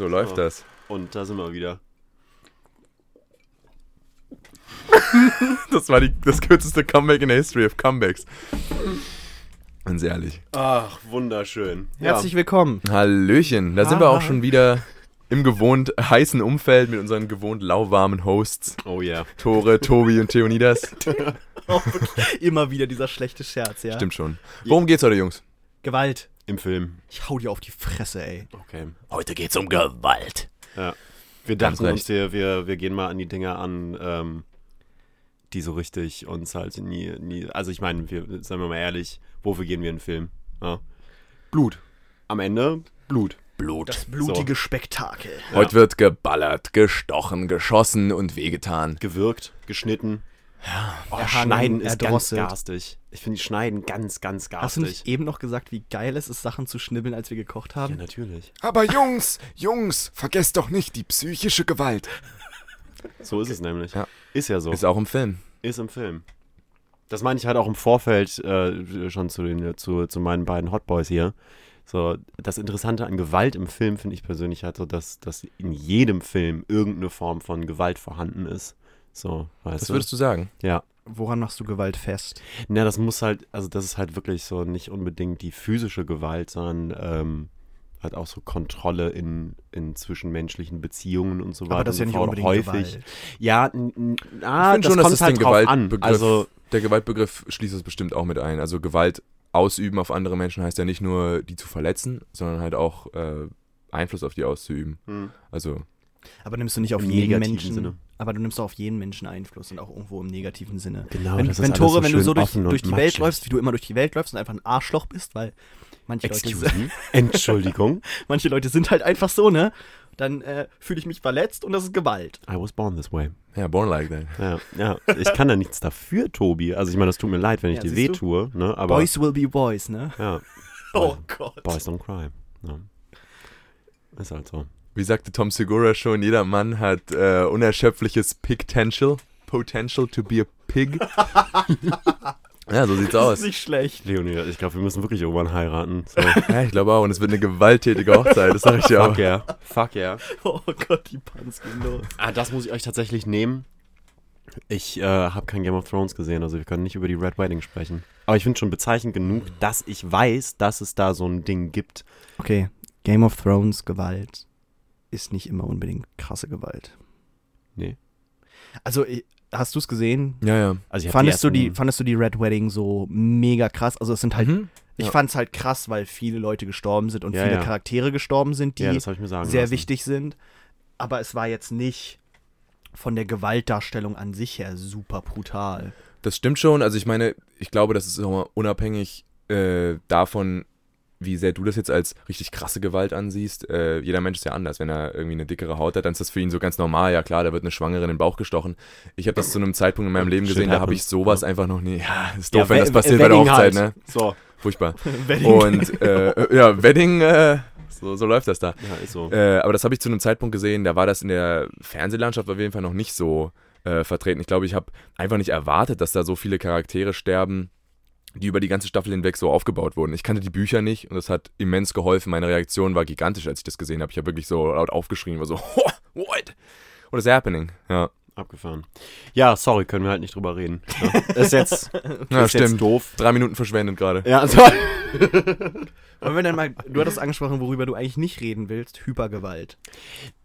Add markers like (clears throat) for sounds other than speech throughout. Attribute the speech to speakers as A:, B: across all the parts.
A: So läuft
B: So.
A: das.
B: Und da sind wir wieder. (laughs)
A: Das war die, das kürzeste Comeback in der History of Comebacks. Ganz ehrlich.
B: Ach, wunderschön.
C: Herzlich willkommen.
A: Hallöchen. Da sind wir auch
C: Hi.
A: schon wieder im gewohnt heißen Umfeld mit unseren gewohnt lauwarmen Hosts.
B: ja. Oh yeah.
A: Tore, Tobi und Theonidas. (laughs)
C: Immer wieder dieser schlechte Scherz, ja.
A: Stimmt schon. Worum geht's heute, Jungs?
C: Gewalt.
B: Im Film.
C: Ich hau dir auf die Fresse, ey.
B: Okay.
A: Heute geht's um Gewalt.
B: Ja. Wir dachten uns,
A: recht.
B: wir, wir, gehen mal an die Dinge an, ähm, die so richtig uns halt nie, nie. Also ich meine, wir, seien wir mal ehrlich, wofür gehen wir in den Film? Ja. Blut. Am Ende Blut.
A: Blut.
C: Das blutige Spektakel.
A: Heute wird geballert, gestochen, geschossen und wehgetan.
B: Gewirkt, geschnitten. Oh,
C: Erhangen,
B: Schneiden ist
C: erdrosselt.
B: ganz garstig. Ich finde Schneiden ganz, ganz
C: Hast du
B: garstig.
C: nicht eben noch gesagt, wie geil es ist, Sachen zu schnibbeln, als wir gekocht
B: ja,
C: haben?
B: natürlich.
D: Aber Jungs, Jungs, vergesst doch nicht die psychische Gewalt.
B: So ist es nämlich.
A: Ja.
B: Ist ja so.
A: Ist auch im Film.
B: Ist im Film. Das meine ich halt auch im Vorfeld äh, schon zu, den, zu, zu meinen beiden Hotboys hier. So, das Interessante an Gewalt im Film finde ich persönlich halt so, dass, dass in jedem Film irgendeine Form von Gewalt vorhanden ist. So, weißt
A: Was
B: du?
A: würdest du sagen?
B: Ja.
C: Woran machst du Gewalt fest?
B: Na, das muss halt, also das ist halt wirklich so nicht unbedingt die physische Gewalt, sondern ähm, halt auch so Kontrolle in, in zwischenmenschlichen Beziehungen und so weiter.
C: Aber das ist ja nicht unbedingt
B: häufig.
C: Gewalt.
B: Ja, n- n- ah,
A: find
B: das
A: schon, dass
B: kommt
A: es
B: halt
A: den
B: drauf an.
A: Gewaltbegriff-
B: Also
A: Der Gewaltbegriff schließt es bestimmt auch mit ein. Also Gewalt ausüben auf andere Menschen heißt ja nicht nur, die zu verletzen, sondern halt auch äh, Einfluss auf die auszuüben.
B: hm.
A: Also,
C: Aber nimmst du nicht auf jeden Menschen.
B: Sinne.
C: Aber du nimmst doch auf jeden Menschen Einfluss und auch irgendwo im negativen Sinne.
B: Genau,
C: wenn,
B: das ist
C: wenn
B: alles
C: Tore,
B: so
C: wenn du so durch, durch die Welt läufst, wie du immer durch die Welt läufst und einfach ein Arschloch bist, weil manche Leute,
B: Excuse
C: sind,
B: me. Entschuldigung. (laughs)
C: manche Leute sind halt einfach so, ne? Dann äh, fühle ich mich verletzt und das ist Gewalt.
B: I was born this way.
A: ja, born like that.
B: Ja, ja. Ich kann da nichts dafür, Tobi. Also ich meine, das tut mir leid, wenn ich
C: Ja,
B: dir weh tue, ne? Aber
C: Boys will be boys, ne?
B: ja, (laughs)
C: Oh Gott.
B: Boys don't cry. Ja. Ist halt so.
A: Wie sagte Tom Segura schon, jeder Mann hat äh, unerschöpfliches Potential. Potential to be a pig. (laughs) ja, so sieht's
C: Das
A: aus.
C: ist nicht schlecht.
B: Leonie, ich glaube, wir müssen wirklich irgendwann heiraten. So. (laughs)
A: Ja, ich glaube auch. Und es wird eine gewalttätige Hochzeit, das sag ich dir auch.
B: Fuck yeah. Fuck yeah. (laughs)
C: Oh Gott, die Pans gehen los.
B: Ah, das muss ich euch tatsächlich nehmen. Ich äh, habe kein Game of Thrones gesehen, also wir können nicht über die Red Wedding sprechen. Aber ich finde schon bezeichnend genug, dass ich weiß, dass es da so ein Ding gibt.
C: Okay, Game of Thrones Gewalt ist nicht immer unbedingt krasse Gewalt.
B: Nee.
C: Also, hast du es gesehen?
A: Ja, ja.
B: Also
C: Fandest, du die, fandest du die Red Wedding so mega krass? Also, es sind halt,
A: Mhm.
C: ich
B: Ja.
C: fand's halt krass, weil viele Leute gestorben sind und
B: Ja,
C: viele
B: ja.
C: Charaktere gestorben sind, die sehr
B: lassen.
C: wichtig sind. Aber es war jetzt nicht von der Gewaltdarstellung an sich her super brutal.
A: Das stimmt schon. Also ich meine, ich glaube, das ist auch mal unabhängig äh, davon, wie sehr du das jetzt als richtig krasse Gewalt ansiehst. Äh, jeder Mensch ist ja anders. Wenn er irgendwie eine dickere Haut hat, dann ist das für ihn so ganz normal. Ja klar, da wird eine Schwangere in den Bauch gestochen. Ich habe das zu einem Zeitpunkt in meinem Leben
B: Shit
A: gesehen, da habe ich sowas
B: Ja.
A: einfach noch nie. Ja, ist
B: Ja,
A: doof, wenn das passiert bei der Hochzeit,
B: halt.
A: ne?
B: So. (laughs)
A: Furchtbar. (laughs)
C: Wedding.
A: Und äh, ja, Wedding, äh, so, so läuft das da.
B: Ja, ist so.
A: Äh, aber das habe ich zu einem Zeitpunkt gesehen, da war das in der Fernsehlandschaft auf jeden Fall noch nicht so äh, vertreten. Ich glaube, ich habe einfach nicht erwartet, dass da so viele Charaktere sterben, die über die ganze Staffel hinweg so aufgebaut wurden. Ich kannte die Bücher nicht und das hat immens geholfen. Meine Reaktion war gigantisch, als ich das gesehen habe. Ich habe wirklich so laut aufgeschrien, war so, (laughs) what? What is happening? Ja,
B: Abgefahren. Ja, sorry, können wir halt nicht drüber reden. Ja. Ist jetzt, (laughs)
A: ja
B: ist jetzt
A: stimmt.
B: doof.
A: Drei Minuten verschwendet gerade.
B: Ja, also,
C: Wollen wir dann mal, du hattest angesprochen, worüber du eigentlich nicht reden willst, Hypergewalt.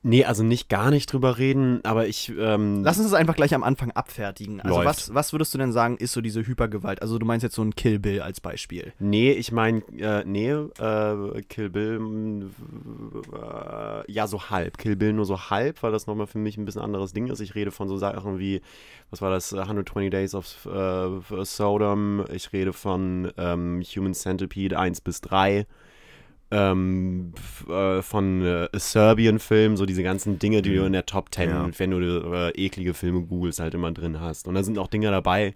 B: Nee, also nicht gar nicht drüber reden, aber ich, ähm,
C: Lass uns das einfach gleich am Anfang abfertigen. Also
B: Läuft.
C: was, was würdest du denn sagen, ist so diese Hypergewalt? Also du meinst jetzt so ein Kill Bill als Beispiel.
B: Nee, ich meine, äh, nee, äh, Kill Bill, äh, ja, so halb. Kill Bill nur so halb, weil das nochmal für mich ein bisschen anderes Ding ist. Ich rede von so Sachen wie, was war das, 120 Days of äh, Sodom. Ich rede von ähm, Human Centipede 1 bis 3. Ähm, äh, von äh, Serbian-Film, so diese ganzen Dinge, die du in der Top 10,
A: Ja.
B: wenn du äh, eklige Filme googelst, halt immer drin hast. Und da sind auch Dinge dabei,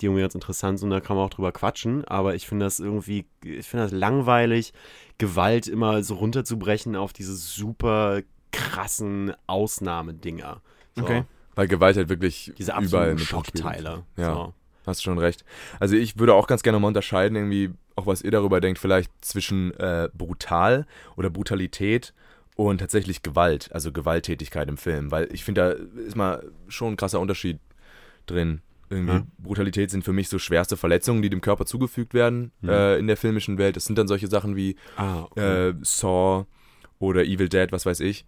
B: die irgendwie ganz interessant sind, da kann man auch drüber quatschen, aber ich finde das irgendwie, ich finde das langweilig, Gewalt immer so runterzubrechen auf diese super krassen Ausnahmedinger. So,
C: Okay.
A: Weil Gewalt halt wirklich
B: Diese
A: überall
B: absoluten
A: mit.
B: Schockteile.
A: Ja.
B: So.
A: Hast schon recht. Also ich würde auch ganz gerne mal unterscheiden, irgendwie, auch was ihr darüber denkt, vielleicht zwischen äh, brutal oder Brutalität und tatsächlich Gewalt, also Gewalttätigkeit im Film, weil ich finde, da ist mal schon ein krasser Unterschied drin. Irgendwie
B: Ja.
A: Brutalität sind für mich so schwerste Verletzungen, die dem Körper zugefügt werden
B: Mhm.
A: äh, in der filmischen Welt. Das sind dann solche Sachen wie
B: Ah,
A: äh, Saw oder Evil Dead, was weiß ich.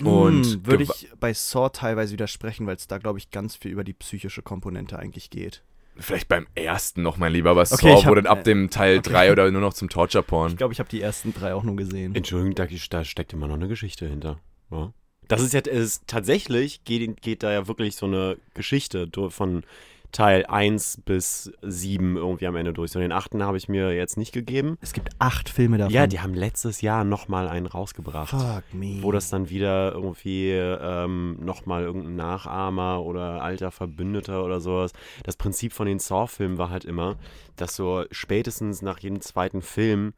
C: Und
A: Und
C: würde ich bei Saw teilweise widersprechen, weil es da, glaube ich, ganz viel über die psychische Komponente eigentlich geht.
A: Vielleicht beim ersten noch, mein Lieber, aber
C: Okay,
A: Saw wurde ab dem Teil
C: okay.
A: 3 oder nur noch zum Torture-Porn.
C: Ich glaube, ich habe die ersten drei auch nur gesehen.
B: Entschuldigung, da, da steckt immer noch eine Geschichte hinter. Ja. Das ist ja ist, tatsächlich, geht, geht da ja wirklich so eine Geschichte von Teil 1 bis 7 irgendwie am Ende durch. So den achten habe ich mir jetzt nicht gegeben.
C: Es gibt acht Filme davon.
B: Ja, die haben letztes Jahr nochmal einen rausgebracht.
C: Fuck me.
B: Wo das dann wieder irgendwie ähm, nochmal irgendein Nachahmer oder alter Verbündeter oder sowas. Das Prinzip von den Saw-Filmen war halt immer, dass so spätestens nach jedem zweiten Film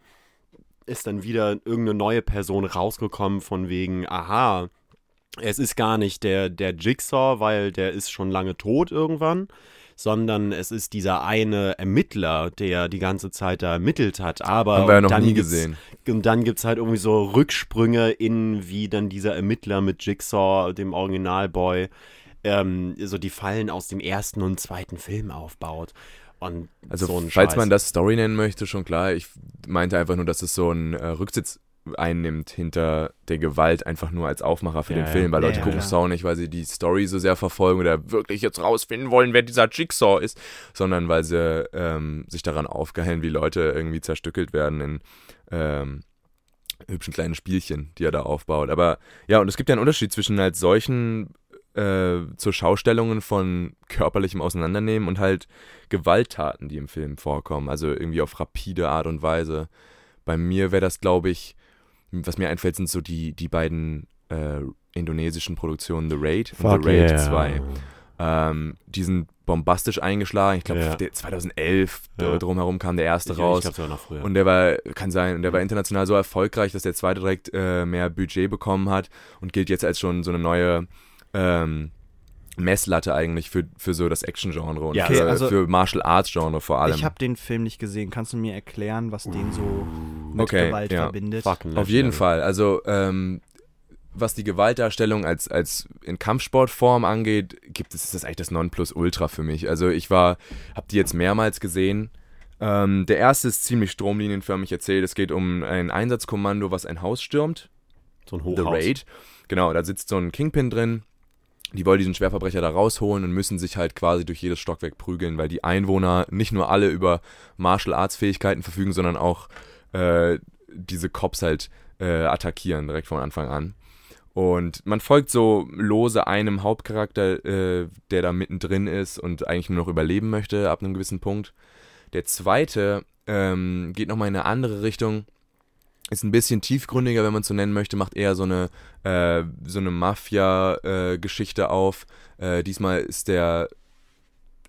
B: ist dann wieder irgendeine neue Person rausgekommen von wegen, aha, es ist gar nicht der, der Jigsaw, weil der ist schon lange tot irgendwann, sondern es ist dieser eine Ermittler, der die ganze Zeit da ermittelt hat. Aber
A: Haben wir ja noch
B: dann
A: nie gesehen.
B: und dann gibt es halt irgendwie so Rücksprünge in, wie dann dieser Ermittler mit Jigsaw, dem Originalboy, ähm, so die Fallen aus dem ersten und zweiten Film aufbaut. Und
A: Also,
B: so ein
A: falls
B: Scheiß.
A: man das Story nennen möchte, schon klar. Ich meinte einfach nur, dass es so einen äh, Rücksitz einnimmt hinter der Gewalt, einfach nur als Aufmacher für
B: Ja,
A: den
B: ja.
A: Film, weil
C: Ja,
A: Leute
C: ja,
A: gucken
C: klar.
A: Saw nicht, weil sie die Story so sehr verfolgen oder wirklich jetzt rausfinden wollen, wer dieser Jigsaw ist, sondern weil sie ähm, sich daran aufgeilen, wie Leute irgendwie zerstückelt werden in ähm, hübschen kleinen Spielchen, die er da aufbaut. Aber ja, und es gibt ja einen Unterschied zwischen halt solchen äh, zur Schaustellungen von körperlichem Auseinandernehmen und halt Gewalttaten, die im Film vorkommen. Also irgendwie auf rapide Art und Weise. Bei mir wäre das, glaube ich, was mir einfällt, sind so die, die beiden äh, indonesischen Produktionen The Raid und
B: Fuck
A: The Raid
B: yeah.
A: 2. Ähm, die sind bombastisch eingeschlagen. Ich glaube,
B: Ja.
A: 2011
B: Ja.
A: drumherum kam der erste
B: Ich,
A: raus.
B: ich glaube sogar noch früher.
A: Und der war, kann sein, und der war international so erfolgreich, dass der zweite direkt äh, mehr Budget bekommen hat und gilt jetzt als schon so eine neue ähm, Messlatte eigentlich für, für so das Action-Genre und
B: Ja,
A: für,
C: okay, also-
A: für Martial Arts-Genre vor allem.
C: Ich habe den Film nicht gesehen. Kannst du mir erklären, was den so mit
A: Okay,
C: Gewalt
A: ja.
C: verbindet?
B: Fucking
A: Auf jeden. Fall. Also, ähm, was die Gewaltdarstellung als, als in Kampfsportform angeht, gibt es, ist das eigentlich das Nonplusultra für mich. Also, ich war, habe die jetzt mehrmals gesehen. Ähm, der erste ist ziemlich stromlinienförmig erzählt. Es geht um ein Einsatzkommando, was ein Haus stürmt.
B: So ein
A: The
B: Hochhaus.
A: Raid. Genau, da sitzt so ein Kingpin drin. Die wollen diesen Schwerverbrecher da rausholen und müssen sich halt quasi durch jedes Stockwerk prügeln, weil die Einwohner nicht nur alle über Martial Arts Fähigkeiten verfügen, sondern auch äh, diese Cops halt äh, attackieren direkt von Anfang an. Und man folgt so lose einem Hauptcharakter, äh, der da mittendrin ist und eigentlich nur noch überleben möchte ab einem gewissen Punkt. Der zweite ähm, geht nochmal in eine andere Richtung. Ist ein bisschen tiefgründiger, wenn man es so nennen möchte, macht eher so eine, äh, so eine Mafia-Geschichte auf. Äh, diesmal ist der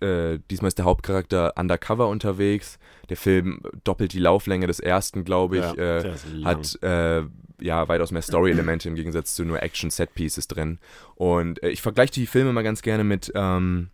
A: äh, diesmal ist der Hauptcharakter undercover unterwegs. Der Film doppelt die Lauflänge des ersten, glaube ich.
B: Ja,
A: äh, hat äh, ja weitaus mehr Story-Elemente im Gegensatz zu nur Action-Set-Pieces drin. Und äh, ich vergleiche die Filme mal ganz gerne mit ähm,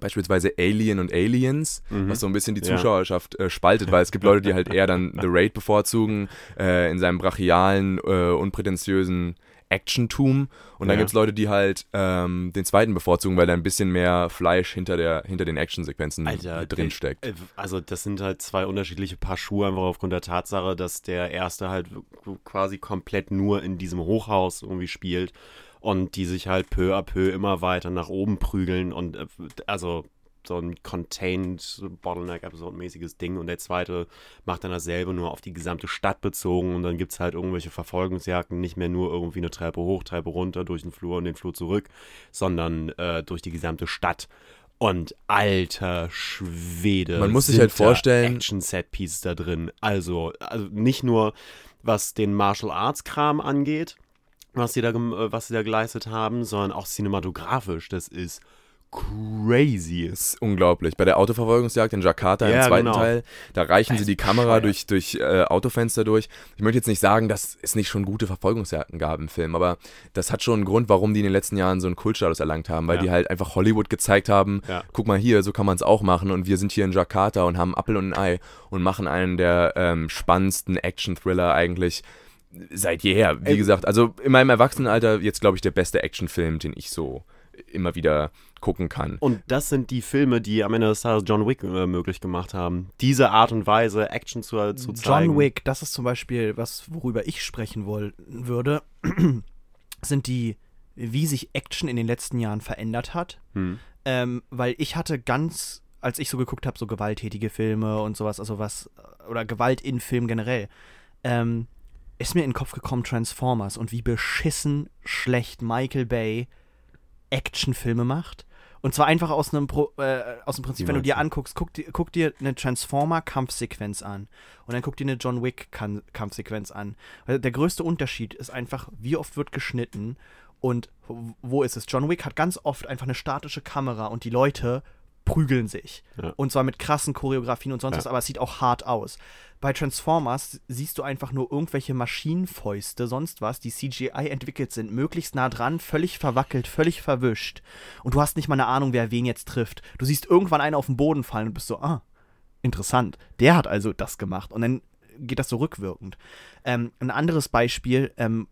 A: beispielsweise Alien und Aliens,
B: Mhm.
A: was so ein bisschen die. Zuschauerschaft äh, spaltet, weil es gibt Leute, die halt eher dann The Raid bevorzugen, äh, in seinem brachialen, äh, unprätentiösen Actiontum. Und dann
B: Ja.
A: gibt es Leute, die halt ähm, den zweiten bevorzugen, weil da ein bisschen mehr Fleisch hinter, der, hinter den Actionsequenzen drin steckt.
B: äh, Also das sind halt zwei unterschiedliche Paar Schuhe, einfach aufgrund der Tatsache, dass der erste halt quasi komplett nur in diesem Hochhaus irgendwie spielt und die sich halt peu à peu immer weiter nach oben prügeln und äh, also so ein Contained Bottleneck-Episode-mäßiges Ding und der zweite macht dann dasselbe, nur auf die gesamte Stadt bezogen und dann gibt es halt irgendwelche Verfolgungsjagden, nicht mehr nur irgendwie eine Treppe hoch, Treppe runter, durch den Flur und den Flur zurück, sondern äh, durch die gesamte Stadt. Und alter Schwede.
A: Man muss sich halt vorstellen-
B: Action-Set-Pieces da drin. Also, also nicht nur was den Martial Arts-Kram angeht, was sie, da, äh, was sie da geleistet haben, sondern auch cinematografisch. Das ist crazy.
A: Das ist unglaublich. Bei der Autoverfolgungsjagd in Jakarta
B: Ja,
A: im zweiten
B: genau.
A: Teil, da reichen
B: Das
A: sie die Kamera
B: bescheuert.
A: durch, durch äh, Autofenster durch. Ich möchte jetzt nicht sagen, dass es nicht schon gute Verfolgungsjagden gab im Film, aber das hat schon einen Grund, warum die in den letzten Jahren so einen Kultstatus erlangt haben, weil
B: Ja.
A: die halt einfach Hollywood gezeigt haben,
B: Ja.
A: guck mal hier, so kann man es auch machen und wir sind hier in Jakarta und haben einen Appel und ein Ei und machen einen der ähm, spannendsten Action-Thriller eigentlich seit jeher. Wie
B: Ey.
A: gesagt, also in meinem Erwachsenenalter jetzt, glaube ich, der beste Actionfilm, den ich so immer wieder gucken kann.
B: Und das sind die Filme, die am Ende des Tages John Wick äh, möglich gemacht haben. Diese Art und Weise, Action zu, zu zeigen.
C: John Wick, das ist zum Beispiel was, worüber ich sprechen wollen würde, (clears throat) sind die, wie sich Action in den letzten Jahren verändert hat.
B: Hm.
C: Ähm, weil ich hatte ganz, als ich so geguckt habe, so gewalttätige Filme und sowas, also was, oder Gewalt in Filmen generell, ähm, ist mir in den Kopf gekommen Transformers und wie beschissen schlecht Michael Bay Actionfilme macht. Und zwar einfach aus einem, Pro, äh, aus dem Prinzip,
B: Wie
C: wenn du dir anguckst, guck, dir- guck dir eine Transformer-Kampfsequenz an und dann guck dir eine John Wick-Kampfsequenz an. Weil der größte Unterschied ist einfach, wie oft wird geschnitten und wo ist es? John Wick hat ganz oft einfach eine statische Kamera und die Leute prügeln sich.
B: Ja.
C: Und zwar mit krassen Choreografien und sonst
B: Ja.
C: was, aber es sieht auch hart aus. Bei Transformers siehst du einfach nur irgendwelche Maschinenfäuste, sonst was, die CGI entwickelt sind, möglichst nah dran, völlig verwackelt, völlig verwischt. Und du hast nicht mal eine Ahnung, wer wen jetzt trifft. Du siehst irgendwann einen auf den Boden fallen und bist so, ah, interessant. Der hat also das gemacht. Und dann geht das so rückwirkend. Ähm, ein anderes Beispiel, ähm,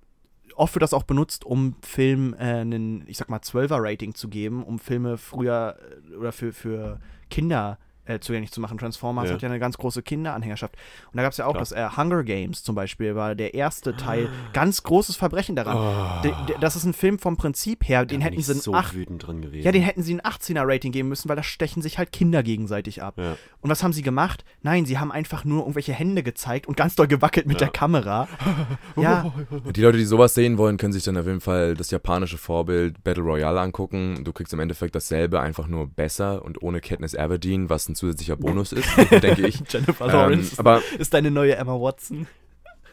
C: oft wird das auch benutzt, um Filmen äh, einen, ich sag mal, 12er-Rating zu geben, um Filme früher äh, oder für, für Kinder äh, zugänglich zu machen. Transformers
B: Ja.
C: hat ja eine ganz große Kinderanhängerschaft. Und da gab es ja auch
B: Klar.
C: das äh, Hunger Games zum Beispiel, war der erste Teil. Ganz großes Verbrechen daran.
B: Oh,
C: De, de, das ist ein Film vom Prinzip her, den
B: da bin
C: hätten
B: ich
C: sie ein
B: so
C: acht-
B: wütend drin gewesen.
C: ja, den hätten sie ein 18er-Rating geben müssen, weil da stechen sich halt Kinder gegenseitig ab.
B: Ja.
C: Und was haben sie gemacht? Nein, sie haben einfach nur irgendwelche Hände gezeigt und ganz doll gewackelt mit
B: Ja.
C: der Kamera. (laughs) ja,
A: Die Leute, die sowas sehen wollen, können sich dann auf jeden Fall das japanische Vorbild Battle Royale angucken. Du kriegst im Endeffekt dasselbe, einfach nur besser und ohne Katniss Aberdeen, was ein zusätzlicher (laughs) Bonus ist, denke ich. (laughs)
C: Jennifer
A: Ähm,
C: Lawrence ist-
A: aber
C: ist deine neue Emma Watson.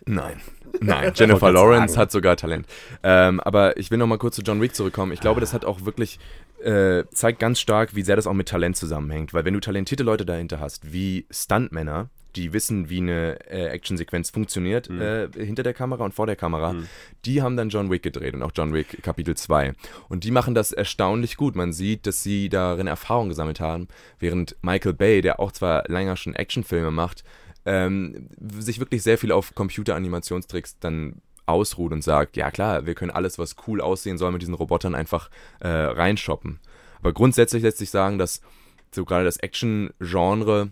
A: Nein. (laughs) Nein, Jennifer Lawrence
B: sagen.
A: hat sogar Talent. Ähm, aber ich will noch mal kurz zu John Wick zurückkommen. Ich glaube, das hat auch wirklich, äh, zeigt ganz stark, wie sehr das auch mit Talent zusammenhängt. Weil wenn du talentierte Leute dahinter hast, wie Stuntmänner, die wissen, wie eine äh, Actionsequenz funktioniert,
B: Mhm.
A: äh, hinter der Kamera und vor der Kamera,
B: Mhm.
A: die haben dann John Wick gedreht und auch John Wick Kapitel 2. Und die machen das erstaunlich gut. Man sieht, dass sie darin Erfahrung gesammelt haben, während Michael Bay, der auch zwar länger schon Actionfilme macht, ähm, sich wirklich sehr viel auf Computeranimationstricks dann ausruht und sagt, ja klar, wir können alles, was cool aussehen soll, mit diesen Robotern einfach äh, reinshoppen. Aber grundsätzlich lässt sich sagen, dass so gerade das Action-Genre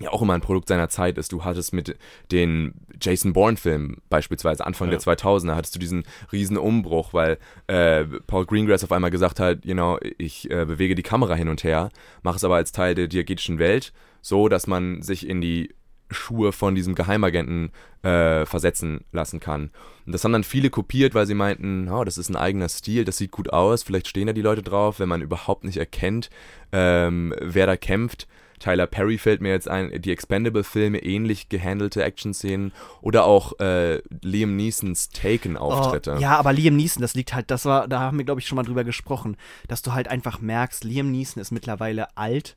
A: ja auch immer ein Produkt seiner Zeit ist. Du hattest mit den Jason Bourne-Filmen beispielsweise Anfang
B: Ja.
A: der 2000er hattest du diesen riesen Umbruch, weil äh, Paul Greengrass auf einmal gesagt hat, you know, ich äh, bewege die Kamera hin und her, mache es aber als Teil der diegetischen Welt, so dass man sich in die Schuhe von diesem Geheimagenten äh, versetzen lassen kann. Und das haben dann viele kopiert, weil sie meinten, oh, das ist ein eigener Stil, das sieht gut aus, vielleicht stehen da die Leute drauf, wenn man überhaupt nicht erkennt, ähm, wer da kämpft. Tyler Perry fällt mir jetzt ein, die Expendable-Filme, ähnlich gehandelte Action-Szenen oder auch äh, Liam Neesons Taken-Auftritte.
C: Oh, ja, aber Liam Neeson, das liegt halt, das war, da haben wir, glaube ich, schon mal drüber gesprochen, dass du halt einfach merkst, Liam Neeson ist mittlerweile alt,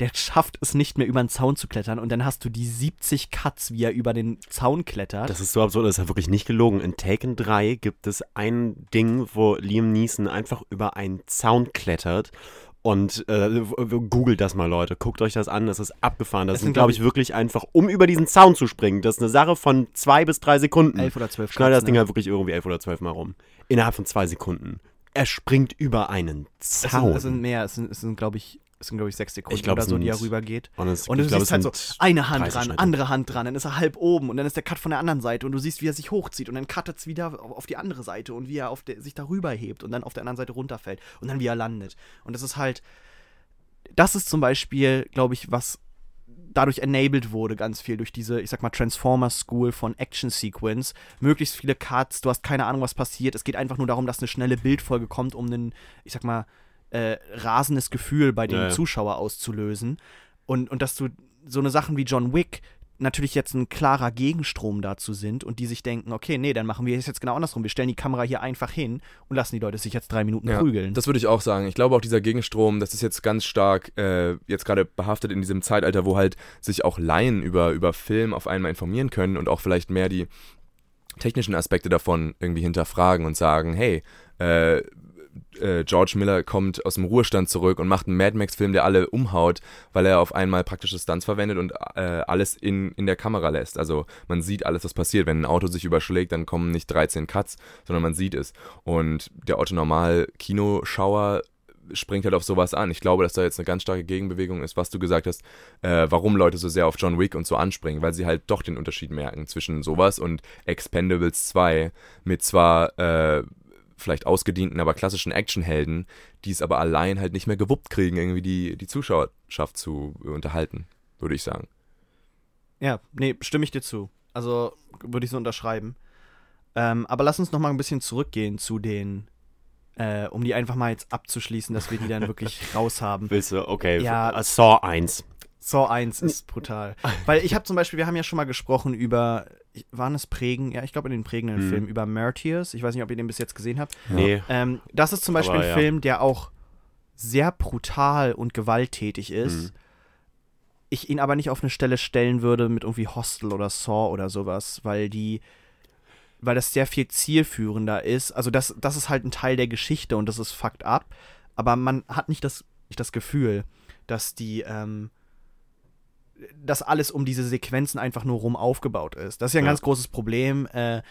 C: der schafft es nicht mehr über den Zaun zu klettern und dann hast du die 70 Cuts, wie er über den Zaun klettert.
B: Das ist so absurd, das ist ja wirklich nicht gelogen. In Taken 3 gibt es ein Ding, wo Liam Neeson einfach über einen Zaun klettert. Und äh, googelt das mal, Leute. Guckt euch das an, das ist abgefahren. Das
C: Es
B: sind, glaube
C: glaub
B: ich, wirklich einfach, um über diesen Zaun zu springen. Das ist eine Sache von zwei bis drei Sekunden.
C: elf oder zwölf
B: Schneid das Ding
C: ne?
B: halt wirklich irgendwie elf oder zwölf Mal rum. Innerhalb von zwei Sekunden. Er springt über einen
C: Es sind,
B: Zaun.
C: es sind mehr, es sind, es sind glaube ich, es sind, glaube ich, sechs Sekunden
B: Ich glaub,
C: oder so, die er rübergeht.
B: und es,
C: Und du
B: glaub,
C: siehst halt so, eine Hand
B: 30
C: dran,
B: Schritte.
C: andere Hand dran, dann ist er halb oben und dann ist der Cut von der anderen Seite und du siehst, wie er sich hochzieht und dann cuttet es wieder auf die andere Seite und wie er der, sich darüber hebt und dann auf der anderen Seite runterfällt und dann wie er landet. Und das ist halt, das ist zum Beispiel, glaube ich, was dadurch enabled wurde ganz viel durch diese, ich sag mal, Transformer School von Action Sequence. Möglichst viele Cuts, du hast keine Ahnung, was passiert. Es geht einfach nur darum, dass eine schnelle Bildfolge kommt, um ein, ich sag mal, äh, rasendes Gefühl bei dem
B: Ja, ja.
C: Zuschauer auszulösen. Und, und dass du so eine Sachen wie John Wick natürlich jetzt ein klarer Gegenstrom dazu sind und die sich denken, okay, nee, dann machen wir es jetzt genau andersrum. Wir stellen die Kamera hier einfach hin und lassen die Leute sich jetzt drei Minuten
A: Ja,
C: prügeln.
A: Das würde ich auch sagen. Ich glaube auch dieser Gegenstrom, das ist jetzt ganz stark äh, jetzt gerade behaftet in diesem Zeitalter, wo halt sich auch Laien über, über Film auf einmal informieren können und auch vielleicht mehr die technischen Aspekte davon irgendwie hinterfragen und sagen, hey, äh, äh, George Miller kommt aus dem Ruhestand zurück und macht einen Mad Max-Film, der alle umhaut, weil er auf einmal praktische Stunts verwendet und äh, alles in, in der Kamera lässt. Also man sieht alles, was passiert. Wenn ein Auto sich überschlägt, dann kommen nicht 13 Cuts, sondern man sieht es. Und der Otto Normal Kinoschauer springt halt auf sowas an. Ich glaube, dass da jetzt eine ganz starke Gegenbewegung ist, was du gesagt hast, äh, warum Leute so sehr auf John Wick und so anspringen, weil sie halt doch den Unterschied merken zwischen sowas und Expendables 2 mit zwar äh, vielleicht ausgedienten, aber klassischen Actionhelden, die es aber allein halt nicht mehr gewuppt kriegen, irgendwie die, die Zuschauerschaft zu unterhalten, würde ich sagen.
C: Ja, nee, stimme ich dir zu. Also würde ich so unterschreiben. Ähm, aber lass uns noch mal ein bisschen zurückgehen zu den äh, um die einfach mal jetzt abzuschließen, dass wir die dann wirklich (laughs) raus haben.
B: Willst du? Okay.
C: Ja.
B: Saw 1.
C: Saw 1 ist brutal. Weil ich habe zum Beispiel, wir haben ja schon mal gesprochen über, waren es Prägen? Ja, ich glaube in den prägenden
B: Hm.
C: Film über Martyrs. Ich weiß nicht, ob ihr den bis jetzt gesehen habt.
B: Nee.
C: Ähm, das ist zum Beispiel
B: Aber
C: ein
B: ja.
C: Film, der auch sehr brutal und gewalttätig ist.
B: Mhm.
C: Ich ihn aber nicht auf eine Stelle stellen würde mit irgendwie Hostel oder Saw oder sowas, weil die, weil das sehr viel zielführender ist. Also das, das ist halt ein Teil der Geschichte und das ist fucked up. Aber man hat nicht das, nicht das Gefühl, dass die, ähm, dass alles um diese Sequenzen einfach nur rum aufgebaut ist. Das ist ja ein
B: Ja.
C: ganz großes Problem, äh,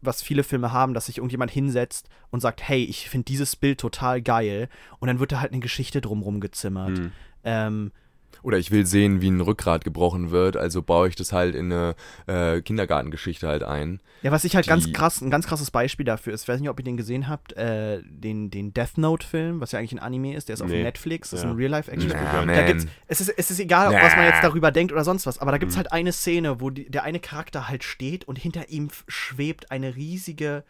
C: was viele Filme haben, dass sich irgendjemand hinsetzt und sagt, hey, ich finde dieses Bild total geil und dann wird da halt eine Geschichte drumrum gezimmert.
B: Hm.
C: Ähm,
A: Oder ich will sehen, wie ein Rückgrat gebrochen wird, also baue ich das halt in eine äh, Kindergartengeschichte halt ein.
C: ja, was ich halt ganz krass, ein ganz krasses Beispiel dafür ist, ich weiß nicht, ob ihr den gesehen habt, äh, den, den Death Note-Film, was ja eigentlich ein Anime ist, der ist auf
B: Nee.
C: Netflix, das ist
B: Ja.
C: ein Real-Life-Action.
A: Nah.
C: Da gibt's, es, ist, es ist egal,
A: Nah.
C: was man jetzt darüber denkt oder sonst was, aber da gibt es
B: Mhm.
C: halt eine Szene, wo die, der eine Charakter halt steht und hinter ihm schwebt eine riesige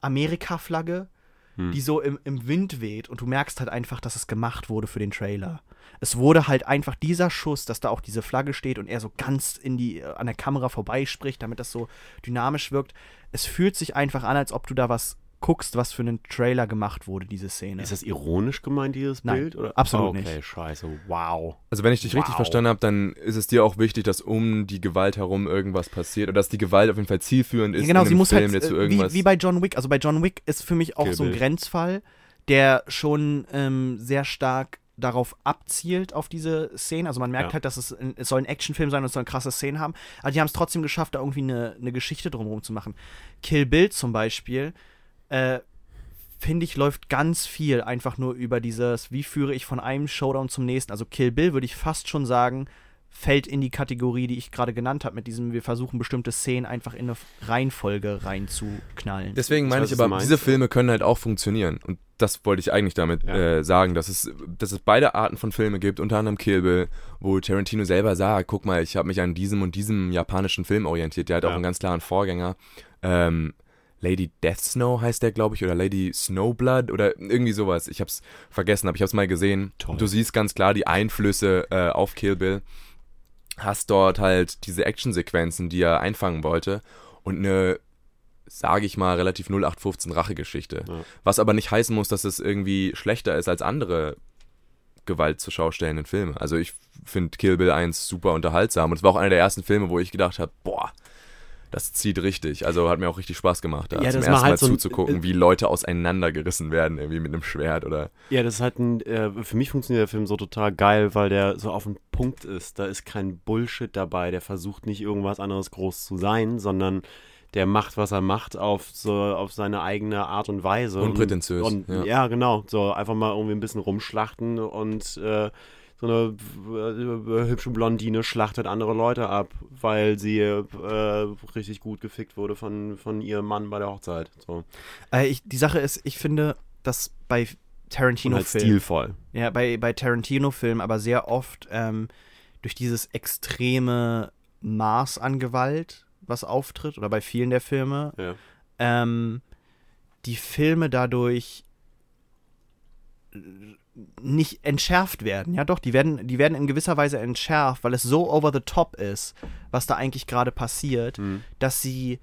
C: Amerika-Flagge,
B: Hm.
C: die so im, im Wind weht und du merkst halt einfach, dass es gemacht wurde für den Trailer. Es wurde halt einfach dieser Schuss, dass da auch diese Flagge steht und er so ganz in die, an der Kamera vorbeispricht, damit das so dynamisch wirkt. Es fühlt sich einfach an, als ob du da was guckst, was für einen Trailer gemacht wurde, diese Szene.
B: Ist das ironisch gemeint, dieses
C: Nein,
B: Bild? Oder?
C: absolut
B: okay,
C: nicht.
B: scheiße. Wow.
A: Also wenn ich dich richtig
B: Wow.
A: verstanden habe, dann ist es dir auch wichtig, dass um die Gewalt herum irgendwas passiert oder dass die Gewalt auf jeden Fall zielführend ist
C: Ja, genau,
A: in
C: sie muss
A: Film,
C: halt, äh,
A: irgendwas...
C: wie, wie bei John Wick, also bei John Wick ist für mich auch
B: Kill
C: so ein
B: Bill.
C: Grenzfall, der schon ähm, sehr stark darauf abzielt, auf diese Szenen. Also man merkt
B: Ja.
C: halt, dass es, ein, es soll ein Actionfilm sein und es soll krasse Szenen haben, aber die haben es trotzdem geschafft, da irgendwie eine, eine Geschichte drumherum zu machen. Kill Bill zum Beispiel, äh, finde ich, läuft ganz viel einfach nur über dieses, wie führe ich von einem Showdown zum nächsten. Also Kill Bill würde ich fast schon sagen, fällt in die Kategorie, die ich gerade genannt habe, mit diesem, wir versuchen bestimmte Szenen einfach in eine Reihenfolge reinzuknallen.
A: Deswegen meine ich aber,
B: du
A: diese
B: meinst.
A: Filme können halt auch funktionieren. Und das wollte ich eigentlich damit
B: Ja.
A: äh, sagen, dass es, dass es beide Arten von Filmen gibt, unter anderem Kill Bill, wo Tarantino selber sagt, guck mal, ich habe mich an diesem und diesem japanischen Film orientiert. Der hat
B: Ja.
A: auch einen ganz klaren Vorgänger. Ähm, Lady Death Snow heißt der, glaube ich, oder Lady Snowblood oder irgendwie sowas. Ich habe es vergessen, aber ich habe es mal gesehen.
B: Toll.
A: Du siehst ganz klar die Einflüsse äh, auf Kill Bill. Hast dort halt diese Actionsequenzen, die er einfangen wollte und eine, sage ich mal, relativ 0815 Rachegeschichte.
B: Ja.
A: Was aber nicht heißen muss, dass es irgendwie schlechter ist als andere Gewalt zur Schau stellenden Filme. Also ich finde Kill Bill 1 super unterhaltsam und es war auch einer der ersten Filme, wo ich gedacht habe, boah, das zieht richtig. Also hat mir auch richtig Spaß gemacht, da
B: Ja,
A: zum ersten
B: halt
A: Mal
B: so
A: zuzugucken, wie Leute auseinandergerissen werden, irgendwie mit einem Schwert oder
B: Ja, das ist halt ein, äh, für mich funktioniert der Film so total geil, weil der so auf den Punkt ist. Da ist kein Bullshit dabei. Der versucht nicht irgendwas anderes groß zu sein, sondern der macht, was er macht, auf so auf seine eigene Art und Weise.
A: Unprätentiös,
B: Und, und,
A: ja.
B: ja. genau. So einfach mal irgendwie ein bisschen rumschlachten und äh, so eine äh, hübsche Blondine schlachtet andere Leute ab, weil sie äh, richtig gut gefickt wurde von, von ihrem Mann bei der Hochzeit. So.
C: Äh, ich, die Sache ist, ich finde, dass bei
B: halt
C: Tarantino-Filmen
B: stilvoll.
C: Ja, bei, bei Tarantino-Filmen aber sehr oft ähm, durch dieses extreme Maß an Gewalt, was auftritt, oder bei vielen der Filme,
B: Ja.
C: ähm, die Filme dadurch äh, nicht entschärft werden. Ja, doch, die werden, die werden in gewisser Weise entschärft, weil es so over the top ist, was da eigentlich gerade passiert,
B: Mhm.
C: dass sie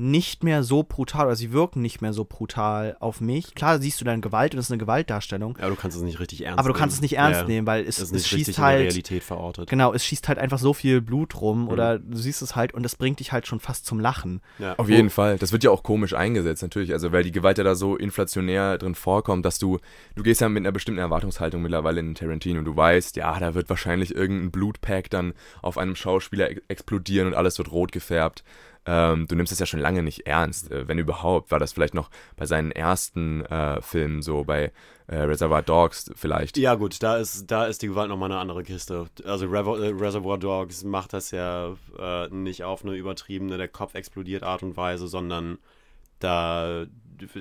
C: nicht mehr so brutal oder sie wirken nicht mehr so brutal auf mich. Klar siehst du dann Gewalt und das ist eine Gewaltdarstellung,
B: Ja, du kannst es nicht richtig ernst nehmen.
C: aber du kannst es nicht ernst
B: Ja,
C: nehmen, weil es,
B: Es
C: schießt
B: in der
C: halt
B: Realität verortet.
C: genau, es schießt halt einfach so viel Blut rum
B: Mhm.
C: oder du siehst es halt und das bringt dich halt schon fast zum Lachen.
B: Ja.
A: Auf jeden Fall. Das wird ja auch komisch eingesetzt, natürlich. Also, weil die Gewalt ja da so inflationär drin vorkommt, dass du, du gehst ja mit einer bestimmten Erwartungshaltung mittlerweile in Tarantino und du weißt, ja, da wird wahrscheinlich irgendein Blutpack dann auf einem Schauspieler ex- explodieren und alles wird rot gefärbt. Ähm, du nimmst es ja schon lange nicht ernst. Äh, wenn überhaupt, war das vielleicht noch bei seinen ersten äh, Filmen so, bei äh, Reservoir Dogs vielleicht.
B: Ja, gut, da ist, da ist die Gewalt nochmal eine andere Kiste. Also Revo äh, Reservoir Dogs macht das ja äh, nicht auf eine übertriebene, der Kopf explodiert Art und Weise, sondern da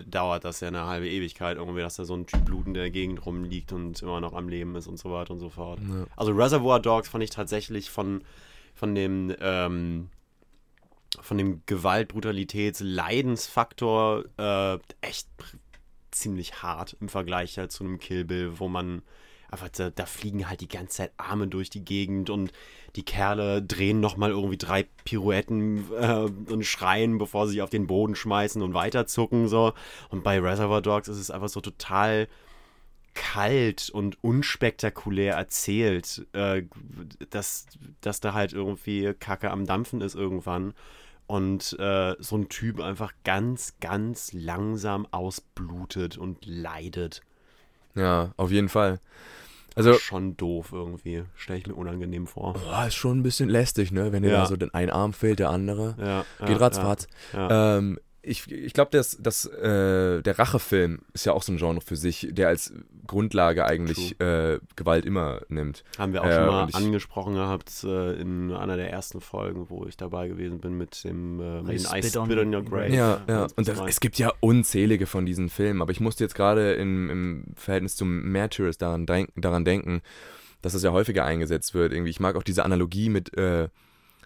B: dauert das ja eine halbe Ewigkeit irgendwie, dass da so ein Typ blutend in der Gegend rumliegt und immer noch am Leben ist und so weiter und so fort.
A: Ja.
B: Also Reservoir Dogs fand ich tatsächlich von, von dem ähm, von dem Gewalt, Brutalitäts, Leidensfaktor äh, echt ziemlich hart im Vergleich halt zu einem Kill Bill, wo man einfach, da, da fliegen halt die ganze Zeit Arme durch die Gegend und die Kerle drehen nochmal irgendwie drei Pirouetten äh, und schreien, bevor sie sich auf den Boden schmeißen und weiterzucken so. Und bei Reservoir Dogs ist es einfach so total kalt und unspektakulär erzählt, äh, dass, dass da halt irgendwie Kacke am Dampfen ist irgendwann und äh, so ein Typ einfach ganz, ganz langsam ausblutet und leidet.
A: Ja, auf jeden Fall. Also,
B: Schon doof irgendwie, stelle ich mir unangenehm vor.
A: boah, ist schon ein bisschen lästig, ne? Wenn dir
B: Ja.
A: da so den ein Arm fehlt, der andere.
B: Ja,
A: Geht
B: ja,
A: ratzfatz.
B: Ja, ja.
A: Ähm, ich ich glaube, dass, dass äh, der Rachefilm ist ja auch so ein Genre für sich, der als Grundlage eigentlich äh, Gewalt immer nimmt.
B: Haben wir auch
A: äh,
B: schon mal
A: ich-
B: angesprochen gehabt äh, in einer der ersten Folgen, wo ich dabei gewesen bin mit dem äh, mit
C: I Spit on
B: Spit on Your Grave.
A: Ja, ja. Und das, es gibt ja unzählige von diesen Filmen, aber ich musste jetzt gerade im, im Verhältnis zum Martyrs daran, denk, daran denken, dass das ja häufiger eingesetzt wird. Irgendwie, ich mag auch diese Analogie mit, äh,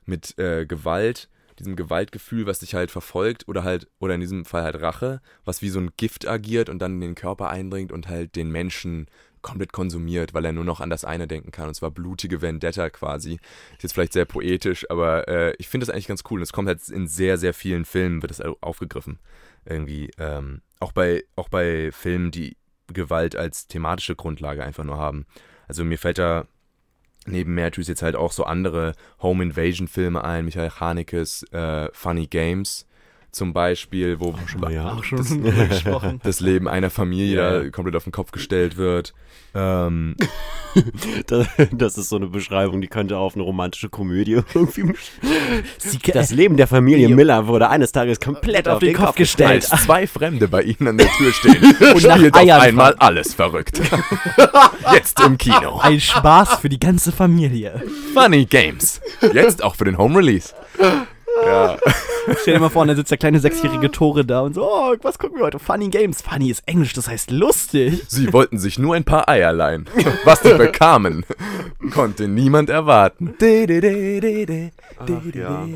A: mit äh, Gewalt, diesem Gewaltgefühl, was dich halt verfolgt oder halt, oder in diesem Fall halt Rache, was wie so ein Gift agiert und dann in den Körper eindringt und halt den Menschen komplett konsumiert, weil er nur noch an das eine denken kann, und zwar blutige Vendetta quasi. Ist jetzt vielleicht sehr poetisch, aber äh, ich finde das eigentlich ganz cool. Und es kommt halt in sehr, sehr vielen Filmen, wird das au- aufgegriffen. Irgendwie, ähm, auch bei, auch bei Filmen, die Gewalt als thematische Grundlage einfach nur haben. Also mir fällt da neben Matthews jetzt halt auch so andere Home Invasion Filme ein, Michael Hanekes äh, Funny Games zum Beispiel, wo
B: ja.
C: Auch schon (laughs) gesprochen.
A: das Leben einer Familie
B: Ja.
A: komplett auf den Kopf gestellt wird. Ähm, (laughs)
B: Das, das ist so eine Beschreibung, die könnte auf eine romantische Komödie (laughs) irgendwie.
C: Sie,
B: Das Leben der Familie. Miller wurde eines Tages komplett auf, den Kopf gestellt.
A: als zwei Fremde bei ihnen an der Tür stehen und spielt auf einmal alles verrückt. Jetzt im Kino.
C: ein Spaß für die ganze Familie.
A: Funny Games. Jetzt auch für den Home Release. Ja. (laughs)
C: Stell dir mal vor, da sitzt der kleine sechsjährige Tore da und so, oh, was gucken wir heute? Funny Games. Funny ist Englisch, das heißt lustig.
A: Sie wollten sich nur ein paar Eier leihen. Was sie bekamen, konnte niemand erwarten. (laughs)
B: Ach, ja.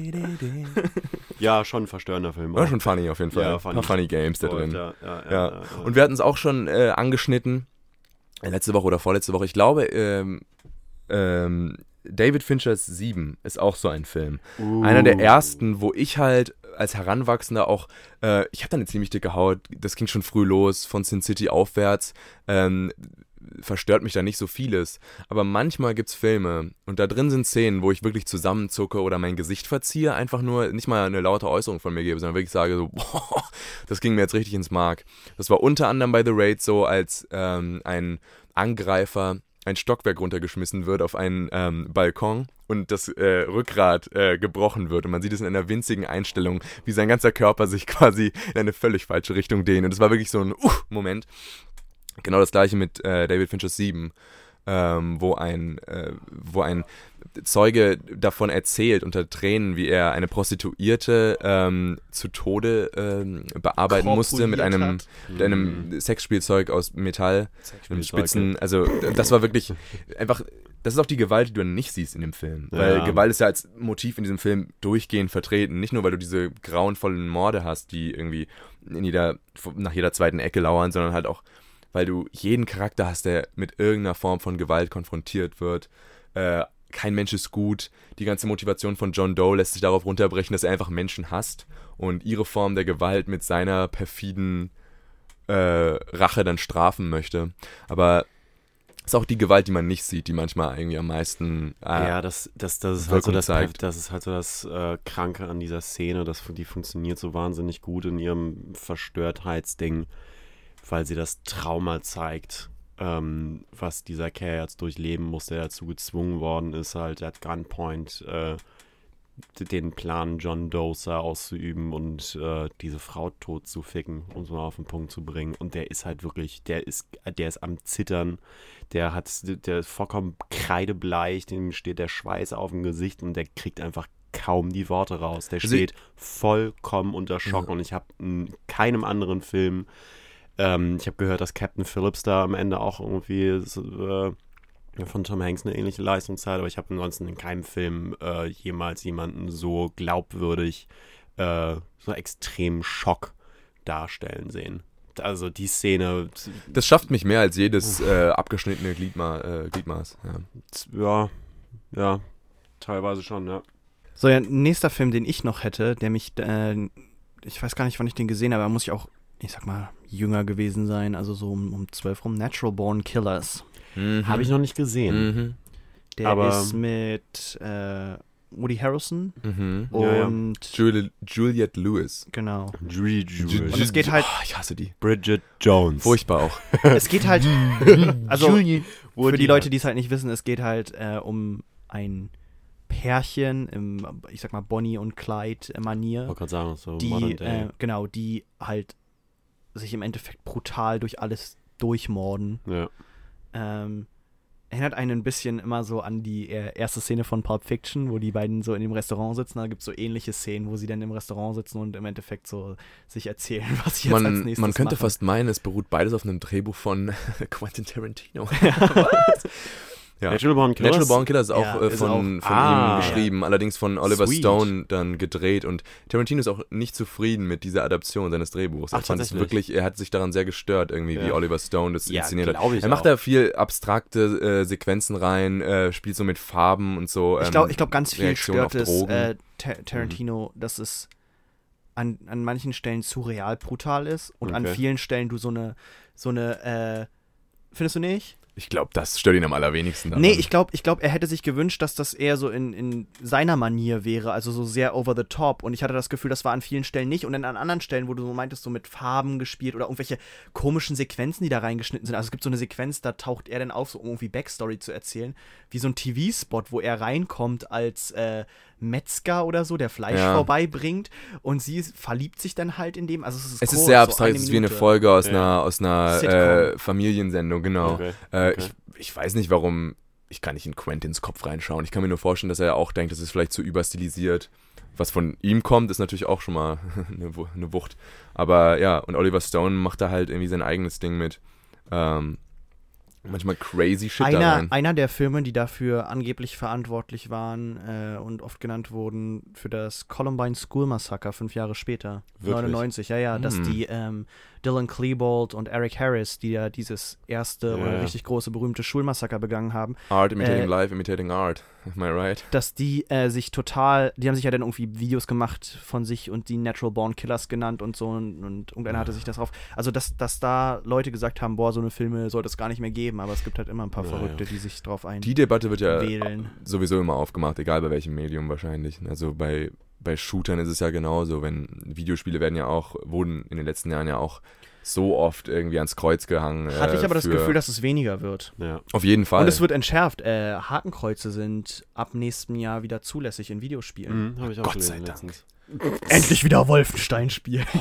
B: ja, schon ein verstörender Film.
A: War
B: auch.
A: schon funny auf jeden Fall.
B: Ja,
A: ein
B: funny.
A: paar funny Games da drin.
B: Ja, ja, ja,
A: Ja.
B: ja,
A: Und wir hatten es auch schon äh, angeschnitten, äh, letzte Woche oder vorletzte Woche. Ich glaube, ähm, ähm, David Finchers Sieben ist auch so ein Film. Einer der ersten, wo ich halt als Heranwachsender auch, äh, ich hatte eine ziemlich dicke Haut, das ging schon früh los, von Sin City aufwärts, ähm, verstört mich da nicht so vieles. Aber manchmal gibt's Filme und da drin sind Szenen, wo ich wirklich zusammenzucke oder mein Gesicht verziehe, einfach nur nicht mal eine laute Äußerung von mir gebe, sondern wirklich sage so, (laughs) boah, das ging mir jetzt richtig ins Mark. Das war unter anderem bei The Raid so, als ähm, ein Angreifer ein Stockwerk runtergeschmissen wird auf einen ähm, Balkon und das äh, Rückgrat äh, gebrochen wird. Und man sieht es in einer winzigen Einstellung, wie sein ganzer Körper sich (laughs) quasi in eine völlig falsche Richtung dehnt. Und es war wirklich so ein uh, Moment. Genau das gleiche mit äh, David Finchers 7, ähm, wo, ein, äh, wo ein Zeuge davon erzählt unter Tränen, wie er eine Prostituierte ähm, zu Tode ähm, bearbeiten musste mit einem, mit einem Sexspielzeug aus Metall,
B: Sexspielzeug,
A: Spitzen. Also das war wirklich einfach. Das ist auch die Gewalt, die du nicht siehst in dem Film. Weil
B: Ja.
A: Gewalt ist ja als Motiv in diesem Film durchgehend vertreten. Nicht nur, weil du diese grauenvollen Morde hast, die irgendwie in jeder, nach jeder zweiten Ecke lauern, sondern halt auch, weil du jeden Charakter hast, der mit irgendeiner Form von Gewalt konfrontiert wird. Äh, kein Mensch ist gut. Die ganze Motivation von John Doe lässt sich darauf runterbrechen, dass er einfach Menschen hasst und ihre Form der Gewalt mit seiner perfiden äh, Rache dann strafen möchte. Aber es ist auch die Gewalt, die man nicht sieht, die manchmal irgendwie am meisten. Äh,
B: ja, das, das, das ist halt so das, das ist halt so das äh, Kranke an dieser Szene, dass die funktioniert so wahnsinnig gut in ihrem Verstörtheitsding, weil sie das Trauma zeigt, ähm, was dieser Kerl jetzt durchleben muss, der dazu gezwungen worden ist, halt at Gunpoint äh, den Plan John Dosa auszuüben und äh, diese Frau tot zu ficken, um es mal auf den Punkt zu bringen. Und der ist halt wirklich, der ist, der ist am Zittern, der hat, der ist vollkommen kreidebleich, dem steht der Schweiß auf dem Gesicht und der kriegt einfach kaum die Worte raus. Der
A: Also-
B: steht vollkommen unter Schock und ich habe in keinem anderen Film, ähm, ich habe gehört, dass Captain Phillips da am Ende auch irgendwie so, äh, von Tom Hanks eine ähnliche Leistung zeigt, aber ich habe ansonsten in keinem Film äh, jemals jemanden so glaubwürdig, äh, so extrem Schock darstellen sehen. Also die Szene,
A: Das schafft mich mehr als jedes äh, abgeschnittene Gliedma äh, Gliedmaß. Ja.
B: ja, ja, teilweise schon, ja.
C: So, ja, nächster Film, den ich noch hätte, der mich, äh, ich weiß gar nicht, wann ich den gesehen habe, aber muss ich auch, ich sag mal, jünger gewesen sein, also so um, um 12 rum, Natural Born Killers.
A: Mhm.
B: Habe ich noch nicht gesehen.
A: Mhm.
C: Der
B: Aber-
C: ist mit äh, Woody Harrelson
A: Mhm.
B: Ja, ja.
C: und
A: Juli Juliette Lewis.
C: genau.
B: Julie Jules.
C: Und es geht halt-
A: Oh, ich hasse die.
B: Bridget Jones.
A: Furchtbar auch. (laughs)
C: Es geht halt, (laughs) also
B: Julie
C: für die Leute, die es halt nicht wissen, es geht halt äh, um ein Pärchen im, ich sag mal, Bonnie und Clyde
B: Ich
C: Manier,
B: wollte gerade sagen, so
C: die,
B: Modern Day.
C: äh, genau, die halt sich im Endeffekt brutal durch alles durchmorden.
B: ja.
C: Ähm, erinnert einen ein bisschen immer so an die äh, erste Szene von Pulp Fiction, wo die beiden so in dem Restaurant sitzen. Da gibt es so ähnliche Szenen, wo sie dann im Restaurant sitzen und im Endeffekt so sich erzählen, (laughs) was sie jetzt als
A: Man,
C: nächstes
A: man könnte
C: machen.
A: fast meinen, es beruht beides auf einem Drehbuch von (laughs) Quentin Tarantino. (laughs) Ja.
B: Natural Born Killers.
A: Natural Born Killers ist auch
C: Ja,
A: äh,
C: ist
A: von,
C: auch-
A: von
B: Ah.
A: ihm geschrieben, allerdings von Oliver
B: Sweet.
A: Stone dann gedreht und Tarantino ist auch nicht zufrieden mit dieser Adaption seines Drehbuchs. Er
B: Ach,
A: fand es wirklich, er hat sich daran sehr gestört, irgendwie, wie
B: Ja.
A: Oliver Stone das
B: Ja,
A: inszeniert hat.
B: ich
A: Er macht
B: auch.
A: da viel abstrakte äh, Sequenzen rein, äh, spielt so mit Farben und so.
C: Ich
A: ähm,
C: glaube, ich glaub, ganz viel
A: Reaktion
C: stört es äh, Ta Tarantino, dass es an, an manchen Stellen surreal brutal ist und an
B: Okay.
C: vielen Stellen du so eine, so eine, äh, findest du nicht?
A: Ich glaube, das stört ihn am allerwenigsten. Daran.
C: Nee, ich glaube, ich glaub, er hätte sich gewünscht, dass das eher so in, in seiner Manier wäre, also so sehr over the top. Und ich hatte das Gefühl, das war an vielen Stellen nicht. Und dann an anderen Stellen, wo du so meintest, so mit Farben gespielt oder irgendwelche komischen Sequenzen, die da reingeschnitten sind. Also es gibt so eine Sequenz, da taucht er dann auf, so um irgendwie Backstory zu erzählen, wie so ein TV-Spot, wo er reinkommt als äh, Metzger oder so, der Fleisch
A: Ja.
C: vorbeibringt. Und sie verliebt sich dann halt in dem. Also es ist,
A: Es
C: kurz,
A: ist sehr
C: so
A: abstrakt,
C: eine
A: es ist wie eine. Folge aus
B: Ja.
A: einer, aus einer äh, Familiensendung, genau.
B: Okay.
A: Äh,
B: okay.
A: ich, ich weiß nicht, warum. Ich kann nicht in Quentins Kopf reinschauen. Ich kann mir nur vorstellen, dass er auch denkt, das ist vielleicht zu überstilisiert. Was von ihm kommt, ist natürlich auch schon mal (laughs) eine Wucht. Aber ja, und Oliver Stone macht da halt irgendwie sein eigenes Ding mit. Ähm, manchmal crazy Shit da
C: Einer,
A: rein.
C: einer der Filme, die dafür angeblich verantwortlich waren äh, und oft genannt wurden für das Columbine School Massacre fünf Jahre später.
B: Wirklich?
C: 99, ja, ja, dass
A: Hm.
C: die ähm, Dylan Klebold und Eric Harris, die ja dieses erste
B: Ja,
C: oder
B: ja.
C: richtig große berühmte Schulmassaker begangen haben,
A: Art imitating
C: äh,
A: life, imitating art. (laughs) Am I right?
C: dass die äh, sich total, die haben sich ja dann irgendwie Videos gemacht von sich und die Natural Born Killers genannt und so und, und irgendeiner hatte sich das drauf. Also, dass, dass da Leute gesagt haben, boah, so eine Filme sollte es gar nicht mehr geben, aber es gibt halt immer ein paar
B: Ja,
C: Verrückte, die sich drauf ein.
A: Die Debatte wird ja
C: Wählen.
A: sowieso immer aufgemacht, egal bei welchem Medium wahrscheinlich. Also bei, bei Shootern ist es ja genauso, wenn Videospiele werden ja auch, wurden in den letzten Jahren ja auch so oft irgendwie ans Kreuz gehangen.
C: Hatte
A: äh,
C: ich aber das Gefühl, dass es weniger wird.
B: Ja.
A: Auf jeden Fall.
C: Und es wird entschärft. Äh, Hakenkreuze sind ab nächstem Jahr wieder zulässig in Videospielen.
B: Mhm, habe ich auch
A: Gott sei Dank.
B: letztens. (laughs)
C: Endlich wieder Wolfenstein spielen. (laughs)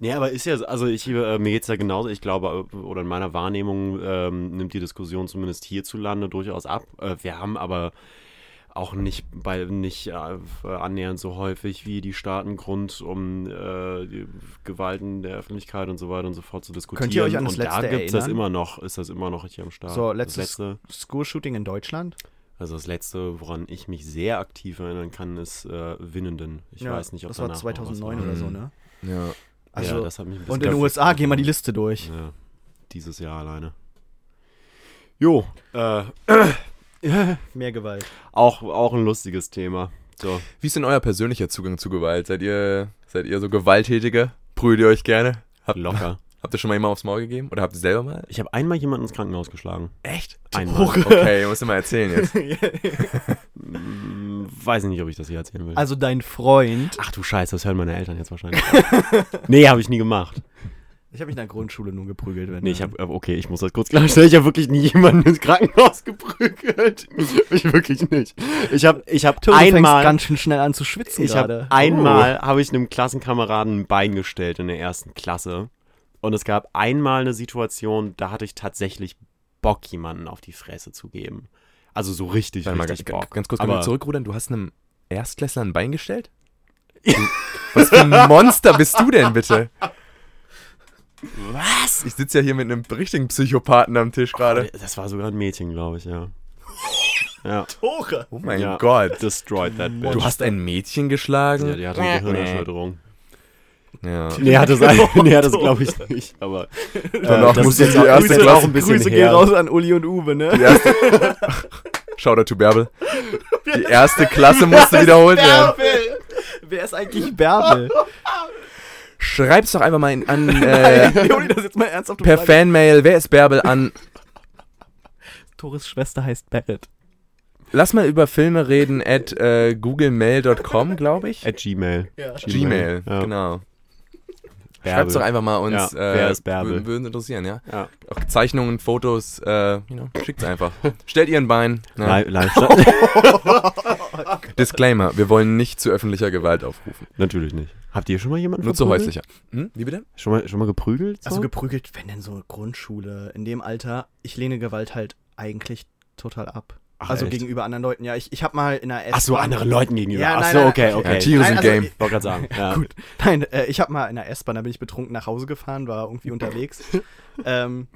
B: Nee, aber ist ja, so- also ich, äh, mir geht's ja genauso. Ich glaube, äh, oder in meiner Wahrnehmung ähm, nimmt die Diskussion zumindest hierzulande durchaus ab. Äh, wir haben aber auch nicht bei nicht äh, annähernd so häufig wie die Staaten Grund, um äh, die Gewalten der Öffentlichkeit und so weiter und so fort zu diskutieren.
C: Könnt ihr euch an das
B: und da
C: letzte
B: gibt's das immer noch, ist das immer noch hier am Start.
C: So, letztes
B: letzte,
C: School-Shooting in Deutschland?
B: also das letzte, woran ich mich sehr aktiv erinnern kann, ist äh, Winnenden. Ich
C: Ja,
B: weiß nicht, ob
C: Das war
B: danach noch was
C: 2009
B: war.
C: oder so,
A: Mhm.
C: ne?
A: ja.
C: Also,
B: ja, das hat mich ein bisschen
C: und in den USA gehen wir die Liste durch.
B: Ja, dieses Jahr alleine. Jo, äh, (clears throat) (laughs)
C: Mehr Gewalt.
B: Auch, auch ein lustiges Thema. So.
A: Wie ist denn euer persönlicher Zugang zu Gewalt? Seid ihr, seid ihr so Gewalttätige? Prügelt ihr euch gerne? Habt,
B: Locker. (laughs)
A: habt ihr schon mal jemand aufs Maul gegeben? Oder habt ihr selber mal?
B: Ich habe einmal jemanden ins Krankenhaus geschlagen.
A: Echt?
B: Einmal.
A: Okay, musst du mal erzählen jetzt. (laughs)
B: Mm, Weiß nicht, ob ich das hier erzählen will.
C: Also dein Freund.
B: Ach du Scheiße, das hören meine Eltern jetzt wahrscheinlich. nee, habe ich nie gemacht.
C: Ich habe mich in der Grundschule nur geprügelt. Wenn
B: Nee, ich habe, okay, ich muss das kurz klarstellen. Ich habe wirklich nie jemanden ins Krankenhaus geprügelt. (laughs) ich wirklich nicht. Ich habe, ich habe
C: du fängst
B: einmal,
C: ganz schön schnell an zu schwitzen
B: ich
C: gerade.
B: habe einmal, habe ich einem Klassenkameraden ein Bein gestellt in der ersten Klasse. Und es gab einmal eine Situation, da hatte ich tatsächlich Bock, jemanden auf die Fresse zu geben. Also so richtig,
A: Warte mal,
B: richtig
A: ganz,
B: Bock.
A: ganz kurz,
B: Aber
A: zurückrudern? Du hast einem Erstklässler ein Bein gestellt? Du- (laughs) Was für ein Monster bist du denn bitte?
B: Was?
A: Ich sitze ja hier mit einem richtigen Psychopathen am Tisch gerade.
B: Das war sogar ein Mädchen, glaube ich, ja. (laughs) Ja.
C: Tore.
A: Oh mein
B: ja.
A: Gott.
B: Destroyed that bitch.
A: Du hast ein Mädchen geschlagen?
B: ja, die hatte eine Gehirnerschütterung.
A: Ja.
B: Nee, hatte es, (laughs) (laughs) nee, es glaube ich nicht, aber äh,
A: Danach
B: das
A: musste
B: ist jetzt
A: die erste Klasse-
B: auch ein bisschen
C: Grüße
B: her.
C: gehen raus an Uli und Uwe, ne?
A: Die erste. Shoutout to Bärbel. Die erste Klasse musste wiederholt werden.
C: Bärbel. Wer ist eigentlich Bärbel?
A: Schreib's doch einfach mal in, an (laughs) äh,
C: Leonie, das jetzt mal ernsthaft.
A: per Fanmail. Wer ist Bärbel an?
C: Tores Schwester heißt Barrett.
A: Lass mal über Filme reden at äh, googlemail.com, glaube ich.
B: At Gmail.
C: Ja.
A: Gmail,
B: Ja.
A: genau.
B: Bärbel.
A: Schreibt's doch einfach mal uns.
B: Ja,
A: äh,
B: wer ist Bärbel?
A: Würden würden uns interessieren, ja.
B: Ja.
A: Auch Zeichnungen, Fotos, äh, you know, schickt's einfach. (laughs) Stellt ihr ein Bein. Ja.
B: Live, live
A: Disclaimer, wir wollen nicht zu öffentlicher Gewalt aufrufen.
B: Natürlich nicht. Habt ihr schon mal jemanden
A: Nur zu häuslicher. Hm? Wie bitte?
B: Schon mal, schon mal geprügelt? So?
C: Also geprügelt, wenn denn so Grundschule, in dem Alter, ich lehne Gewalt halt eigentlich total ab.
B: Ach,
C: also
B: echt?
C: gegenüber anderen Leuten. Ja, ich, ich habe mal in einer S-Bahn.
B: Ach so, anderen Leuten gegenüber.
C: Ja,
B: Ach
C: nein,
B: so,
C: nein,
B: okay,
C: okay.
A: Ja, Tiere
C: Nein,
A: sind
C: also,
A: Game.
B: Wollte gerade sagen. (laughs) Ja.
C: Gut. Nein, äh, ich habe mal in der S-Bahn, da bin ich betrunken nach Hause gefahren, war irgendwie unterwegs. (laughs) ähm,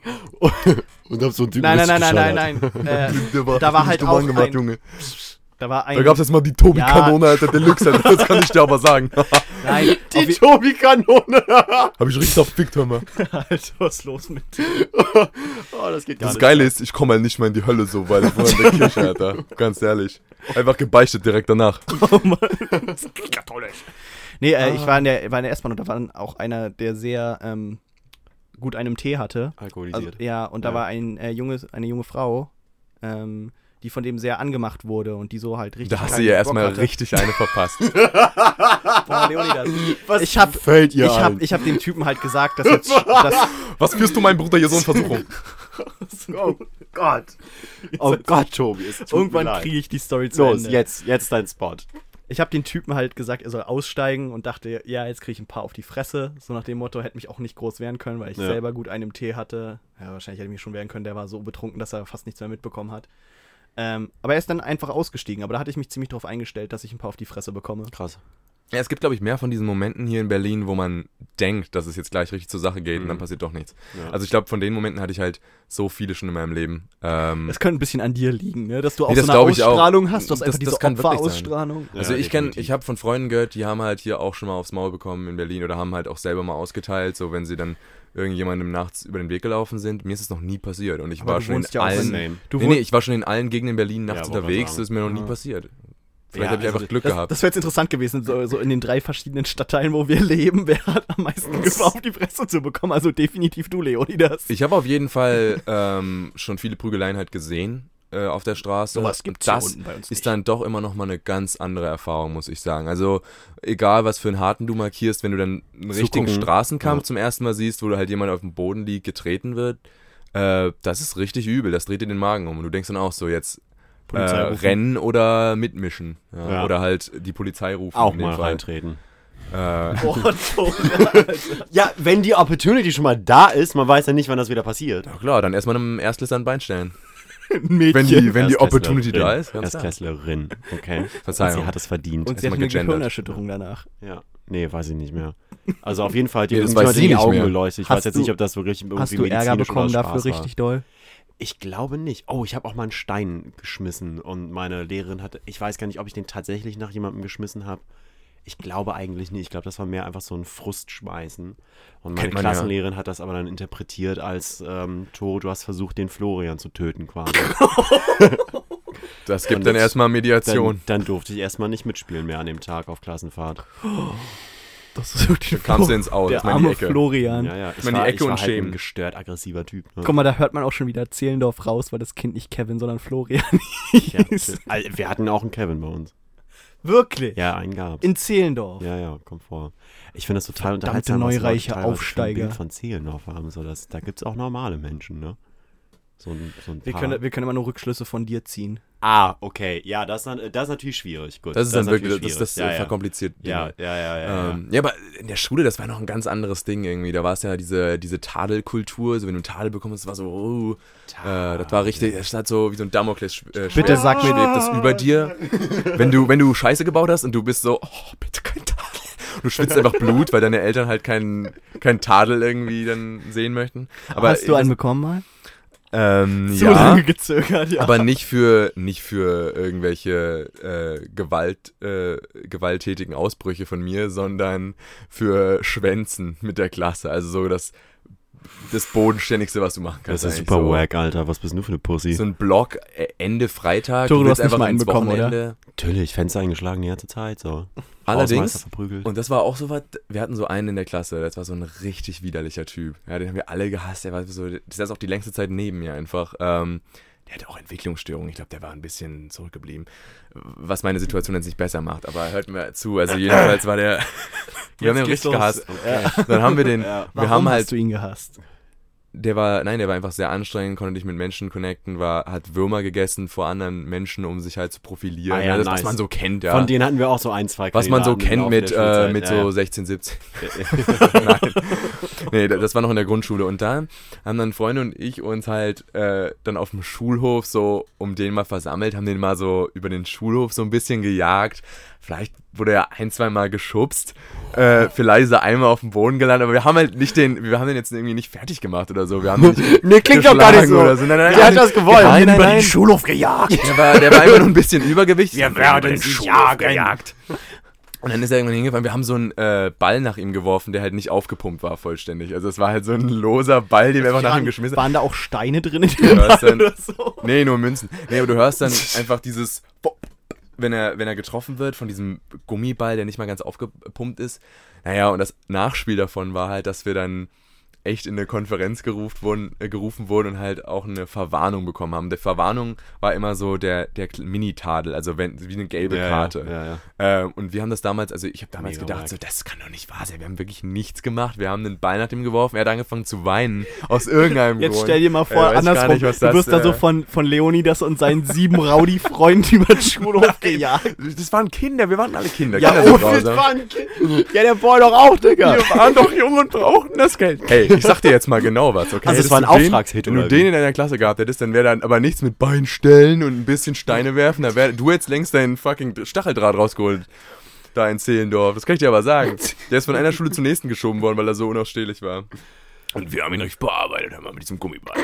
B: Und hab so einen Typen
C: nein, nein, nein, nein, nein, nein. (laughs) Äh, da war halt auch ein,
A: Junge.
C: Da war ein,
A: Da gab's jetzt mal die Tobi-Kanone, Alter, Deluxe, Alter. Das kann ich dir aber sagen. (laughs)
C: nein,
B: Die
C: auf,
B: Tobi-Kanone. (laughs)
A: Hab ich richtig verfickt, hör mal.
C: Alter, was ist los mit dir? (laughs)
B: oh, das geht gar
A: Das
B: nicht.
A: Geile ist, ich komme halt nicht mal in die Hölle so, weil ich war in der Kirche, Alter. Ganz ehrlich. Einfach gebeichtet direkt danach.
C: Oh Mann, das ist katholisch. Nee, äh, ich war in der, war in der S-Bahn und da war auch einer, der sehr ähm, gut einen Tee hatte. Also,
B: Alkoholisiert.
C: ja, und da
B: Ja.
C: war ein, äh, junges, eine junge Frau, ähm, die von dem sehr angemacht wurde und die so halt richtig.
A: Da hast du ja erstmal richtig eine verpasst. (laughs)
C: Boah, Leonidas.
B: Was
C: Ich hab,
B: fällt ihr
C: ich
B: ein?
C: hab, ich hab dem Typen halt gesagt, dass jetzt. (laughs) dass,
A: Was führst du meinen Bruder hier so in Versuchung? (laughs)
B: Oh Gott. Oh Gott, Tobi. Es tut mir
C: irgendwann kriege ich die Story zu
B: Los,
C: Ende.
B: jetzt, jetzt dein Spot.
C: Ich habe den Typen halt gesagt, er soll aussteigen und dachte, ja, jetzt kriege ich ein paar auf die Fresse. So nach dem Motto, hätte mich auch nicht groß wehren können, weil ich
B: Ja.
C: selber gut einen im Tee hatte. Ja, wahrscheinlich hätte ich mich schon wehren können. Der war so betrunken, dass er fast nichts mehr mitbekommen hat. Ähm, aber er ist dann einfach ausgestiegen. Aber da hatte ich mich ziemlich darauf eingestellt, dass ich ein paar auf die Fresse bekomme.
B: Krass.
A: Ja, es gibt, glaube ich, mehr von diesen Momenten hier in Berlin, wo man denkt, dass es jetzt gleich richtig zur Sache geht und dann
B: Mhm.
A: passiert doch nichts.
B: Ja.
A: Also ich glaube, von den Momenten hatte ich halt so viele schon in meinem Leben. Ähm,
C: Es könnte ein bisschen an dir liegen, ne? dass du auch
A: Nee,
C: so eine. Ausstrahlung hast. Du hast
A: Das-
C: einfach diese
A: das kann wirklich sein.
C: Opferausstrahlung.
A: also
B: Ja,
A: ich kenn,
B: definitiv.
A: ich habe von Freunden gehört, die haben halt hier auch schon mal aufs Maul bekommen in Berlin oder haben halt auch selber mal ausgeteilt, so wenn sie dann irgendjemandem nachts über den Weg gelaufen sind. Mir ist es noch nie passiert und ich
C: Aber
A: war
C: du
A: schon in
C: ja auch in-
A: allen...
B: Name.
C: Du
A: nee, nee, ich war schon in allen Gegenden in Berlin nachts
B: Ja,
A: unterwegs, das ist mir noch nie
C: Ja.
A: passiert. Vielleicht
B: Ja,
A: habe ich
B: also
A: einfach Glück
C: Das,
A: gehabt.
C: das wäre jetzt interessant gewesen, so, so in den drei verschiedenen Stadtteilen, wo wir leben, wer hat am meisten Gefahr auf die Fresse zu bekommen. Also definitiv du, Leonidas.
A: Ich habe auf jeden Fall ähm, schon viele Prügeleien halt gesehen äh, auf der Straße.
C: Sowas
A: Und
C: gibt's hier
A: das
C: unten bei uns
A: ist
C: nicht.
A: dann doch immer noch mal eine ganz andere Erfahrung, muss ich sagen. Also egal, was für einen harten du markierst, wenn du dann einen richtigen. Straßenkampf
B: Ja.
A: zum ersten Mal siehst, wo du halt jemand auf dem Boden liegt, getreten wird, äh, das ist richtig übel. Das dreht dir den Magen um. Und du denkst dann auch so, jetzt äh, rennen oder mitmischen. Ja,
B: Ja.
A: Oder halt die Polizei rufen.
B: Auch mal
A: Fall.
B: reintreten.
A: Äh,
C: Alter. (laughs)
B: Ja, wenn die Opportunity schon mal da ist, man weiß ja nicht, wann das wieder passiert.
A: ja klar, dann erstmal einem Erstklässler ein Bein stellen. (laughs)
C: Mädchen.
A: Wenn die, wenn die. Opportunity da ist.
B: Erstklässlerin, okay. (laughs)
A: Verzeihung.
B: Sie hat es verdient.
C: Und sie hat eine. Gehirnerschütterung danach.
B: Ja. Nee, weiß ich nicht mehr. Also auf jeden Fall hat die
A: Nee,
B: irgendjemand
A: weiß sie
B: in die
A: nicht
B: Augen
A: mehr.
B: geleuchtet. Ich
C: Hast
B: weiß jetzt
C: du-
B: nicht, ob das wirklich irgendwie
C: Hast du Ärger bekommen dafür richtig doll?
B: Ich glaube nicht. Oh, ich habe auch mal einen Stein geschmissen und meine Lehrerin hatte, ich weiß gar nicht, ob ich den tatsächlich nach jemandem geschmissen habe. Ich glaube eigentlich nicht. Ich glaube, das war mehr einfach so ein Frustschmeißen. Und meine
A: man ja.
B: Klassenlehrerin hat das aber dann interpretiert als, ähm, Toro, du hast versucht, den Florian zu töten quasi. (laughs)
A: Das gibt
B: Und
A: dann erstmal Mediation.
B: Dann, dann durfte ich erstmal nicht mitspielen mehr an dem Tag auf Klassenfahrt.
C: Das ist wirklich
A: Dann kamst du ins Aus,
C: der
A: die
C: arme
A: Ecke.
C: Florian.
B: Ja, ja. Ich
A: in die
B: war,
A: Ecke
B: ich war
A: und
B: halt
A: schämen.
B: ein gestört aggressiver Typ. Ne?
C: Guck mal, da hört man auch schon wieder Zehlendorf raus, weil das Kind nicht Kevin, sondern Florian
B: Ja, (laughs)
C: hieß.
B: also, wir hatten auch einen Kevin bei uns.
C: Wirklich?
B: Ja, einen gab's.
C: In Zehlendorf.
B: Ja, ja, kommt vor. Ich finde das total
C: Verdammte
B: unterhaltsam, was
C: neureiche
B: ein
C: Aufsteiger.
B: Bild von Zehlendorf haben. So, das, da gibt es auch normale Menschen, ne? So ein, so ein
C: Wir können, wir können immer nur Rückschlüsse von dir ziehen.
B: Ah, okay. Ja, das, ist dann- das ist natürlich schwierig. Gut,
A: Das ist dann wirklich,
B: natürlich
A: das, das äh,
B: ja, ja.
A: verkompliziert.
B: Ja, ja, ja, ja. ja.
A: Ähm, ja, aber in der Schule, das war noch ein ganz anderes Ding irgendwie. Da war es ja diese, diese Tadelkultur, so wenn du einen Tadel bekommst, das war so, oh, äh, das war richtig, das hat so wie so ein Damokles äh,
C: Bitte sag mir-
A: das über dir. Wenn du, wenn du Scheiße gebaut hast und du bist so, oh, bitte kein Tadel. Und du schwitzt einfach Blut, weil deine Eltern halt keinen kein Tadel irgendwie dann sehen möchten. Aber
C: Hast du einen bekommen mal?
A: Ähm,
C: Zu
A: ja.
C: lange gezögert, ja.
A: Aber nicht für, nicht für irgendwelche äh, Gewalt, äh, gewalttätigen Ausbrüche von mir, sondern für Schwänzen mit der Klasse. Also so das, das Bodenständigste, was du machen kannst.
B: Das ist super
A: so.
B: wack, Alter. Was bist du für eine Pussy?
A: So ein Block, äh, Ende Freitag.
C: Tore, du hast nicht mal
A: ins
C: bekommen, oder?
B: Natürlich, Fenster eingeschlagen die ganze Zeit, so.
A: Allerdings, und das war auch so was, wir hatten so einen in der Klasse, das war so ein richtig widerlicher Typ. Ja, den haben wir alle gehasst, der war so, der saß auch die längste Zeit neben mir einfach. Ähm, der hatte auch Entwicklungsstörungen, ich glaube, der war ein bisschen zurückgeblieben, was meine Situation jetzt nicht besser macht, aber hört mir zu, also (laughs) jedenfalls war der, wir haben den
C: geht's
A: richtig
C: los.
A: gehasst. Dann haben wir den, wir
C: Warum
A: haben
C: hast
A: halt
C: du ihn gehasst?
A: Der war, nein, der war einfach sehr anstrengend, konnte nicht mit Menschen connecten, war, hat Würmer gegessen vor anderen Menschen, um sich halt zu profilieren.
B: Ah ja,
A: das,
B: nice.
A: was man so kennt, ja.
B: Von denen hatten wir auch so ein, zwei
A: was man so kennt mit, äh, mit
B: Ja,
A: so 16, 17. (laughs) Nein. Nee, das war noch in der Grundschule. Und da haben dann Freunde und ich uns halt äh, dann auf dem Schulhof so um den mal versammelt, haben den mal so über den Schulhof so ein bisschen gejagt. Vielleicht wurde er ein, zwei Mal geschubst. Äh, vielleicht ist er einmal auf dem Boden gelandet, aber wir haben halt nicht den, wir haben den jetzt irgendwie nicht fertig gemacht oder so. Wir haben ihn nicht (laughs)
B: Nee, klingt doch gar nicht so.
A: Oder so. Nein, nein,
B: Wer hat das gewollt?
A: Nein, nein, nein.
C: Schulhof gejagt.
A: Der war, der war einfach nur ein bisschen übergewichtig.
B: Wir werden sie jagen.
A: Und dann ist er irgendwann hingefallen. Wir haben so einen äh, Ball nach ihm geworfen, der halt nicht aufgepumpt war vollständig. Also es war halt so ein loser Ball, den wir einfach nach ihm geschmissen haben.
C: Waren da auch Steine drin in dem Ball
A: dann,
C: oder so?
A: nee, nur Münzen. Nee, aber du hörst dann einfach dieses, wenn er, wenn er getroffen wird von diesem Gummiball, der nicht mal ganz aufgepumpt ist. Naja, und das Nachspiel davon war halt, dass wir dann echt in eine Konferenz gerufen wurden, äh, gerufen wurden und halt auch eine Verwarnung bekommen haben. Die Verwarnung war immer so der, der Mini-Tadel, also wenn, wie eine gelbe
B: Ja,
A: Karte.
B: Ja, ja.
A: Ähm, und wir haben das damals, also ich habe damals
B: Mega
A: gedacht,
B: wack.
A: so, das kann doch nicht wahr sein. Wir haben wirklich nichts gemacht. Wir haben den Ball nach ihm geworfen. Er hat angefangen zu weinen. Aus (laughs) irgendeinem
C: Jetzt
A: Grund.
C: stell dir mal
A: Ey,
C: vor,
A: gar
C: andersrum,
A: nicht, was
C: du
A: das,
C: wirst da so
A: äh,
C: von, von Leonidas und seinen sieben (laughs) Rowdy-Freunden (laughs) über den Schulhof gejagt.
A: Das waren Kinder, wir waren alle Kinder.
C: Ja,
A: Kinder
C: oh,
A: grausam.
C: Ja, der Boy doch auch, Digga.
A: Wir waren doch jung und brauchten das Geld. Hey, ich sag dir jetzt mal genau was, okay?
B: Also es
A: Hättest
B: war ein Auftragshit,
A: Wenn du den in deiner Klasse gehabt hättest, dann wäre dann aber nichts mit Bein stellen und ein bisschen Steine werfen. Da wär du jetzt längst deinen fucking Stacheldraht rausgeholt. Da in Zehlendorf. Das kann ich dir aber sagen. Der ist von einer Schule zur nächsten geschoben worden, weil er so unausstehlich war. Und wir haben ihn richtig bearbeitet, haben wir mit diesem Gummiball.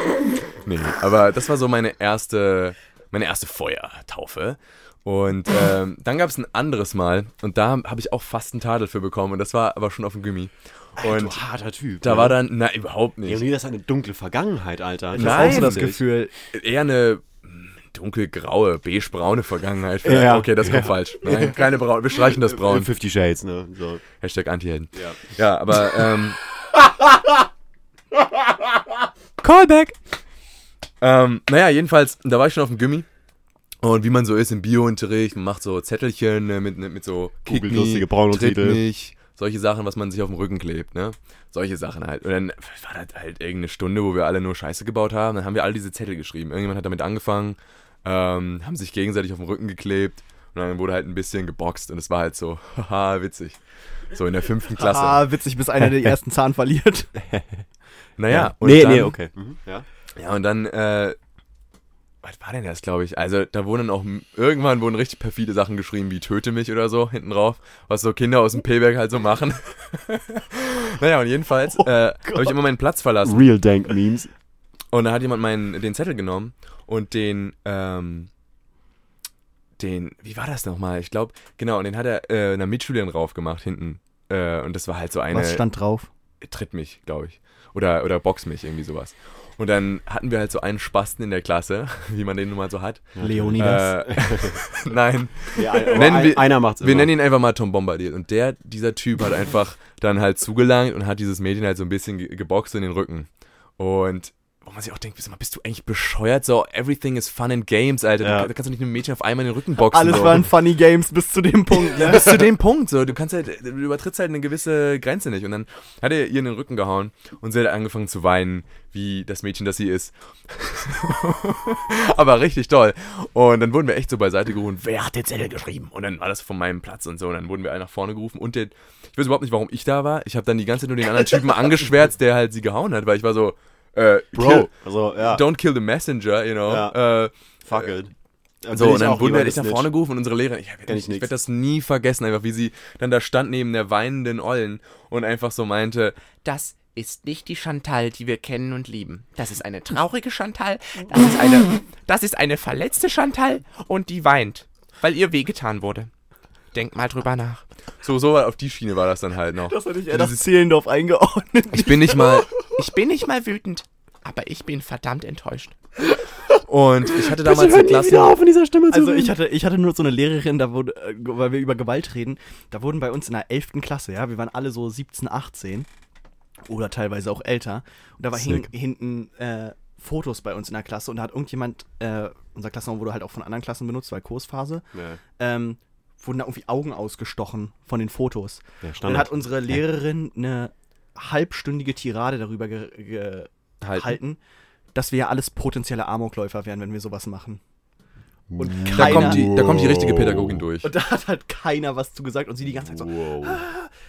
A: Nee, aber das war so meine erste, meine erste Feuertaufe. Und ähm, dann gab es ein anderes Mal und da habe ich auch fast einen Tadel für bekommen und das war aber schon auf dem Gummi. Und
B: du harter Typ.
A: da
B: ne?
A: war dann, na, überhaupt nicht.
B: Leonidas hat eine dunkle Vergangenheit, Alter. Ich
A: Nein.
C: Auch so das. Gefühl.
A: Eher eine hm, dunkelgraue, beigebraune Vergangenheit. vielleicht.
B: Ja.
A: Okay, das kommt falsch. Nein, keine braun. Wir streichen das braun.
B: Fifty Shades, ne? So.
A: Hashtag Antihelden.
B: Ja.
A: Ja, aber, ähm, (laughs)
C: Callback.
A: ähm, naja, jedenfalls, da war ich schon auf dem Gummi. Und wie man so ist im Biounterricht, man macht so Zettelchen ne, mit, mit so Kick
B: Googelt
A: me,
B: lustige Braunung-Titel.
A: tritt mich, solche Sachen, was man sich auf dem Rücken klebt, ne? Solche Sachen halt. Und dann war das halt irgendeine Stunde, wo wir alle nur Scheiße gebaut haben. Dann haben wir alle diese Zettel geschrieben. Irgendjemand hat damit angefangen, ähm, haben sich gegenseitig auf dem Rücken geklebt und dann wurde halt ein bisschen geboxt und es war halt so, (laughs) haha, witzig. So in der fünften Klasse.
C: Ah, witzig, bis einer den (laughs) ersten Zahn verliert.
A: naja, und
B: nee,
A: dann,
B: nee, okay. Mhm. Ja.
A: Ja, und dann, äh, was war denn das, glaube ich? Also, da wurden auch, irgendwann wurden richtig perfide Sachen geschrieben, wie töte mich oder so, hinten drauf, was so Kinder aus dem P-Werk halt so machen. (laughs) naja, und jedenfalls
C: Oh
A: äh, habe ich immer meinen Platz verlassen.
B: Real Dank Memes.
A: Und dann hat jemand meinen, den Zettel genommen und den, ähm, den, wie war das nochmal? Ich glaube, genau, und den hat er äh, einer Mitschülerin drauf gemacht, hinten. Äh, und das war halt so eine
C: Was stand drauf?
A: tritt mich, glaube ich. Oder, oder box mich, irgendwie sowas. Und dann hatten wir halt so einen Spasten in der Klasse, (laughs) wie man den nun mal so hat.
C: Leonidas.
A: Äh, (laughs) nein,
B: Ja, ein,
A: wir-
B: einer macht's immer.
A: wir nennen ihn einfach mal Tom Bombadil. Und der, dieser Typ hat einfach dann halt zugelangt und hat dieses Mädchen halt so ein bisschen ge geboxt in den Rücken. Und wo man sich auch denkt, bist du eigentlich bescheuert? So, everything is fun and games, Alter.
B: Ja.
A: Du, da kannst du nicht einem Mädchen auf einmal in den Rücken boxen.
C: Alles
A: so.
C: waren Funny Games bis zu dem Punkt, (laughs) ne?
A: bis zu dem Punkt. So, du kannst halt, du übertrittst halt eine gewisse Grenze nicht. Und dann hat er ihr in den Rücken gehauen und sie hat angefangen zu weinen, wie das Mädchen, das sie ist. (laughs) Aber richtig toll. Und dann wurden wir echt so beiseite gerufen, wer hat den Zettel geschrieben? Und dann war das von meinem Platz und so. Und dann wurden wir alle nach vorne gerufen. Und der, ich weiß überhaupt nicht, warum ich da war. Ich habe dann die ganze Zeit nur den anderen Typen (laughs) angeschwärzt, der halt sie gehauen hat, weil ich war so, äh,
B: Bro.
A: kill,
B: Also, ja.
A: don't kill the messenger, you know.
B: Ja.
A: Äh,
B: Fuck it. Da
A: so,
B: bin
A: und dann
B: auch
A: wurden wir
B: lieber
A: halt echt nach vorne gerufen und unsere Lehrerin, ich, ich,
B: ich
A: ich werde das nie vergessen, einfach wie sie dann da stand neben der weinenden Ollen und einfach so meinte,
E: Das ist nicht die Chantal, die wir kennen und lieben. Das ist eine traurige Chantal, das ist eine, das ist eine verletzte Chantal und die weint, weil ihr wehgetan wurde. Denkt mal drüber nach.
A: so, so auf die Schiene war das dann halt noch.
C: Das hätte ich eher das Zehlendorf eingeordnet.
A: Ich bin nicht mal, (laughs)
E: Ich bin nicht mal wütend, aber ich bin verdammt enttäuscht. (laughs)
A: und ich hatte damals eine Klasse,
B: auf in dieser Stimme zu
C: Also ich hatte, ich hatte nur so eine Lehrerin, da wurde, äh, weil wir über Gewalt reden, da wurden bei uns in der 11. Klasse, ja, wir waren alle so 17, 18 oder teilweise auch älter. Und da war hin, hinten äh, Fotos bei uns in der Klasse und da hat irgendjemand, äh, unser Klassenraum wurde halt auch von anderen Klassen benutzt, weil Kursphase,
B: Ja,
C: ähm, wurden da irgendwie Augen ausgestochen von den Fotos. Und dann hat unsere Lehrerin eine halbstündige Tirade darüber ge ge
A: Halten.
C: gehalten, dass wir ja alles potenzielle Amokläufer wären, wenn wir sowas machen. Und
A: da
C: keiner,
A: kommt, die, da kommt die richtige Pädagogin durch.
C: und da hat halt keiner was zu gesagt und sie die ganze Zeit so,
B: Wow.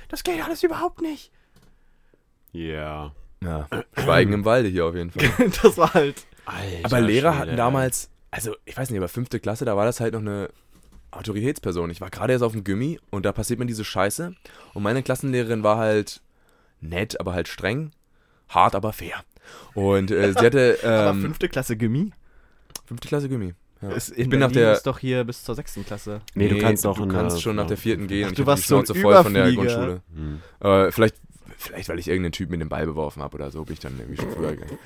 C: das geht alles überhaupt nicht.
B: Ja.
A: Ja, Schweigen im Walde hier auf jeden Fall. (laughs)
C: Das war halt.
B: Alter,
A: Aber Lehrer
B: Schwede,
A: hatten damals, also ich weiß nicht, aber fünfte Klasse, da war das halt noch eine Autoritätsperson. Ich war gerade erst auf dem Gimmi und da passiert mir diese Scheiße. Und meine Klassenlehrerin war halt nett, aber halt streng, hart, aber fair. Und äh, sie hatte (laughs)
C: aber
A: ähm,
C: fünfte Klasse Gimmi?
A: fünfte Klasse Gimmi. Ja.
C: Ist in
A: ich bin nach der
C: ist doch hier bis zur sechsten Klasse.
B: Nee, du kannst auch
A: du kannst schon nach der vierten gehen.
C: Ach,
A: und
C: du warst so
A: voll von der
C: Überflieger.
A: Grundschule.
B: Hm.
A: Äh, vielleicht, vielleicht, weil ich irgendeinen Typ mit dem Ball beworfen habe oder so, bin ich dann irgendwie schon früher gegangen.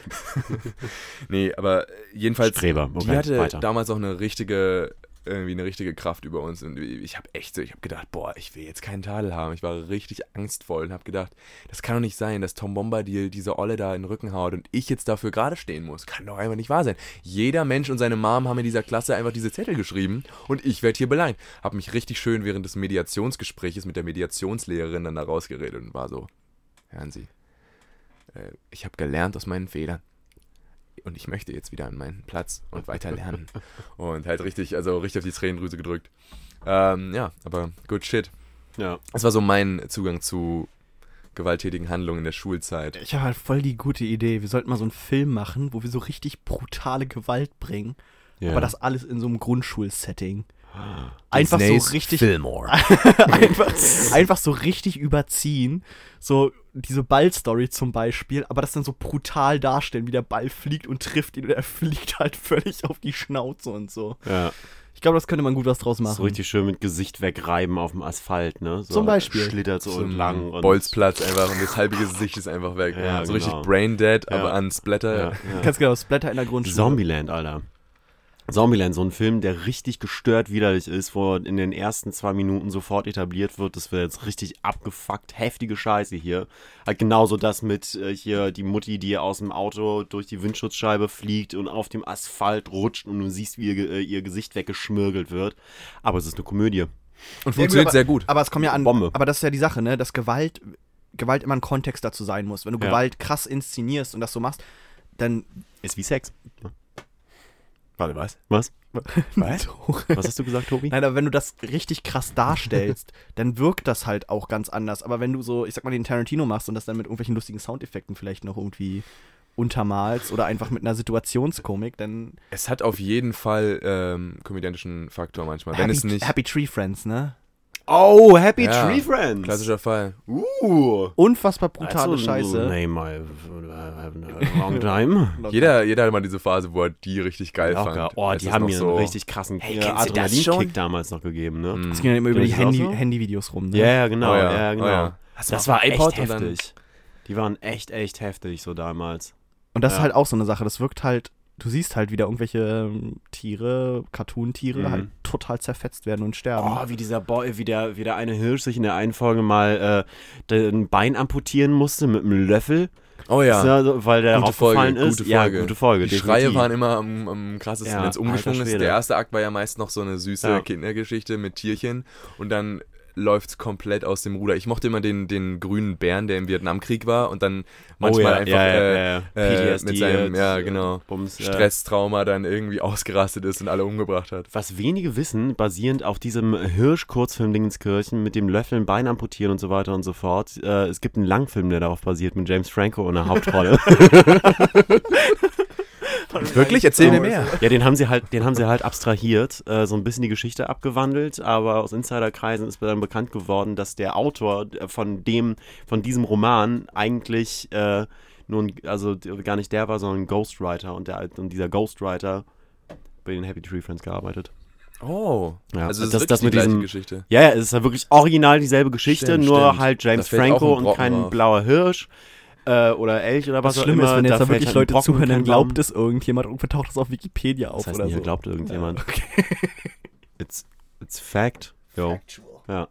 A: (laughs) nee, aber jedenfalls,
B: Streber, okay,
A: die hatte
B: weiter.
A: damals auch eine richtige, irgendwie eine richtige Kraft über uns. Und ich habe echt so, ich habe gedacht, boah, ich will jetzt keinen Tadel haben. Ich war richtig angstvoll und habe gedacht, das kann doch nicht sein, dass Tom Bombadil diese Olle da in den Rücken haut und ich jetzt dafür gerade stehen muss. Kann doch einfach nicht wahr sein. Jeder Mensch und seine Mom haben in dieser Klasse einfach diese Zettel geschrieben und ich werde hier beleidigt. Habe mich richtig schön während des Mediationsgespräches mit der Mediationslehrerin dann da rausgeredet und war so, hören Sie, äh, ich habe gelernt aus meinen Fehlern. Und ich möchte jetzt wieder an meinen Platz und weiter lernen. (laughs) und halt richtig, also richtig auf die Tränendrüse gedrückt. Ähm, ja, aber good shit.
B: Ja.
A: Das war so mein Zugang zu gewalttätigen Handlungen in der Schulzeit.
C: Ich habe halt voll die gute Idee. Wir sollten mal so einen Film machen, wo wir so richtig brutale Gewalt bringen.
B: ja.
C: Aber das alles in so einem Grundschulsetting. Einfach so richtig.
A: Fillmore. (laughs)
C: einfach, einfach so richtig überziehen. So diese Ballstory zum Beispiel, aber das dann so brutal darstellen, wie der Ball fliegt und trifft ihn und er (laughs) fliegt halt völlig auf die Schnauze und so.
B: ja.
C: Ich glaube, das könnte man gut was draus machen.
B: So richtig schön mit Gesicht wegreiben auf dem Asphalt, ne? So
C: Zum Beispiel.
B: Schlittert so
A: Zum
B: entlang. Und
A: Bolzplatz einfach und das halbe Gesicht ist einfach weg.
B: Ja,
A: so
B: genau.
A: richtig brain dead,
B: Ja.
A: aber an Splatter.
B: Ja, (laughs) ja.
C: Ganz genau, Splatter in der Grundschule.
B: Zombieland, Alter. Zombieland, so ein Film, der richtig gestört widerlich ist, wo in den ersten zwei Minuten sofort etabliert wird, das wird jetzt richtig abgefuckt, heftige Scheiße hier. Halt genauso das mit äh, hier die Mutti, die aus dem Auto durch die Windschutzscheibe fliegt und auf dem Asphalt rutscht und du siehst, wie ihr, äh, ihr Gesicht weggeschmirgelt wird. Aber es ist eine Komödie.
A: Und funktioniert
C: aber,
A: sehr gut.
C: Aber es kommt ja an.
B: Bombe.
C: Aber das ist ja die Sache, ne? Dass Gewalt, Gewalt immer ein Kontext dazu sein muss. Wenn du
B: Ja.
C: Gewalt krass inszenierst und das so machst, dann.
B: Ist wie Sex.
A: Warte, was?
B: Was? (laughs)
A: Was? (laughs)
B: Was hast du gesagt, Tobi?
C: Nein, aber wenn du das richtig krass darstellst, (laughs) dann wirkt das halt auch ganz anders. Aber wenn du so, ich sag mal, den Tarantino machst und das dann mit irgendwelchen lustigen Soundeffekten vielleicht noch irgendwie untermalst oder einfach mit einer Situationskomik, dann.
A: Es hat auf jeden Fall ähm, komödiantischen Faktor manchmal. Wenn
C: Happy,
A: es nicht.
C: Happy Tree Friends, ne?
B: Oh, Happy
A: Ja,
B: Tree Friends.
A: Klassischer Fall.
B: Uh.
C: Unfassbar brutale
B: Also,
C: Scheiße.
B: Name I have a long time. (laughs)
A: Jeder, jeder hatte mal diese Phase, wo er die richtig geil
B: Locker.
A: fand.
B: Oh, die haben mir
A: so,
B: einen richtig krassen
E: Hey,
B: äh,
E: du das
B: Adrenalinkick damals noch gegeben, ne?
A: Mm.
C: Es ging ja immer über die
B: das
C: Handy,
B: so?
C: Handyvideos rum, ne?
B: Ja, ja, genau.
A: Oh
B: ja.
A: ja,
B: genau.
A: oh ja.
B: Das,
A: Das
B: war echt heftig. Die waren echt, echt heftig so damals.
C: Und das
B: Ja.
C: ist halt auch so eine Sache. Das wirkt halt, du siehst halt wieder irgendwelche ähm, Tiere, Cartoon-Tiere
B: Mhm.
C: halt total zerfetzt werden und sterben.
B: Oh, wie dieser Boy, wie der, wie der eine Hirsch sich in der einen Folge mal äh, ein Bein amputieren musste mit einem Löffel.
A: Oh ja.
B: Ja, weil der
A: Gute Folge,
B: ist.
A: gute
B: Ja,
A: Folge.
B: gute Folge.
A: Die
B: definitiv.
A: Schreie waren immer am, am krassesten,
B: Ja,
A: wenn es umgeschwungen ist. Der erste Akt war ja meist noch so eine süße
B: Ja.
A: Kindergeschichte mit Tierchen und dann läuft es komplett aus dem Ruder. Ich mochte immer den, den grünen Bären, der im Vietnamkrieg war und dann manchmal
B: oh, ja,
A: einfach
B: ja,
A: äh, äh, mit seinem, ja
B: äh,
A: genau,
B: Bums.
A: Stresstrauma dann irgendwie (laughs) ausgerastet ist und alle umgebracht hat.
B: Was wenige wissen, basierend auf diesem Hirsch-Kurzfilm Dingenskirchen mit dem Löffeln Bein amputieren und so weiter und so fort. Äh, es gibt einen Langfilm, der darauf basiert, mit James Franco in der Hauptrolle. (laughs) (laughs) (laughs)
A: Wirklich? Erzähl mir mehr.
B: ja, den haben sie halt, den haben sie halt abstrahiert, äh, so ein bisschen die Geschichte abgewandelt, aber aus Insiderkreisen ist mir dann bekannt geworden, dass der Autor äh, von dem, von diesem Roman eigentlich äh, nur ein, also gar nicht der war, sondern ein Ghostwriter und der und dieser Ghostwriter bei den Happy Tree Friends gearbeitet.
A: Oh,
B: Ja,
A: also das,
B: das-
A: ist
B: das
A: wirklich
B: mit
A: die gleiche
B: diesem-
A: Geschichte.
B: Ja, ja, es ist ja wirklich original dieselbe Geschichte,
A: Stimmt,
B: nur
A: stimmt.
B: halt James Franco und kein
A: drauf.
B: blauer Hirsch äh, oder Elch oder was,
C: Was
B: auch
C: schlimm
B: immer.
C: ist, wenn jetzt da wirklich
B: halt
C: Leute
B: Brocken,
C: zuhören, dann glaubt es irgendjemand und taucht das auf Wikipedia auf
B: Das heißt
C: oder
B: nicht,
C: so.
B: glaubt irgendjemand.
C: Okay. (laughs)
B: It's, it's fact. Jo. Ja.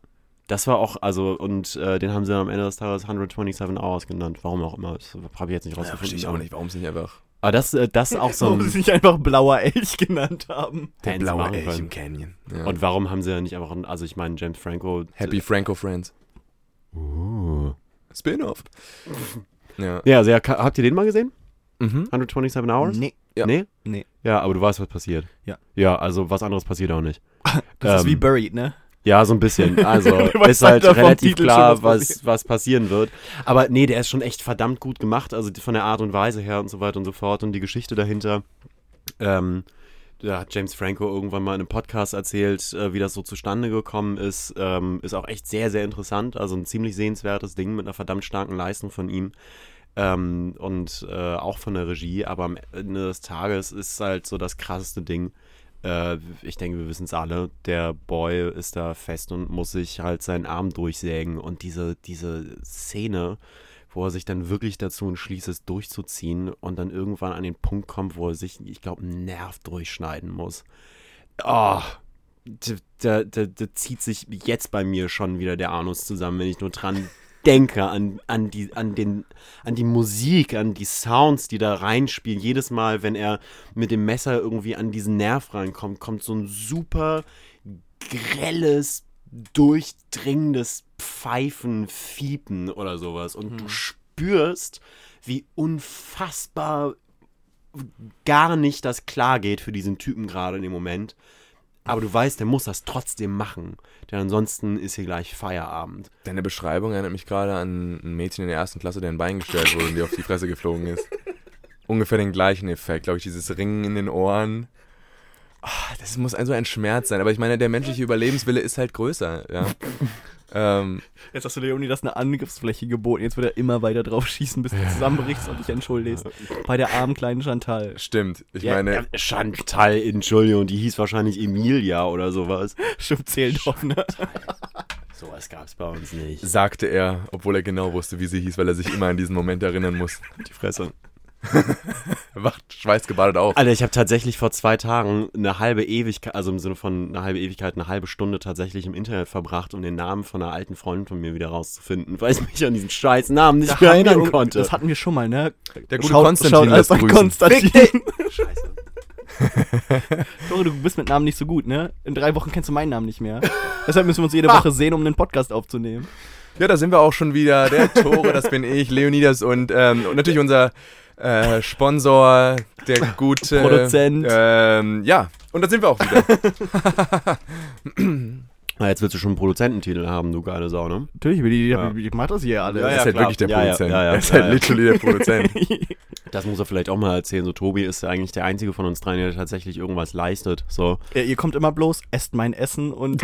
B: Das war auch, also, und äh, den haben sie dann am Ende des Tages 127 Hours genannt. Warum auch immer. Das habe ich jetzt nicht
A: Ja,
B: rausgefunden.
A: verstehe ich auch nicht, warum es nicht einfach
B: Aber das, äh, das auch so
C: Warum sie nicht einfach blauer Elch genannt haben.
A: der blaue Elch
B: können.
A: im Canyon. Ja.
B: Und warum haben sie ja nicht einfach, also ich meine, James Franco.
A: Happy Franco Friends.
B: Uh.
A: Spin-off. Ja.
B: Ja, also, ja, habt ihr den mal gesehen?
A: Mhm.
B: 127 Hours?
C: Nee.
A: Ja.
B: Nee?
C: Nee.
B: Ja, aber du weißt, was passiert.
C: Ja.
B: Ja, also was anderes passiert auch nicht. (laughs)
C: Das ist
B: Ähm,
C: wie Buried, ne?
B: Ja, so ein bisschen. (laughs) Also ist halt
C: halt
B: relativ klar,
C: schon, was
B: was, was passieren wird. Aber nee, der ist schon echt verdammt gut gemacht. Also von der Art und Weise her und so weiter und so fort. Und die Geschichte dahinter. Ähm, da hat James Franco irgendwann mal in einem Podcast erzählt, äh, wie das so zustande gekommen ist. Ähm, ist auch echt sehr, sehr interessant. Also ein ziemlich sehenswertes Ding mit einer verdammt starken Leistung von ihm. Ähm, und äh, auch von der Regie. Aber am Ende des Tages ist halt so das krasseste Ding. Äh, ich denke, wir wissen es alle. Der Boy ist da fest und muss sich halt seinen Arm durchsägen. Und diese, diese Szene, wo er sich dann wirklich dazu entschließt, es durchzuziehen und dann irgendwann an den Punkt kommt, wo er sich, ich glaube, einen Nerv durchschneiden muss. Oh, da, da, da, da zieht sich jetzt bei mir schon wieder der Anus zusammen, wenn ich nur dran (laughs) denke, an, an, die, an, den, an die Musik, an die Sounds, die da reinspielen. Jedes Mal, wenn er mit dem Messer irgendwie an diesen Nerv reinkommt, kommt so ein super grelles, durchdringendes Pfeifen, Fiepen oder sowas. Und du spürst, wie unfassbar gar nicht das klar geht für diesen Typen gerade in dem Moment. Aber du weißt, der muss das trotzdem machen. Denn ansonsten ist hier gleich Feierabend.
A: Deine Beschreibung erinnert mich gerade an ein Mädchen in der ersten Klasse, der ein Bein gestellt wurde und die auf die Fresse geflogen ist. (laughs) Ungefähr den gleichen Effekt, glaube ich, dieses Ringen in den Ohren. Ah, das muss ein, so ein Schmerz sein. Aber ich meine, der menschliche Überlebenswille ist halt größer. Ja? (laughs) ähm,
C: Jetzt hast du Leonie das eine Angriffsfläche geboten. Jetzt wird er immer weiter drauf schießen, bis du zusammenbrichst und dich entschuldigst. Bei der armen kleinen Chantal.
A: stimmt. Ich
B: Ja,
A: meine,
B: ja, Chantal, Entschuldigung, die hieß wahrscheinlich Emilia oder sowas.
C: Stimmt, zählt doch, ne? (laughs)
B: Sowas gab es bei uns nicht.
A: sagte er, obwohl er genau wusste, wie sie hieß, weil er sich immer an diesen Moment erinnern muss.
B: Die Fresse. (laughs)
A: Er wacht schweißgebadet auf.
B: Alter, ich habe tatsächlich vor zwei Tagen eine halbe Ewigkeit, also im Sinne von eine halbe Ewigkeit, eine halbe Stunde tatsächlich im Internet verbracht, um den Namen von einer alten Freundin von mir wieder rauszufinden, weil ich mich an diesen scheiß Namen nicht
C: Da
B: mehr
C: wir
B: erinnern
C: irg-
B: konnte.
C: Das hatten wir schon mal, ne?
A: Der gute
C: Schaut-
A: Konstantin
C: schaut einfach
A: grüßen.
C: Konstantin. (laughs)
B: Scheiße. (laughs)
C: Tore, du bist mit Namen nicht so gut, ne? In drei Wochen kennst du meinen Namen nicht mehr. Deshalb müssen wir uns jede Woche sehen, um einen Podcast aufzunehmen.
A: Ja, da sind wir auch schon wieder. Der Tore, das bin ich, Leonidas und, ähm, und natürlich unser äh, Sponsor, der (laughs) gute
C: Produzent.
A: Ähm, ja, und da sind wir auch wieder. (laughs)
B: Na, jetzt willst du schon einen Produzententitel haben, du geile Sau, ne?
C: Natürlich, die,
B: Ja.
C: ich mach das hier alle.
B: Ja,
A: er
B: ja,
A: ist halt
B: klar.
A: wirklich der Produzent.
B: ja, ja,
A: er ist
B: ja,
A: halt
B: ja.
A: literally der Produzent. (laughs)
B: Das muss er vielleicht auch mal erzählen. So, Tobi ist ja eigentlich der einzige von uns dreien, der tatsächlich irgendwas leistet. So.
C: Ja, ihr kommt immer bloß, esst mein Essen und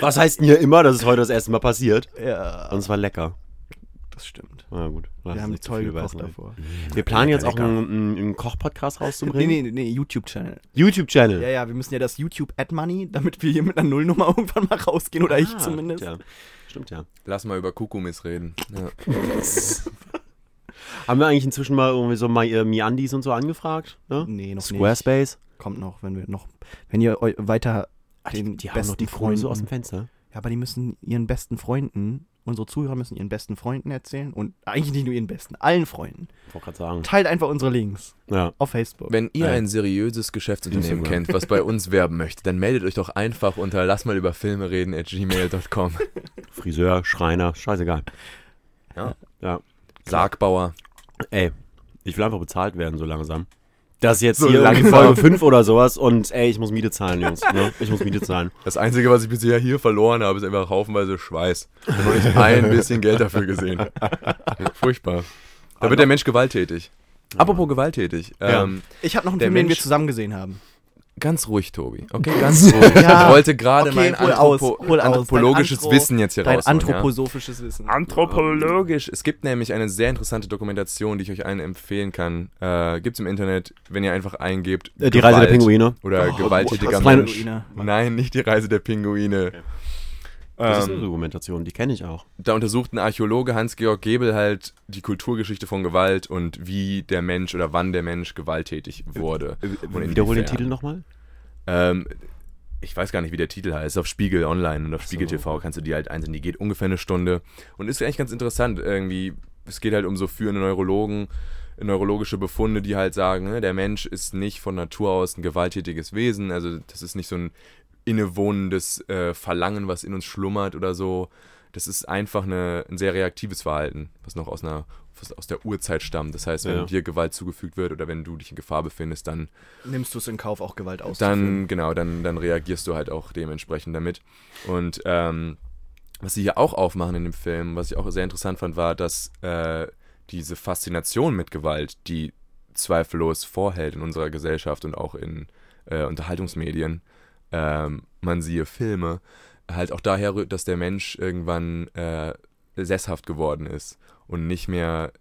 B: Was heißt denn hier immer? Das ist heute das erste Mal passiert.
C: ja,
B: Und es war lecker.
C: Das stimmt.
B: Na gut.
C: Wir haben toll
B: viel
C: gekocht davor.
B: Wir planen jetzt auch einen, Koch-Podcast
C: Nee,
B: rauszubringen.
C: nee, nee, YouTube-Channel.
B: YouTube-Channel.
C: Ja, ja, wir müssen ja das YouTube Ad Money, damit wir hier mit einer Nullnummer (laughs) irgendwann mal rausgehen, oder ich
B: Ah,
C: zumindest.
B: Ja. Stimmt ja.
A: Lass mal über Kukumis reden. Ja. (laughs)
B: Haben wir eigentlich inzwischen mal irgendwie so mal äh, Miandis und so angefragt? Ne?
C: Nee, noch
B: Squarespace?
C: nicht. Kommt noch, wenn wir noch, wenn ihr eu- weiter den
B: Die haben
C: besten
B: noch die Freunde so aus dem Fenster.
C: Ja, aber die müssen ihren besten Freunden, unsere Zuhörer müssen ihren besten Freunden erzählen und eigentlich nicht nur ihren besten, allen Freunden.
B: Ich wollte gerade sagen.
C: Teilt einfach unsere Links
B: Ja.
C: auf Facebook.
A: Wenn ihr
B: Ja.
A: ein seriöses Geschäftsunternehmen
B: Instagram.
A: kennt, was bei uns (laughs) werben möchte, dann meldet euch doch einfach unter lass mal über Filme reden at gmail.com.
B: Friseur, Schreiner, scheißegal.
A: Ja.
B: Ja.
A: Sargbauer.
B: Ey, ich will einfach bezahlt werden, so langsam. Das ist jetzt
A: So
B: hier
A: langsam.
B: Folge 5 oder sowas und ey, ich muss Miete zahlen, Jungs. Ne? Ich muss Miete zahlen.
A: Das Einzige, was ich bisher hier verloren habe, ist einfach haufenweise Schweiß. Ich habe nicht ein bisschen Geld dafür gesehen. Furchtbar. Da wird der Mensch gewalttätig. Apropos gewalttätig.
B: Ja.
A: Ähm,
C: Ich habe noch einen Film, den wir
A: Mensch-
C: zusammen gesehen haben.
A: Ganz ruhig, Tobi. Okay, (laughs) ganz ruhig.
C: Ja.
A: Ich wollte gerade
C: Okay,
A: mein Anthropo
C: aus.
A: anthropologisches
C: Dein Anthro-
A: Wissen jetzt hier
C: Dein
A: rausholen. ja?
C: anthroposophisches Wissen.
A: Anthropologisch. Es gibt nämlich eine sehr interessante Dokumentation, die ich euch allen empfehlen kann. Äh, gibt es im Internet, wenn ihr einfach eingebt.
B: Äh, die Reise der
A: Gewalt
B: Pinguine.
A: Oder
C: Oh,
A: gewalttätiger
B: meine-
A: Mensch.
C: Pinguine.
A: Nein, nicht die Reise der Pinguine.
B: Das ist eine
A: Ähm,
B: Dokumentation, die kenne ich auch.
A: da untersucht ein Archäologe Hans-Georg Gebel halt die Kulturgeschichte von Gewalt und wie der Mensch oder wann der Mensch gewalttätig wurde. Und
B: Wiederhol den. Titel nochmal.
A: Ähm, ich weiß gar nicht, wie der Titel heißt. Auf Spiegel Online und auf
B: so.
A: Spiegel TV kannst du die halt einsehen. Die geht ungefähr eine Stunde und ist eigentlich ganz interessant. Irgendwie, es geht halt um so führende Neurologen, neurologische Befunde, die halt sagen, ne, der Mensch ist nicht von Natur aus ein gewalttätiges Wesen. Also das ist nicht so ein innewohnendes äh, Verlangen, was in uns schlummert oder so. Das ist einfach eine, ein sehr reaktives Verhalten, was noch aus einer aus der Urzeit stammt. Das heißt, wenn
B: Ja.
A: dir Gewalt zugefügt wird oder wenn du dich in Gefahr befindest, dann
C: Nimmst du es in Kauf, auch Gewalt auszuführen?
A: dann, genau, dann, dann reagierst du halt auch dementsprechend damit. Und ähm, was sie hier auch aufmachen in dem Film, was ich auch sehr interessant fand, war, dass äh, diese Faszination mit Gewalt, die zweifellos vorhält in unserer Gesellschaft und auch in äh, Unterhaltungsmedien, ähm, man siehe Filme, halt auch daher rührt, dass der Mensch irgendwann äh, sesshaft geworden ist und nicht mehr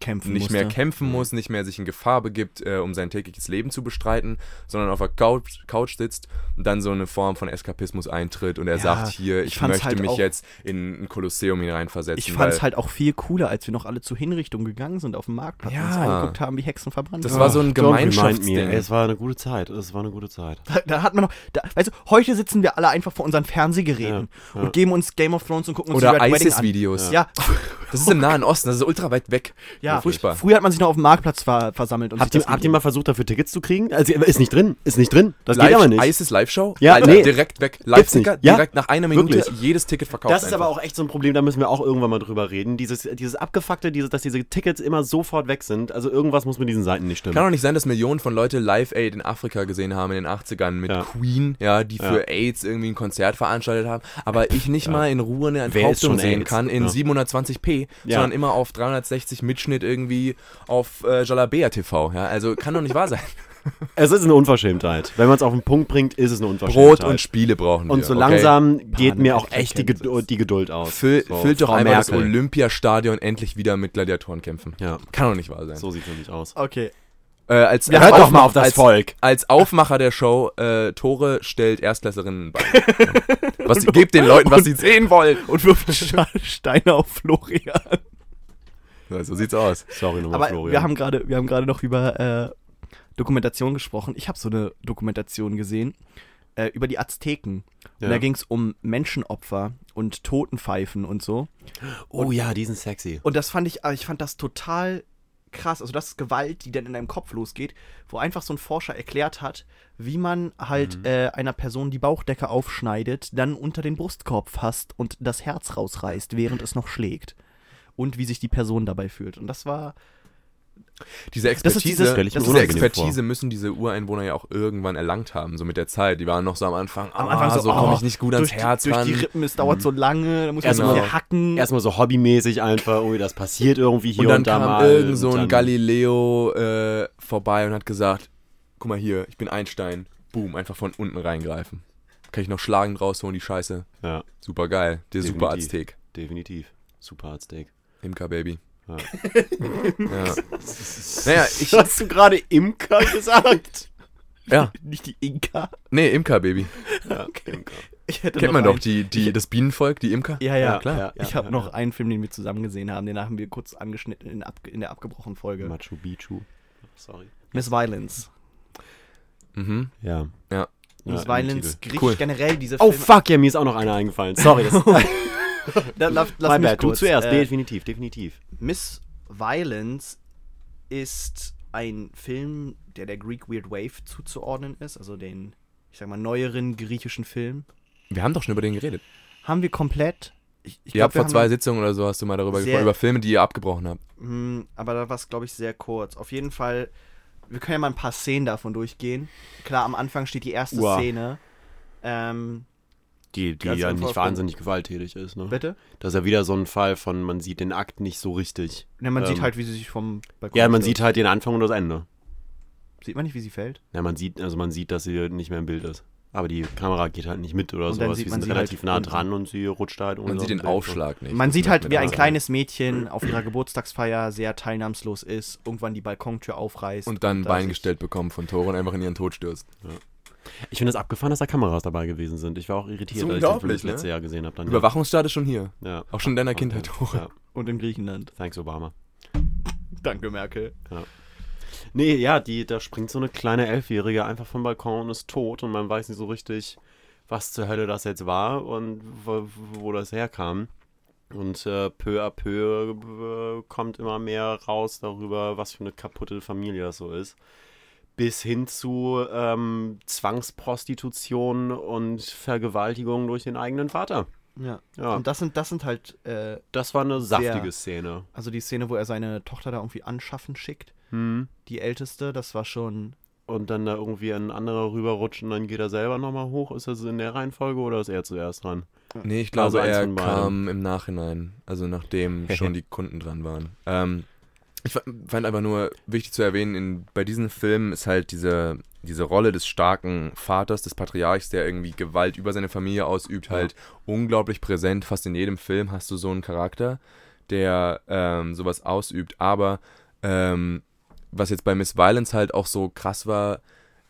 C: kämpfen
A: nicht
C: musste.
A: mehr kämpfen muss, nicht mehr sich in Gefahr begibt, äh, um sein tägliches Leben zu bestreiten, sondern auf der Couch, Couch sitzt und dann so eine Form von Eskapismus eintritt und er
C: Ja,
A: sagt hier,
C: ich
A: ich, möchte
C: halt
A: mich
C: auch-
A: jetzt in ein Kolosseum hineinversetzen.
C: Ich fand es halt auch viel cooler, als wir noch alle zur Hinrichtung gegangen sind auf dem Marktplatz und uns
A: Ja.
C: angeguckt haben, wie Hexen verbrannt
A: Das war so ein. Gemeinschaftsding.
B: Es war eine gute Zeit. Es war eine gute Zeit.
C: Da, da hat man noch, da, weißt du, heute sitzen wir alle einfach vor unseren Fernsehgeräten
B: Ja, ja.
C: und geben uns Game of Thrones und gucken uns
A: Oder. ISIS-Videos.
C: Ja, (laughs)
A: Das ist im Nahen Osten, das ist ultra weit weg.
C: Ja, ja
A: furchtbar.
C: Früher hat man sich noch auf dem Marktplatz ver versammelt. Und
B: habt, ihr, habt ihr mal versucht, dafür Tickets zu kriegen? Also ist nicht drin, ist nicht drin. Das
A: live, geht
B: aber nicht.
A: ISIS Live-Show?
B: Ja,
A: Alter,
B: nee.
A: direkt weg. Live-Ticker,
B: ja?
A: direkt nach einer Minute
B: Wirklich?
A: jedes Ticket verkauft.
B: Das ist einfach. aber auch echt so ein Problem, da müssen wir auch irgendwann mal drüber reden. Dieses, dieses Abgefuckte, dieses, dass diese Tickets immer sofort weg sind. Also irgendwas muss mit diesen Seiten nicht stimmen.
A: Kann doch nicht sein, dass Millionen von Leuten Live Aid in Afrika gesehen haben in den 80ern mit
B: ja.
A: Queen, ja, die für
B: ja.
A: AIDS irgendwie ein Konzert veranstaltet haben. Aber ich nicht mal in Ruhe eine Enthauptung sehen
B: AIDS?
A: kann in 720p.
B: Ja.
A: sondern immer auf 360 Mitschnitt irgendwie auf äh, Jalabea TV. Ja? Also kann doch nicht wahr sein. (laughs)
B: Es ist eine Unverschämtheit. Wenn man es auf den Punkt bringt, ist es eine Unverschämtheit.
A: Brot und Spiele brauchen wir.
B: Und
A: so
B: langsam okay. geht
C: Panik,
B: mir auch echt die, die, Geduld aus.
A: Füll,
B: so,
A: füllt doch
B: Frau
A: einmal
B: Merkel.
A: das Olympiastadion endlich wieder mit Gladiatorenkämpfen.
B: Ja.
A: Kann doch nicht wahr sein.
B: So sieht es nämlich aus.
C: Okay,
A: äh, als,
B: Ja,
A: als
B: hört doch mal auf das
A: als,
B: Volk.
A: Als Aufmacher der Show, äh, Tore stellt Erstklässerinnen bei. (laughs) was, gebt den Leuten, was sie sehen wollen.
C: Und wirft Steine auf Florian.
A: Ja, so sieht's aus.
B: Sorry nochmal,
C: Aber
B: Florian.
C: wir haben gerade, wir haben gerade noch über äh, Dokumentation gesprochen. Ich habe so eine Dokumentation gesehen äh, über die Azteken.
B: Ja.
C: Und da ging es um Menschenopfer und Totenpfeifen und so.
B: oh ja, die sind sexy.
C: Und das fand ich, äh, ich fand das total krass. Also das ist Gewalt, die dann in deinem Kopf losgeht, wo einfach so ein Forscher erklärt hat, wie man halt äh, einer Person die Bauchdecke aufschneidet, dann unter den Brustkorb fasst und das Herz rausreißt, während es noch schlägt. Und wie sich die Person dabei fühlt. Und das war.
A: Diese
C: Das ist
A: Expertise,
C: dieses-
B: ich
A: diese Expertise müssen diese Ureinwohner ja auch irgendwann erlangt haben, so mit der Zeit. Die waren noch so am Anfang,
C: Am
A: ah,
C: Anfang
A: so,
C: so,
A: komme
C: oh,
A: ich nicht gut ans
C: durch
A: Herz
C: durch
A: ran.
C: die Rippen, es dauert so lange, da muss man
B: Erstmal-
C: so viel hacken.
B: Erstmal so hobbymäßig einfach, oh, das passiert irgendwie hier
A: und
B: und,
A: dann
B: da
A: kam
B: mal.
A: irgend so
B: und
A: ein Galileo äh, vorbei und hat gesagt, guck mal hier, ich bin Einstein. Boom, einfach von unten reingreifen. Kann ich noch schlagend rausholen, die Scheiße.
B: Ja,
A: Super geil. Der
B: Definitiv.
A: Super Aztek.
B: definitiv. Super Steak.
A: Imker Baby.
B: Ja.
A: ja. (laughs) Naja, ich.
B: Hast du gerade Imker gesagt?
A: Ja,
C: Nicht die Inka.
A: nee, Imker Baby.
B: Ja, okay.
C: Hätte
A: Kennt man doch
C: einen-
A: die, die, das Bienenvolk, die Imker?
C: Ja, ja,
B: Ja,
A: klar.
B: ja,
C: ich habe noch einen Film, den wir zusammen gesehen haben. Den haben wir kurz angeschnitten in, ab, in der abgebrochenen Folge.
B: Machu Picchu. Sorry.
C: Miss Violence.
A: Mhm.
B: Ja.
A: Ja.
C: Miss Violence, griechisch
A: Cool.
C: generell diese
B: Oh
C: Filme.
B: fuck, ja, mir ist auch noch einer eingefallen. Sorry, das (laughs)
C: Da, lass, lass mich
B: bad. Du
C: kurz.
B: zuerst,
C: Äh,
B: definitiv, definitiv.
C: Miss Violence ist ein Film, der der Greek Weird Wave zuzuordnen ist, also den, ich sag mal, neueren griechischen Film.
A: Wir haben doch schon über den geredet.
C: Haben wir komplett. Ich, ich
A: ihr habt
C: wir
A: vor zwei Sitzungen oder so hast du mal darüber gesprochen, über Filme, die ihr abgebrochen habt.
C: Hm, aber da war es, glaube ich, sehr kurz. Auf jeden Fall, wir können ja mal ein paar Szenen davon durchgehen. Klar, am Anfang steht die erste
B: Uah.
C: Szene. Ähm,
B: Die, die ja nicht wahnsinnig gewalttätig ist, ne?
C: bitte?
B: Das ist ja wieder so ein Fall von, man sieht den Akt nicht so richtig.
C: Ja, man
B: Ähm,
C: sieht halt, wie sie sich vom Balkon
B: Ja, man sieht halt den Anfang und das Ende.
C: Sieht man nicht, wie sie fällt?
B: Ja, man sieht, also man sieht, dass sie nicht mehr im Bild ist. Aber die Kamera geht halt nicht mit oder
C: Und
B: sowas.
C: man
B: sind
C: sie
B: relativ
C: halt
B: nah dran und sie rutscht halt
A: Man sieht den
B: Bild.
A: Aufschlag nicht.
C: Man
A: Das
C: sieht halt,
A: mit
C: wie ein kleines Mädchen auf ihrer Geburtstagsfeier sehr teilnahmslos ist, irgendwann die Balkontür aufreißt.
A: Und dann ein
C: da
A: Bein gestellt bekommen von Toro und einfach in ihren Tod stürzt.
B: Ich finde es abgefahren, dass da Kameras dabei gewesen sind. Ich war auch irritiert, als ich das letzte
A: ne?
B: Jahr gesehen habe.
A: Überwachungsstaat ist schon hier.
B: Ja.
A: Auch schon in deiner
B: Okay.
A: Kindheit, Toro.
B: Ja.
C: Und in Griechenland.
B: Thanks, Obama.
C: Danke, Merkel.
B: Nee, ja, die, da springt so eine kleine Elfjährige einfach vom Balkon und ist tot und man weiß nicht so richtig, was zur Hölle das jetzt war und wo, wo das herkam. Und äh, peu à peu äh, kommt immer mehr raus darüber, was für eine kaputte Familie das so ist. Bis hin zu ähm, Zwangsprostitution und Vergewaltigung durch den eigenen Vater.
C: Ja.
B: Ja,
C: Und das sind, das sind halt, äh,
B: das war eine
C: sehr-
B: saftige Szene.
C: also die Szene, wo er seine Tochter da irgendwie anschaffen schickt.
B: Hm.
C: Die älteste, das war schon.
B: Und dann da irgendwie ein anderer rüberrutscht und dann geht er selber nochmal hoch. Ist das in der Reihenfolge oder ist er zuerst dran?
A: Nee, ich glaube,
B: Also
A: er kam im Nachhinein, also nachdem (laughs) schon die Kunden dran waren. Ähm, ich fa- fand aber nur wichtig zu erwähnen, in, bei diesen Filmen ist halt diese, diese Rolle des starken Vaters, des Patriarchs, der irgendwie Gewalt über seine Familie ausübt,
B: Ja.
A: halt unglaublich präsent. Fast in jedem Film hast du so einen Charakter, der ähm, sowas ausübt. Aber ähm, was jetzt bei Miss Violence halt auch so krass war,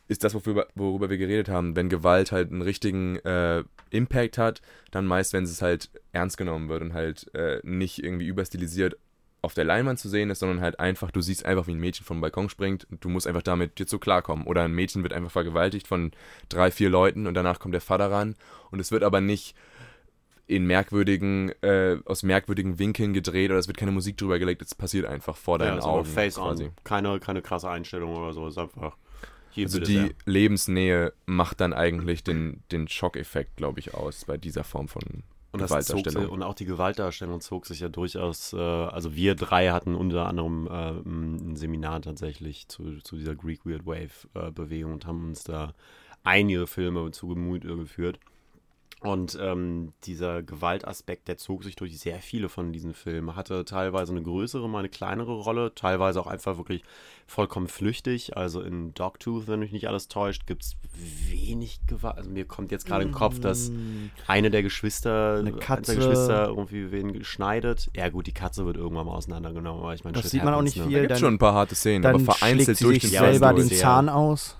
A: ist das, worüber, worüber wir geredet haben. Wenn Gewalt halt einen richtigen äh, Impact hat, dann meist, wenn es halt ernst genommen wird und halt äh, nicht irgendwie überstilisiert auf der Leinwand zu sehen ist, sondern halt einfach, du siehst einfach, wie ein Mädchen vom Balkon springt und du musst einfach damit dir zu klarkommen. Oder ein Mädchen wird einfach vergewaltigt von drei, vier Leuten und danach kommt der Vater ran und es wird aber nicht in merkwürdigen, äh, aus merkwürdigen Winkeln gedreht oder es wird keine Musik drüber gelegt, es passiert einfach vor deinen
B: ja, so
A: Augen
B: face
A: quasi.
B: on. Keine, keine krasse Einstellung oder so. Ist einfach.
A: Also die. Lebensnähe macht dann eigentlich den, den Schockeffekt, glaube ich, aus bei dieser Form von
B: und, das zog sich,
A: Gewaltdarstellung.
B: und auch die Gewaltdarstellung zog sich ja durchaus. Äh, also wir drei hatten unter anderem äh, ein Seminar tatsächlich zu, zu dieser Greek Weird Wave äh, Bewegung und haben uns da einige Filme zu Gemüte geführt. Und ähm, dieser Gewaltaspekt, der zog sich durch sehr viele von diesen Filmen, hatte teilweise eine größere, mal eine kleinere Rolle, teilweise auch einfach wirklich vollkommen flüchtig. Also in Dogtooth, wenn mich nicht alles täuscht, gibt es wenig Gewalt. Also mir kommt jetzt gerade in den Kopf, dass
C: Mm,
B: eine der Geschwister,
C: Eine Katze.
B: der Geschwister irgendwie wen schneidet. Ja gut, die Katze wird irgendwann mal auseinandergenommen, aber ich meine,
C: Das
B: shit
C: sieht man auch nicht
B: ne?
C: viel.
A: Da gibt schon ein paar harte Szenen,
C: Dann
A: aber
C: schlägt
A: vereinzelt
C: sie
A: durch
C: sich selber
A: durch.
C: den Zahn aus.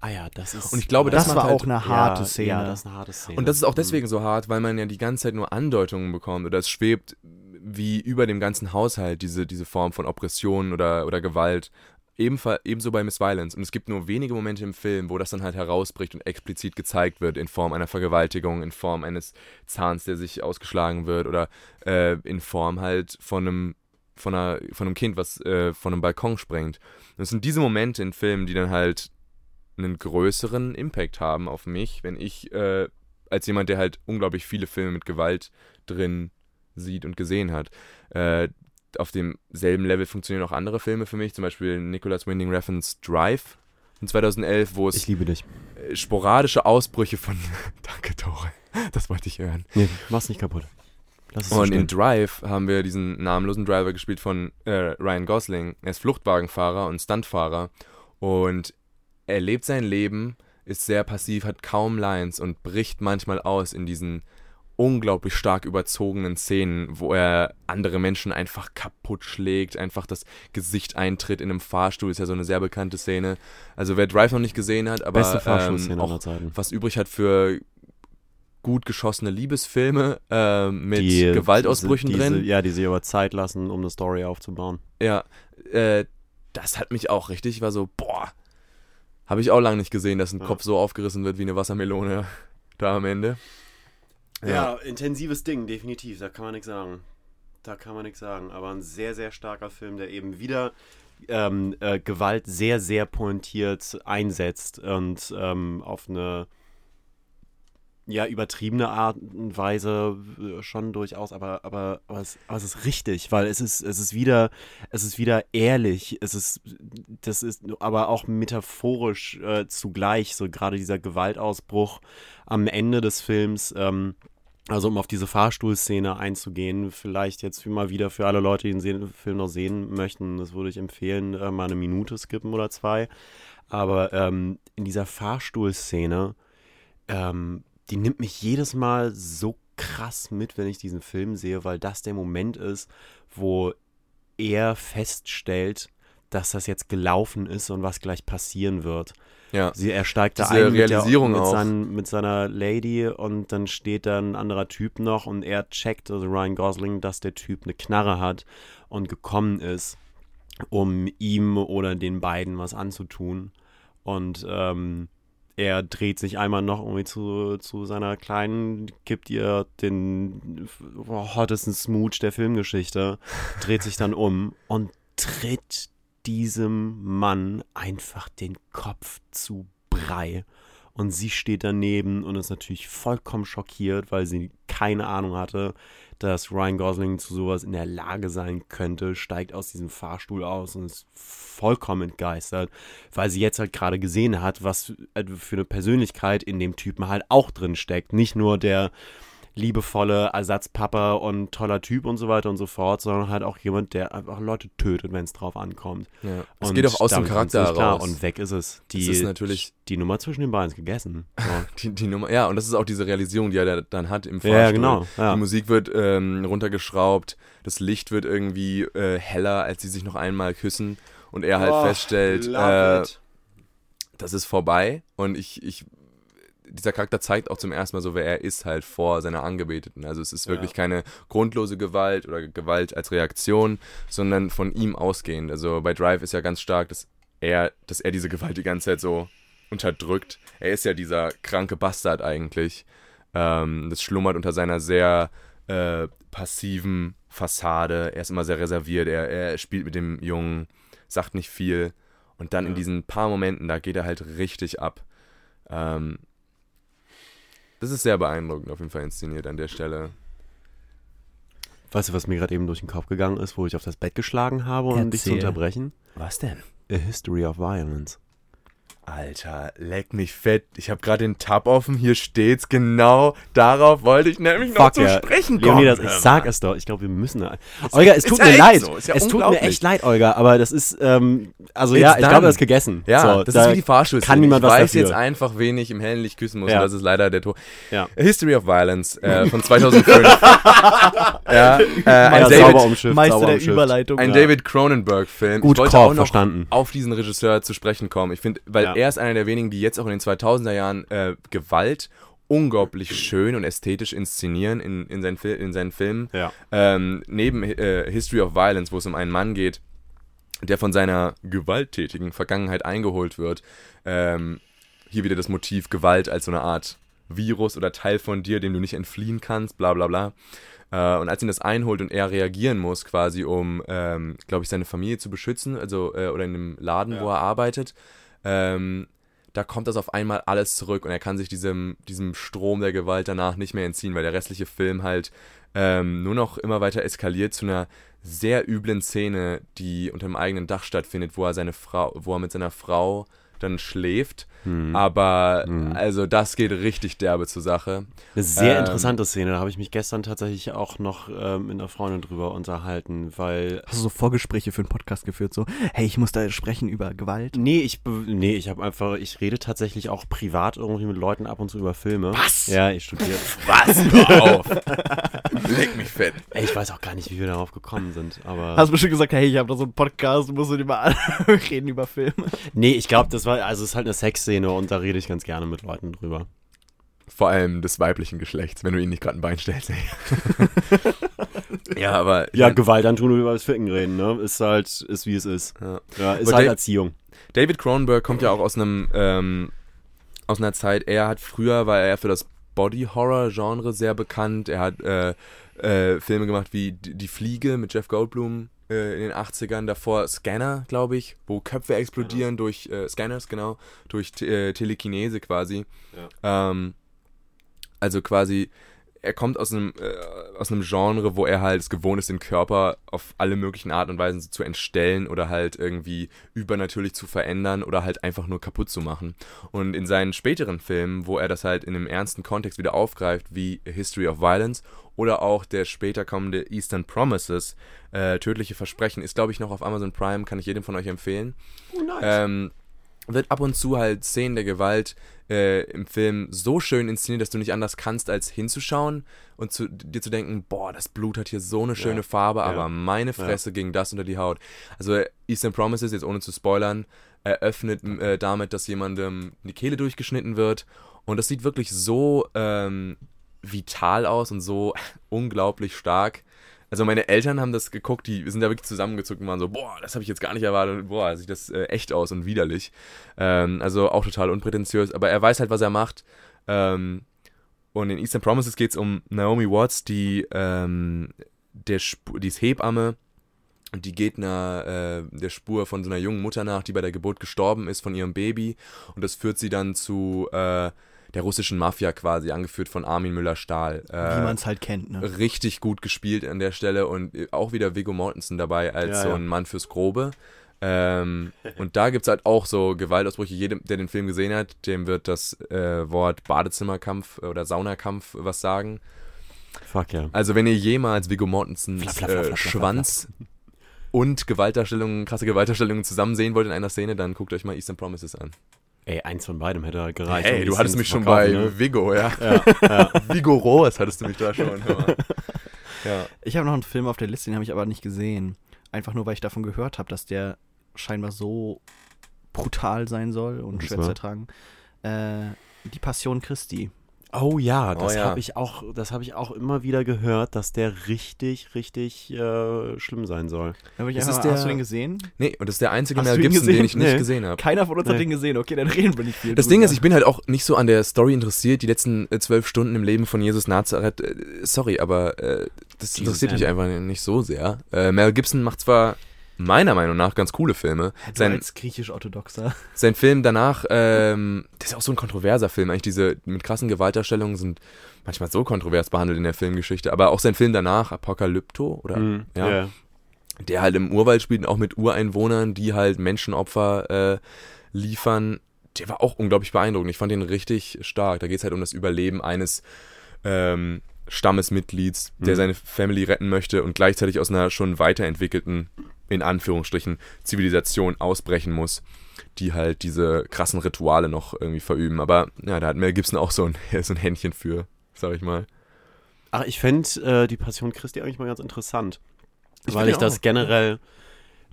B: Ah ja, das ist.
A: Und ich glaube,
C: Das,
A: das,
C: war
A: macht
C: auch
A: halt,
C: eine harte
B: ja,
C: Szene.
B: Ja, das ist eine harte Szene.
A: Und das ist auch
B: Mhm.
A: deswegen so hart, weil man ja die ganze Zeit nur Andeutungen bekommt oder es schwebt wie über dem ganzen Haushalt diese, diese Form von Oppression oder, oder Gewalt. Ebenfall, ebenso bei Miss Violence. Und es gibt nur wenige Momente im Film, wo das dann halt herausbricht und explizit gezeigt wird in Form einer Vergewaltigung, in Form eines Zahns, der sich ausgeschlagen wird oder äh, in Form halt von einem, von, einer, von einem Kind, was äh, von einem Balkon springt. Und es sind diese Momente in Filmen, die dann halt einen größeren Impact haben auf mich, wenn ich äh, als jemand, der halt unglaublich viele Filme mit Gewalt drin sieht und gesehen hat. Äh, auf demselben Level funktionieren auch andere Filme für mich, zum Beispiel Nicholas Winding Refn's Drive in 2011, wo
B: ich
A: es
B: liebe dich.
A: äh, sporadische Ausbrüche von (laughs) Danke, Tore. Das wollte ich hören.
B: Nee, mach's nicht kaputt. So
A: Und
B: stehen.
A: in Drive haben wir diesen namenlosen Driver gespielt von äh, Ryan Gosling. Er ist Fluchtwagenfahrer und Stuntfahrer und er lebt sein Leben, ist sehr passiv, hat kaum Lines und bricht manchmal aus in diesen unglaublich stark überzogenen Szenen, wo er andere Menschen einfach kaputt schlägt, einfach das Gesicht eintritt in einem Fahrstuhl, ist ja so eine sehr bekannte Szene. Also wer Drive noch nicht gesehen hat, aber ähm, auch was übrig hat für gut geschossene Liebesfilme äh, mit
B: Die-
A: Gewaltausbrüchen
B: diese,
A: drin.
B: Ja, die sich aber Zeit lassen, um eine Story aufzubauen.
A: Ja, äh, das hat mich auch richtig, ich war so, boah, habe ich auch lange nicht gesehen, dass ein
B: Ja.
A: Kopf so aufgerissen wird wie eine Wassermelone (laughs) da am Ende.
B: Ja. intensives Ding, definitiv. Da kann man nichts sagen. Da kann man nichts sagen. Aber ein sehr, sehr starker Film, der eben wieder ähm, äh, Gewalt sehr, sehr pointiert einsetzt und ähm, auf eine ja, übertriebene Art und Weise äh, schon durchaus, aber, aber, aber, es, aber es ist richtig, weil es ist, es ist wieder, es ist wieder ehrlich, es ist, das ist aber auch metaphorisch äh, zugleich, so gerade dieser Gewaltausbruch am Ende des Films, ähm, also um auf diese Fahrstuhlszene einzugehen, vielleicht jetzt mal wieder für alle Leute, die den Film noch sehen möchten, das würde ich empfehlen, äh, mal eine Minute skippen oder zwei. Aber ähm, in dieser Fahrstuhlszene, ähm, die nimmt mich jedes Mal so krass mit, wenn ich diesen Film sehe, weil das der Moment ist, wo er feststellt, dass das jetzt gelaufen ist und was gleich passieren wird.
A: Ja,
B: Sie, er steigt da
A: Diese
B: ein mit, der, mit, seinen, mit seiner Lady und dann steht da ein anderer Typ noch und er checkt, also Ryan Gosling, dass der Typ eine Knarre hat und gekommen ist, um ihm oder den beiden was anzutun. Und ähm, er dreht sich einmal noch irgendwie zu, zu seiner Kleinen, gibt ihr den hottesten Smooch der Filmgeschichte, dreht sich dann um und tritt diesem Mann einfach den Kopf zu Brei. Und sie steht daneben und ist natürlich vollkommen schockiert, weil sie keine Ahnung hatte, dass Ryan Gosling zu sowas in der Lage sein könnte, steigt aus diesem Fahrstuhl aus und ist vollkommen entgeistert, weil sie jetzt halt gerade gesehen hat, was für eine Persönlichkeit in dem Typen halt auch drin steckt. Nicht nur der liebevolle Ersatzpapa und toller Typ und so weiter und so fort, sondern halt auch jemand, der einfach Leute tötet, wenn es drauf ankommt.
A: ja. Es geht auch aus dem Charakter
B: nicht klar. Und weg ist es. Die,
A: ist natürlich-
B: die Nummer zwischen den beiden ist gegessen. So. (laughs)
A: Die, die Nummer, ja, und das ist auch diese Realisierung, die er da- dann hat im Fahrstuhl.
B: ja, genau. Ja.
A: Die Musik wird ähm, runtergeschraubt, das Licht wird irgendwie äh, heller, als sie sich noch einmal küssen und er halt
B: Oh,
A: feststellt, äh, das ist vorbei und ich, ich, dieser Charakter zeigt auch zum ersten Mal so, wer er ist halt vor seiner Angebeteten. Also es ist wirklich
B: Ja.
A: keine grundlose Gewalt oder Gewalt als Reaktion, sondern von ihm ausgehend. Also bei Drive ist ja ganz stark, dass er, dass er diese Gewalt die ganze Zeit so unterdrückt. Er ist ja dieser kranke Bastard eigentlich. Ähm, das schlummert unter seiner sehr äh, passiven Fassade. Er ist immer sehr reserviert. Er, er spielt mit dem Jungen, sagt nicht viel. Und dann in
B: Ja.
A: diesen paar Momenten, da geht er halt richtig ab. Ähm, das ist sehr beeindruckend auf jeden Fall inszeniert an der Stelle.
B: Weißt du, was mir gerade eben durch den Kopf gegangen ist, wo ich auf das Bett geschlagen habe, um dich zu
C: Erzähl.
B: unterbrechen?
A: Was denn?
B: A History of Violence.
A: Alter, leck mich fett. Ich habe gerade den Tab offen, hier steht's. Genau darauf wollte ich nämlich noch
B: Fuck
A: zu
B: ja.
A: sprechen kommen.
B: Leonidas, ich sag es doch. Ich glaube, wir müssen. da- Olga, es tut mir leid.
A: so, ja
B: es tut mir echt leid, Olga, aber das ist, ähm, also
A: It's
B: ja, ich
A: done.
B: glaube, das ist gegessen.
A: Ja,
B: So,
A: das
B: da
A: ist wie die Fahrstuhlszene.
B: kann niemand
A: ich
B: was
A: weiß
B: dafür.
A: jetzt einfach, wen ich im hellen Licht küssen muss.
B: Ja.
A: Und das ist leider der Tod.
B: Ja.
A: History of Violence äh, (laughs) von 2005. ja, äh, ein David,
B: sauber umschifft,
C: Meister
B: sauber
C: der
B: umschifft.
C: Überleitung.
A: Ein
B: Ja.
A: David Cronenberg-Film.
B: Gut,
A: ich wollte
B: Korb,
A: auch noch
B: verstanden.
A: auf diesen Regisseur zu sprechen kommen. Ich finde, weil
B: Ja.
A: Er ist einer der wenigen, die jetzt auch in den 2000er Jahren äh, Gewalt unglaublich schön und ästhetisch inszenieren in, in, seinen, Fil in seinen Filmen.
B: Ja.
A: Ähm, neben äh, History of Violence, wo es um einen Mann geht, der von seiner gewalttätigen Vergangenheit eingeholt wird. Ähm, hier wieder das Motiv Gewalt als so eine Art Virus oder Teil von dir, dem du nicht entfliehen kannst, bla bla bla. Äh, und als ihn das einholt und er reagieren muss, quasi um, ähm, glaube ich, seine Familie zu beschützen, also äh, oder in dem Laden, wo er arbeitet, ähm, da kommt das auf einmal alles zurück und er kann sich diesem, diesem Strom der Gewalt danach nicht mehr entziehen, weil der restliche Film halt ähm, nur noch immer weiter eskaliert zu einer sehr üblen Szene, die unter dem eigenen Dach stattfindet, wo er seine Frau, wo er mit seiner Frau dann schläft.
B: Hm.
A: Aber
B: Mhm.
A: also das geht richtig derbe zur Sache.
B: Eine sehr
A: Ähm,
B: interessante Szene. Da habe ich mich gestern tatsächlich auch noch ähm, mit einer Freundin drüber unterhalten, weil.
C: Hast du so Vorgespräche für einen Podcast geführt? So, hey, ich muss da sprechen über Gewalt.
B: Nee, ich, nee, ich habe einfach, ich rede tatsächlich auch privat irgendwie mit Leuten ab und zu über Filme.
A: Was?
B: Ja, ich studiere.
A: Was? (laughs) Hör auf! Leck mich fett.
B: Ey, ich weiß auch gar nicht, wie wir darauf gekommen sind, aber.
C: Hast du bestimmt gesagt, hey, ich habe da so einen Podcast, musst du dir mal (laughs) reden über Filme.
B: nee, ich glaube, das war, also es ist halt eine Sexszene und da rede ich ganz gerne mit Leuten drüber.
A: Vor allem des weiblichen Geschlechts, wenn du ihn nicht gerade ein Bein stellst. (laughs) Ja, aber.
B: Ja, Gewalt antun und über das Ficken reden, ne? Ist halt, ist wie es ist.
A: Ja.
B: Ja, ist
A: Aber
B: halt
A: Dave-
B: Erziehung.
A: David Cronenberg kommt ja auch aus einem ähm, aus einer Zeit. Er hat früher war er für das Body Horror Genre sehr bekannt. Er hat äh, äh, Filme gemacht wie Die Fliege mit Jeff Goldblum äh, in den 80ern. Davor Scanner, glaube ich, wo Köpfe explodieren durch äh, Scanners, genau, durch äh, Telekinese quasi. Ähm, also quasi er kommt aus einem, äh, aus einem Genre, wo er halt es gewohnt ist, den Körper auf alle möglichen Arten und Weisen zu entstellen oder halt irgendwie übernatürlich zu verändern oder halt einfach nur kaputt zu machen. Und in seinen späteren Filmen, wo er das halt in einem ernsten Kontext wieder aufgreift, wie History of Violence oder auch der später kommende Eastern Promises, äh, Tödliche Versprechen, ist glaube ich noch auf Amazon Prime, kann ich jedem von euch empfehlen.
B: Oh, nice.
A: Ähm, wird ab und zu halt Szenen der Gewalt äh, im Film so schön inszeniert, dass du nicht anders kannst, als hinzuschauen und zu, dir zu denken, boah, das Blut hat hier so eine schöne
B: Ja.
A: Farbe,
B: Ja.
A: aber meine Fresse ging das unter die Haut. Also äh, Eastern Promises, jetzt ohne zu spoilern, eröffnet äh, damit, dass jemandem die Kehle durchgeschnitten wird und das sieht wirklich so ähm, vital aus und so (laughs) unglaublich stark. Also meine Eltern haben das geguckt, die sind da wirklich zusammengezuckt und waren so, boah, das habe ich jetzt gar nicht erwartet, boah, sieht das äh, echt aus und widerlich. Ähm, also auch total unprätentiös, aber er weiß halt, was er macht. Ähm, und in Eastern Promises geht es um Naomi Watts, die, ähm, der Sp die ist Hebamme und die geht einer, äh, der Spur von so einer jungen Mutter nach, die bei der Geburt gestorben ist von ihrem Baby und das führt sie dann zu äh, der russischen Mafia quasi, angeführt von Armin Müller-Stahl. Äh,
C: Wie man es halt kennt, ne?
A: richtig gut gespielt an der Stelle und äh, auch wieder Viggo Mortensen dabei als
B: Ja,
A: so
B: ja.
A: ein Mann fürs Grobe. Ähm, (laughs) und da gibt es halt auch so Gewaltausbrüche. Jedem, der den Film gesehen hat, dem wird das äh, Wort Badezimmerkampf oder Saunakampf was sagen.
B: Fuck ja.
A: Also wenn ihr jemals Viggo Mortensens
B: Flapp, flapp, flapp,
A: äh,
B: flapp, flapp,
A: Schwanz und Gewaltdarstellungen, krasse Gewaltdarstellungen zusammen sehen wollt in einer Szene, dann guckt euch mal Eastern Promises an.
B: Ey, eins von beidem hätte halt gereicht.
A: Hey,
B: um
A: du hattest mich schon bei
B: ne?
A: Viggo, ja.
B: Ja, ja. (laughs)
A: Vigorous hattest du mich da schon. hör mal. (laughs) ja.
C: Ich habe noch einen Film auf der Liste, den habe ich aber nicht gesehen. Einfach nur, weil ich davon gehört habe, dass der scheinbar so brutal sein soll und schwer zu ertragen. Äh, die Passion Christi.
B: Oh ja, das
A: Oh ja.
B: habe ich auch, das habe ich auch immer wieder gehört, dass der richtig, richtig äh, schlimm sein soll.
C: Würde ich
A: Ist
C: einfach
A: der-
C: hast du den gesehen?
A: Nee, und das ist der einzige
C: Hast
A: Mel Gibson, den
C: gesehen?
A: ich nicht
B: Nee.
A: gesehen habe.
C: Keiner von uns hat
B: Nee.
C: den gesehen. Okay, dann reden wir nicht viel.
A: Das Ding ist,
C: drüber.
A: ich bin halt auch nicht so an der Story interessiert, die letzten äh, zwölf Stunden im Leben von Jesus Nazareth. Äh, sorry, aber äh, das
B: Jesus
A: interessiert mich einfach nicht so sehr. Äh, Mel Gibson macht zwar meiner Meinung nach ganz coole Filme.
C: Du
A: Sein,
C: als griechisch-orthodoxer.
A: sein Film danach, ähm, das ist auch so ein kontroverser Film. Eigentlich diese mit krassen Gewaltdarstellungen sind manchmal so kontrovers behandelt in der Filmgeschichte. Aber auch sein Film danach, Apokalypto, oder?
B: Mhm.
A: Ja.
B: ja.
A: der halt im Urwald spielt und auch mit Ureinwohnern, die halt Menschenopfer äh, liefern. Der war auch unglaublich beeindruckend. Ich fand den richtig stark. Da geht es halt um das Überleben eines ähm, Stammesmitglieds, der
B: Mhm.
A: seine Family retten möchte und gleichzeitig aus einer schon weiterentwickelten, in Anführungsstrichen, Zivilisation ausbrechen muss, die halt diese krassen Rituale noch irgendwie verüben. Aber ja, da hat Mel Gibson auch so ein, (laughs) so ein Händchen für, sag ich mal.
B: Ach, ich fände äh, die Passion Christi eigentlich mal ganz interessant.
A: Ich
B: weil ich
A: auch.
B: das generell.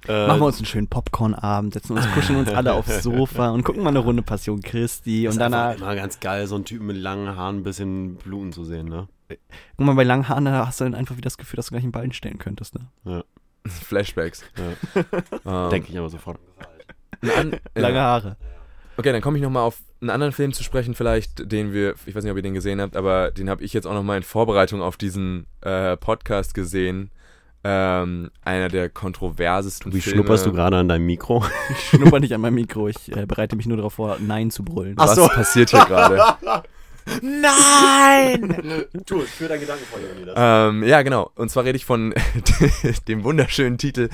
B: Äh,
C: Machen wir uns einen schönen Popcorn-Abend, setzen uns, kuscheln uns alle aufs (laughs) Sofa und gucken mal eine Runde Passion Christi.
B: ist
C: Und danach,
B: einfach immer ganz geil, so einen Typen mit langen Haaren ein bisschen bluten zu sehen, ne?
C: guck mal, bei langen Haaren da hast du dann einfach wieder das Gefühl, dass du gleich ein Bein stellen könntest. Ne? (laughs)
A: Flashbacks.
B: Ja. (laughs)
A: Ähm,
B: Denke ich aber sofort.
A: an- (laughs)
C: Lange. Haare.
A: Okay, dann komme ich nochmal auf einen anderen Film zu sprechen, vielleicht, den wir, ich weiß nicht, ob ihr den gesehen habt, aber den habe ich jetzt auch nochmal in Vorbereitung auf diesen äh, Podcast gesehen. Ähm, einer der kontroversesten
B: Wie
A: Filme.
B: schnupperst du gerade an deinem Mikro?
C: Ich schnupper nicht an meinem Mikro, ich äh, bereite mich nur darauf vor, Nein zu brüllen.
B: Ach
A: Was
B: so.
A: passiert hier gerade?
E: Nein! (laughs)
B: tu es, für deinen Gedanken von dir,
A: ähm, ja, genau. Und zwar rede ich von (laughs) dem wunderschönen Titel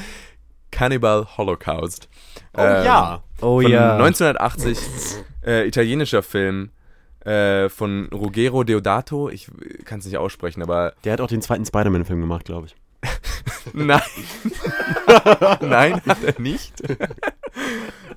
A: Cannibal Holocaust.
B: Oh
A: Ähm,
B: ja.
C: Oh
A: von
C: ja.
A: 1980, (laughs) äh, italienischer Film äh, von Ruggero Deodato. Ich kann es nicht aussprechen, aber
B: Der hat auch den zweiten Spider-Man-Film gemacht, glaube ich.
A: Nein. Nein, hat er nicht.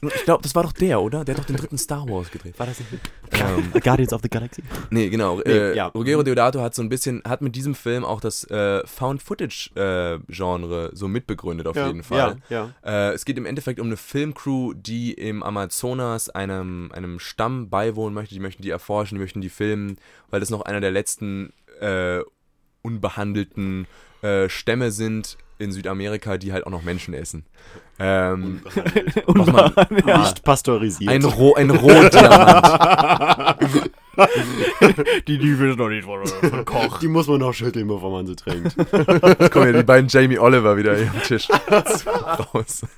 A: Ich glaube, das war doch der, oder? Der hat doch den dritten Star Wars gedreht. War das nicht? ähm, (laughs)
B: Guardians of the Galaxy.
A: nee, genau.
B: Nee,
A: äh,
B: ja.
A: Ruggero Deodato hat so ein bisschen, hat mit diesem Film auch das äh, Found-Footage-Genre so mitbegründet, auf jeden Fall.
B: Ja, ja.
A: Äh, es geht im Endeffekt um eine Filmcrew, die im Amazonas einem, einem Stamm beiwohnen möchte. Die möchten die erforschen, die möchten die filmen, weil das noch einer der letzten äh, unbehandelten äh, Stämme sind in Südamerika, die halt auch noch Menschen essen. Ähm, was man,
B: Nicht pasteurisiert.
A: ein, Roh, ein Rohdiamant.
C: Die, die will noch nicht von, von Koch.
B: Die muss man noch schütteln, bevor man sie trinkt.
A: Kommen ja die beiden Jamie Oliver wieder hier am Tisch raus. (laughs)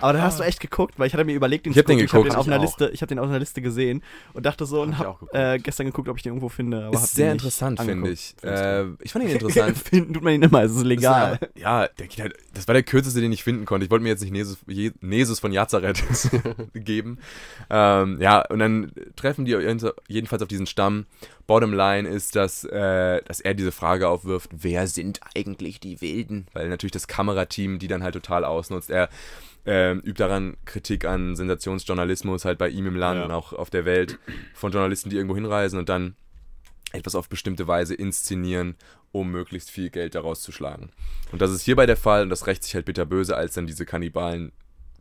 C: Aber dann hast du echt geguckt, weil ich hatte mir überlegt, den
A: Ich hab
C: zu
A: den.
C: Ich habe den, auf
B: Ich
C: einer
B: auch.
C: Liste, ich hab den auf einer Liste gesehen und dachte so und
B: ich
C: hab äh, gestern geguckt, ob ich den irgendwo finde. Aber hab
A: Ist sehr interessant, finde ich. Äh, ich fand ihn interessant. (laughs)
C: Finden tut man ihn immer, es ist legal.
A: Ist ja, ja, der geht halt, das war der kürzeste, den ich finden konnte. Ich wollte mir jetzt nicht Nesus, Je, Nesus von Nazareth (laughs) geben. Ähm, ja, und dann treffen die jedenfalls auf diesen Stamm. Bottom line ist, dass, äh, dass er diese Frage aufwirft, wer sind eigentlich die Wilden? Weil natürlich das Kamerateam die dann halt total ausnutzt. Er ähm, übt daran Kritik an Sensationsjournalismus halt bei ihm im Land
B: Ja.
A: und auch auf der Welt von Journalisten, die irgendwo hinreisen und dann etwas auf bestimmte Weise inszenieren, um möglichst viel Geld daraus zu schlagen. Und das ist hierbei der Fall und das rächt sich halt bitterböse, als dann diese Kannibalen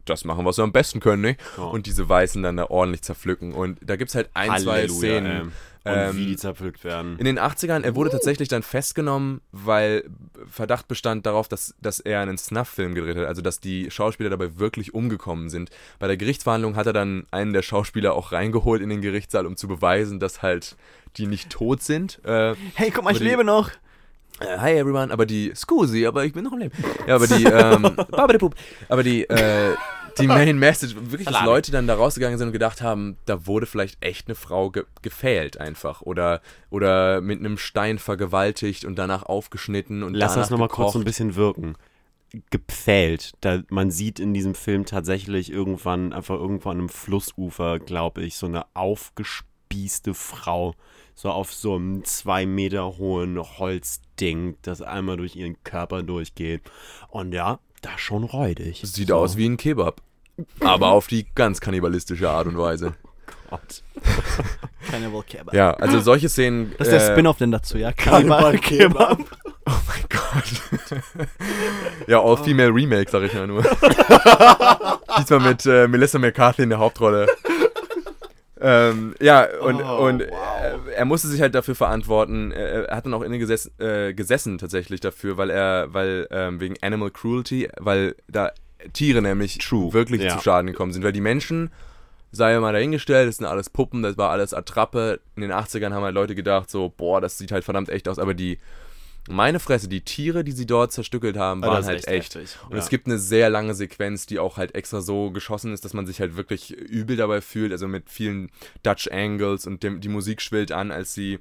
A: das machen, was sie am besten können, ne?
B: Ja.
A: Und diese Weißen dann da ordentlich zerpflücken. Und da gibt es halt ein, zwei
B: Halleluja,
A: Szenen.
B: ey.
A: Ähm,
B: wie die zerpflückt werden.
A: In den 80ern, er wurde tatsächlich dann festgenommen, weil Verdacht bestand darauf, dass, dass er einen Snuff-Film gedreht hat, also dass die Schauspieler dabei wirklich umgekommen sind. Bei der Gerichtsverhandlung hat er dann einen der Schauspieler auch reingeholt in den Gerichtssaal, um zu beweisen, dass halt die nicht tot sind. Äh,
C: Hey, guck mal, ich
A: die-
C: lebe noch.
A: äh, hi everyone, aber die, scusi, aber ich bin noch am Leben. Ja, aber die, ähm, (laughs) aber die, äh, die Main Message, wirklich, dass. Leute dann da rausgegangen sind und gedacht haben, da wurde vielleicht echt eine Frau ge gefällt einfach oder, oder mit einem Stein vergewaltigt und danach aufgeschnitten und
B: Lass das nochmal kurz so ein bisschen wirken. Gepfählt. Da, man sieht in diesem Film tatsächlich irgendwann, einfach irgendwo an einem Flussufer, glaube ich, so eine aufgespießte Frau. So auf so einem zwei Meter hohen Holzding, das einmal durch ihren Körper durchgeht. Und ja, da schon räudig.
A: Sieht
B: so.
A: aus wie ein Kebab. Aber auf die ganz kannibalistische Art und Weise. (laughs)
B: Gott. (laughs)
C: Cannibal Kebab.
A: Ja, also solche Szenen.
C: Das ist der
A: äh,
C: Spin-off denn dazu, ja?
B: Cannibal Kebab. (laughs)
A: Oh mein Gott. ja, All-Female Remake, sag ich ja nur. Diesmal mit äh, Melissa McCarthy in der Hauptrolle. Ähm, ja, und,
B: Oh,
A: und
B: wow.
A: äh, er musste sich halt dafür verantworten. Er, er hat dann auch inne gesessen, äh, gesessen tatsächlich dafür, weil er, weil ähm, wegen Animal Cruelty, weil da Tiere nämlich
B: True,
A: wirklich
B: ja.
A: zu Schaden gekommen sind. Weil die Menschen, sei mal dahingestellt, das sind alles Puppen, das war alles Attrappe. In den 80ern haben halt Leute gedacht, so, boah, das sieht halt verdammt echt aus, aber die, meine Fresse, die Tiere, die sie dort zerstückelt haben,
B: Ah,
A: waren halt
B: echt
A: echt. Und
B: ja.
A: es gibt eine sehr lange Sequenz, die auch halt extra so geschossen ist, dass man sich halt wirklich übel dabei fühlt, also mit vielen Dutch Angles und dem, die Musik schwillt an, als sie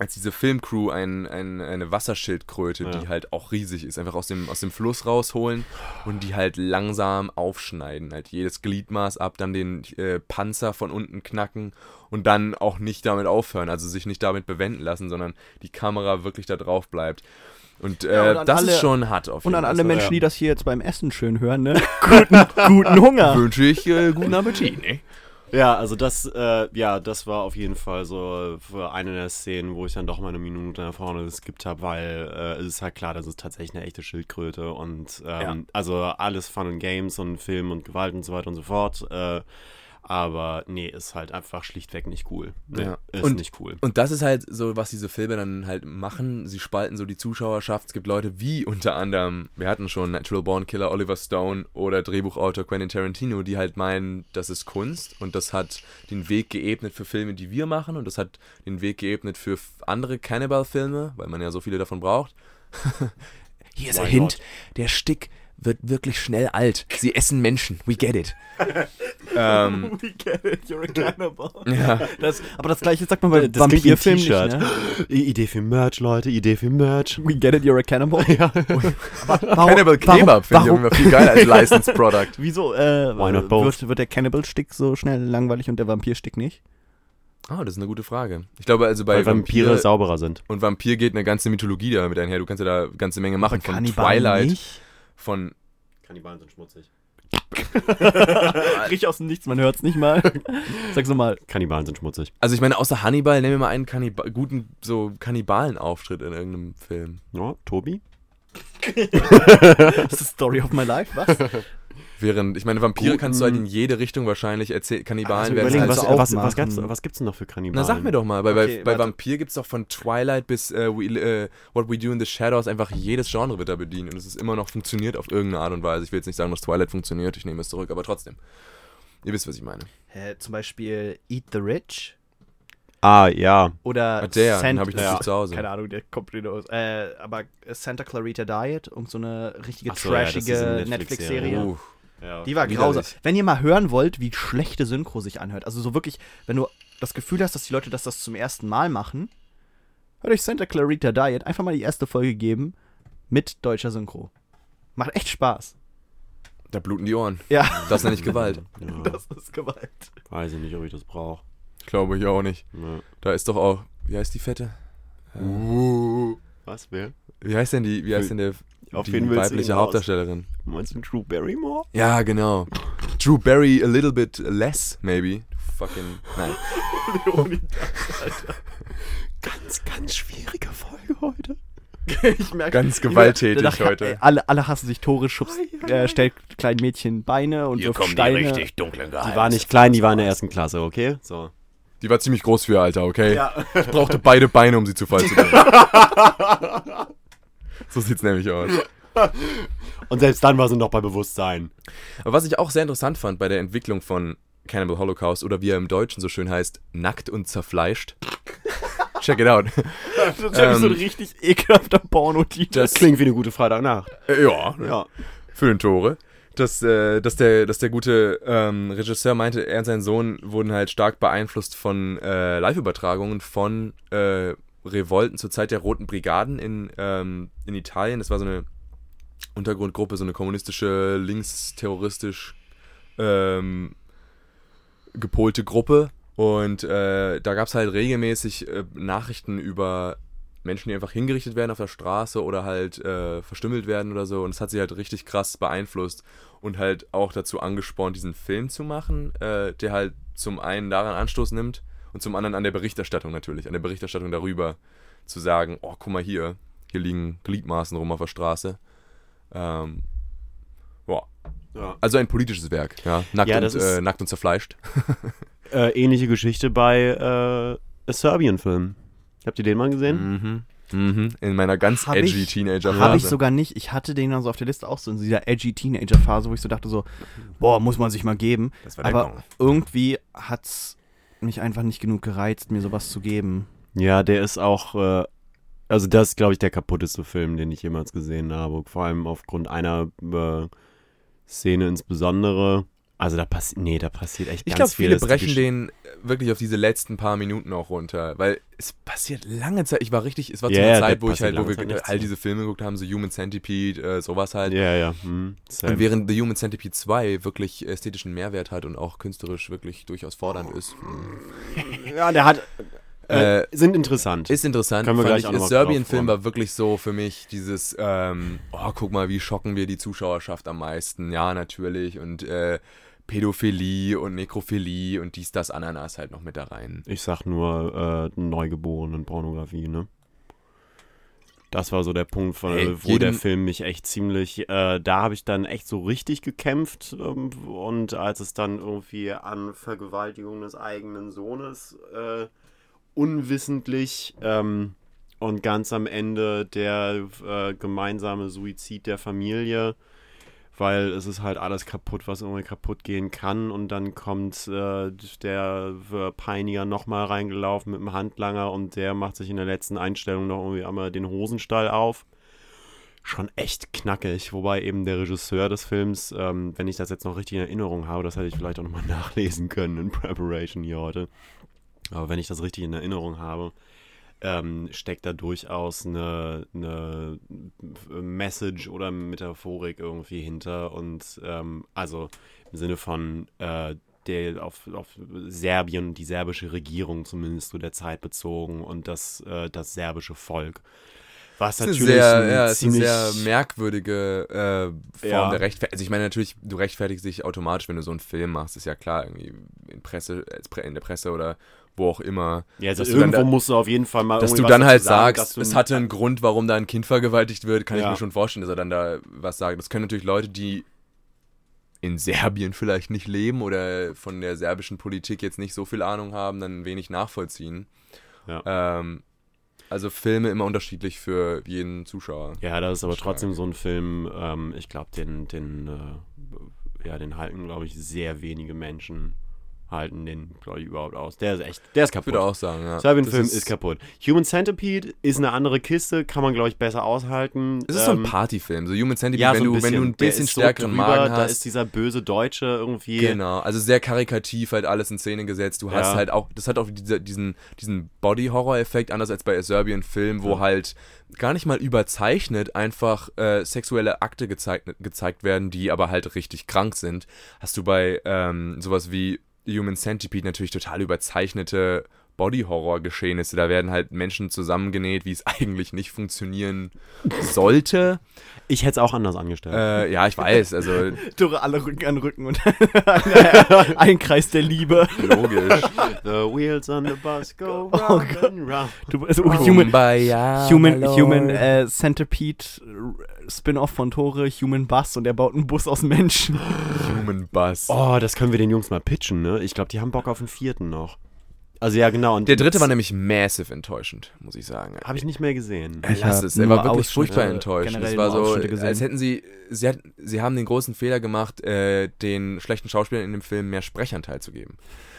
A: als diese Filmcrew ein, ein, eine Wasserschildkröte,
B: Ja.
A: die halt auch riesig ist, einfach aus dem, aus dem Fluss rausholen und die halt langsam aufschneiden. Halt jedes Gliedmaß ab, dann den äh, Panzer von unten knacken und dann auch nicht damit aufhören, also sich nicht damit bewenden lassen, sondern die Kamera wirklich da drauf bleibt. Und, äh,
C: Ja, und an
A: das
C: alle-
A: ist schon hart auf
C: Und an
A: jeden
C: alle
A: Fall.
C: Menschen,
B: ja.
C: die das hier jetzt beim Essen schön hören, ne? (laughs) Guten, guten Hunger.
A: wünsche ich äh, guten (laughs) Appetit. Ne?
B: Ja, also das, äh, ja, das war auf jeden Fall so für eine der Szenen, wo ich dann doch mal eine Minute nach vorne geskippt habe, weil äh, es ist halt klar, das ist tatsächlich eine echte Schildkröte und ähm,
A: Ja.
B: also alles Fun und Games und Film und Gewalt und so weiter und so fort. Äh, aber nee, ist halt einfach schlichtweg nicht cool. Nee,
A: Ja.
B: Ist
A: Und-
B: nicht cool.
A: Und das ist halt so, was diese Filme dann halt machen. Sie spalten so die Zuschauerschaft. Es gibt Leute wie unter anderem, wir hatten schon Natural Born Killer Oliver Stone oder Drehbuchautor Quentin Tarantino, die halt meinen, das ist Kunst und das hat den Weg geebnet für Filme, die wir machen und das hat den Weg geebnet für andere Cannibal-Filme, weil man ja so viele davon braucht. (laughs) Hier ist
B: Why
A: ein Hint, der Stick wird wirklich schnell alt. Sie essen Menschen. We get it. (laughs) ähm, (laughs)
C: We get it, you're a cannibal. (laughs)
A: ja.
C: Das, aber das gleiche sagt man bei
B: Das
C: Vampirfilmen nicht, ne?
B: Idee für Merch, Leute, Idee für Merch.
C: We get it, you're a cannibal.
B: Ja.
C: Warum,
A: Cannibal Kebab finde ich
C: warum,
A: immer viel geiler als Licensed Product.
C: Wieso äh,
B: Why not both?
C: wird, wird der Cannibal-Stick so schnell langweilig und der Vampirstick nicht?
A: Ah, das ist eine gute Frage. Ich glaube, also bei
B: Weil Vampire
A: Vampir
B: sauberer sind.
A: und Vampir geht eine ganze Mythologie damit einher. Du kannst ja da eine ganze Menge machen. Von
C: Kannibalen
A: Twilight,
C: nicht?
A: Von
B: Kannibalen sind schmutzig.
C: Richtig aus dem Nichts, man hört es nicht mal. (laughs) Sag's nochmal.
B: Kannibalen sind schmutzig.
A: Also ich meine, außer Hannibal, nehmen wir mal einen Kanniba guten so Kannibalenauftritt in irgendeinem Film.
B: Ja, Tobi? (laughs)
C: Das ist Story of my life, was?
A: Während, ich meine, Vampire
B: Guten-
A: kannst du halt in jede Richtung wahrscheinlich erzählen. Kannibalen
C: Also
A: werden halt
B: was,
C: so
B: was, was, gibt's, was gibt's denn noch für Kannibalen?
A: Na sag mir doch mal, weil
C: Okay,
A: bei, bei. Vampir gibt es doch von Twilight bis äh, we, äh, What We Do in the Shadows einfach jedes Genre wird da bedient und es ist immer noch funktioniert auf irgendeine Art und Weise. Ich will jetzt nicht sagen, dass Twilight funktioniert, ich nehme es zurück, aber trotzdem. Ihr wisst, was ich meine.
C: Hä, zum Beispiel Eat the Rich
B: Ah, ja.
C: oder
A: Ah, der, den
C: Sant-
A: habe ich natürlich
B: ja,
A: zu Hause.
C: Keine Ahnung, der kommt wieder aus. Äh, aber Santa Clarita Diet, irgend so eine richtige
B: so, ja,
C: trashige
B: eine
C: Netflix-Serie.
B: Netflix-Serie.
A: Uh,
B: ja.
C: Die war grausam. Wenn ihr mal hören wollt, wie schlechte Synchro sich anhört, also so wirklich, wenn du das Gefühl hast, dass die Leute das, das zum ersten Mal machen, hört euch Santa Clarita Diet einfach mal die erste Folge geben mit deutscher Synchro. Macht echt Spaß.
A: da bluten die Ohren.
C: Ja,
A: Das nenne ich Gewalt. (laughs)
B: ja.
C: das ist Gewalt.
B: Weiß ich nicht, ob ich das brauche.
A: Glaube ich auch nicht.
B: Ja.
A: Da ist doch auch, wie heißt die Fette?
B: Was, wer?
A: Wie heißt denn die, wie heißt denn der,
B: Auf
A: die
B: wen
A: weibliche? Hauptdarstellerin?
B: Meinst du Drew Barrymore?
A: Ja, genau. Drew Barry a little bit less, maybe. Fucking, nein. (laughs)
B: Ganz, ganz schwierige Folge heute. (laughs)
C: ich merke,
A: Ganz gewalttätig
C: Danach-
A: heute.
C: Alle, alle hassen sich Tore, schubst, äh, stellt kleinen Mädchen Beine und wirft Steine.
E: dunklen
B: Die war nicht klein, die war in der ersten Klasse, okay? So.
A: Die war ziemlich groß für ihr Alter, okay? Ich brauchte beide Beine, um sie zu Fall zu (laughs) bringen. So sieht's nämlich aus.
B: Und selbst dann war sie noch bei Bewusstsein.
A: Aber was ich auch sehr interessant fand bei der Entwicklung von Cannibal Holocaust oder wie er im Deutschen so schön heißt, nackt und zerfleischt. Check it out.
C: Das ist ja so ein
A: Ähm,
C: richtig ekelhafter Pornotitel.
B: Das klingt wie eine gute Freitagnacht.
A: Äh, ja,
B: Ja.
A: für den Tore. Dass, äh, dass, der, dass der gute ähm, Regisseur meinte, er und sein Sohn wurden halt stark beeinflusst von äh, Live-Übertragungen von äh, Revolten zur Zeit der Roten Brigaden in, ähm, in Italien. Das war so eine Untergrundgruppe, so eine kommunistische, linksterroristisch ähm, gepolte Gruppe. Und äh, da gab es halt regelmäßig äh, Nachrichten über Menschen, die einfach hingerichtet werden auf der Straße oder halt äh, verstümmelt werden oder so. Und das hat sie halt richtig krass beeinflusst und halt auch dazu angespornt, diesen Film zu machen, äh, der halt zum einen daran Anstoß nimmt und zum anderen an der Berichterstattung natürlich, an der Berichterstattung darüber zu sagen, oh, guck mal hier, hier liegen Gliedmaßen rum auf der Straße. Ähm, ja.
B: Ja.
A: Also ein politisches Werk, ja. Nackt,
B: Ja,
A: und, äh, nackt und zerfleischt. (laughs)
B: Äh, ähnliche Geschichte bei äh, A Serbian-Film. Habt ihr den mal gesehen?
A: Mhm. Mhm. In meiner ganz
C: Hab
A: edgy Teenager-Phase.
C: Habe ich sogar nicht. Ich hatte den dann so auf der Liste auch so in dieser edgy Teenager-Phase, wo ich so dachte so, boah, muss man sich mal geben.
A: Das war der
C: Aber
A: Gong.
C: irgendwie hat's mich einfach nicht genug gereizt, mir sowas zu geben.
B: Ja, der ist auch, äh, also das ist, glaube ich, der kaputteste Film, den ich jemals gesehen habe. Vor allem aufgrund einer äh, Szene insbesondere. Also da passiert, nee, da passiert echt
A: Ich
B: ganz
A: glaube,
B: viel.
A: viele
B: Das ist die
A: brechen den wirklich auf diese letzten paar Minuten auch runter, weil es passiert lange Zeit. Ich war richtig, es war zu
B: Ja,
A: einer Zeit, wo ich halt, wo wir
B: Zeit
A: all diese Filme geguckt haben, so Human Centipede, äh, sowas halt.
B: Ja, ja. Hm.
A: Und während The Human Centipede 2 wirklich ästhetischen Mehrwert hat und auch künstlerisch wirklich durchaus fordernd ist, mh, (laughs)
B: ja, der hat. Äh,
A: Äh,
B: sind interessant.
A: ist interessant.
B: Können wir gleich
A: ich,
B: auch
A: der
B: noch mal
A: Serbien-Film war wirklich so für mich dieses, ähm, oh, guck mal, wie schocken wir die Zuschauerschaft am meisten. Ja, natürlich. Und äh, Pädophilie und Nekrophilie und dies, das, Ananas halt noch mit da rein.
B: Ich sag nur äh, neugeborenen Pornografie, ne? Das war so der Punkt, von,
A: Hey,
B: wo der Film mich echt ziemlich, äh, da habe ich dann echt so richtig gekämpft ähm, und als es dann irgendwie an Vergewaltigung des eigenen Sohnes äh, unwissentlich ähm, und ganz am Ende der äh, gemeinsame Suizid der Familie, weil es ist halt alles kaputt, was irgendwie kaputt gehen kann und dann kommt äh, der Peiniger nochmal reingelaufen mit dem Handlanger und der macht sich in der letzten Einstellung noch irgendwie einmal den Hosenstall auf. Schon echt knackig, wobei eben der Regisseur des Films, ähm, wenn ich das jetzt noch richtig in Erinnerung habe, das hätte ich vielleicht auch nochmal (laughs) nachlesen können in Preparation hier heute. Aber wenn ich das richtig in Erinnerung habe, ähm, steckt da durchaus eine, eine Message oder Metaphorik irgendwie hinter und ähm, also im Sinne von äh, der auf, auf Serbien, die serbische Regierung zumindest zu der Zeit bezogen und das, äh, das serbische Volk. Was natürlich
A: eine sehr, ja,
B: ziemlich
A: sehr merkwürdige äh, Form
B: Ja.
A: der Rechtfertigung. Also ich meine natürlich, du rechtfertigst dich automatisch, wenn du so einen Film machst, ist ja klar, irgendwie in Presse, in der Presse oder wo auch immer.
B: Ja, also
A: dann
B: irgendwo
A: da-
B: musst du auf jeden Fall mal
A: Dass du dann halt
B: sagen,
A: sagst, es hatte einen Grund, warum da ein Kind vergewaltigt wird, kann ich
B: Ja.
A: mir schon vorstellen, dass er dann da was sagt. Das können natürlich Leute, die in Serbien vielleicht nicht leben oder von der serbischen Politik jetzt nicht so viel Ahnung haben, dann wenig nachvollziehen.
B: Ja.
A: Ähm, also Filme immer unterschiedlich für jeden Zuschauer.
B: Ja, das ist aber trotzdem so ein Film, ähm, ich glaube, den, den, äh, ja, den halten, glaube ich, sehr wenige Menschen halten den, glaube ich, überhaupt aus. Der ist echt, der ist
A: Ich
B: kaputt.
A: würde auch sagen, ja.
B: Serbian-Film
A: Das
B: ist, kaputt. Human Centipede ist eine andere Kiste, kann man, glaube ich, besser aushalten.
A: Es ist so ein
B: Ähm,
A: Partyfilm. So Human Centipede,
B: ja,
A: wenn,
B: so
A: du, wenn du ein bisschen
B: ist so
A: stärkeren
B: drüber,
A: Magen
B: Da
A: hast.
B: ist dieser böse Deutsche irgendwie.
A: Genau, also sehr karikativ halt alles in Szene gesetzt. Du hast
B: Ja.
A: halt auch, das hat auch diese, diesen, diesen Body-Horror-Effekt, anders als bei Serbian Film, wo
B: Ja.
A: halt gar nicht mal überzeichnet einfach äh, sexuelle Akte gezeigt, gezeigt werden, die aber halt richtig krank sind. Hast du bei ähm, sowas wie Human Centipede natürlich total überzeichnete Body-Horror-Geschehnisse. Da werden halt Menschen zusammengenäht, wie es (laughs) eigentlich nicht funktionieren sollte.
B: Ich hätte es auch anders angestellt.
A: Äh, ja, ich weiß, also (laughs)
C: Dürre alle Rücken an Rücken und (laughs) ein Kreis der Liebe.
A: logisch.
B: The wheels on the bus go
C: Oh
B: round
C: Gott.
B: and round.
C: Du, also, Human,
A: Kumbaya,
C: Human, Human äh, Centipede äh, Spin-off von Tore, Human Bus und er baut einen Bus aus Menschen.
A: Human Bus.
B: Oh, das können wir den Jungs mal pitchen, ne? Ich glaube, die haben Bock auf den vierten noch. Also ja, genau. Und
A: Der dritte war nämlich massive enttäuschend, muss ich sagen.
B: Habe ich nicht mehr gesehen.
C: Ich
A: Lass
C: hab
A: es, er war wirklich furchtbar
C: äh,
A: enttäuscht.
C: generell
A: Es war so, als hätten sie, sie, hat, sie haben den großen Fehler gemacht, äh, den schlechten Schauspielern in dem Film mehr Sprechanteil zu geben.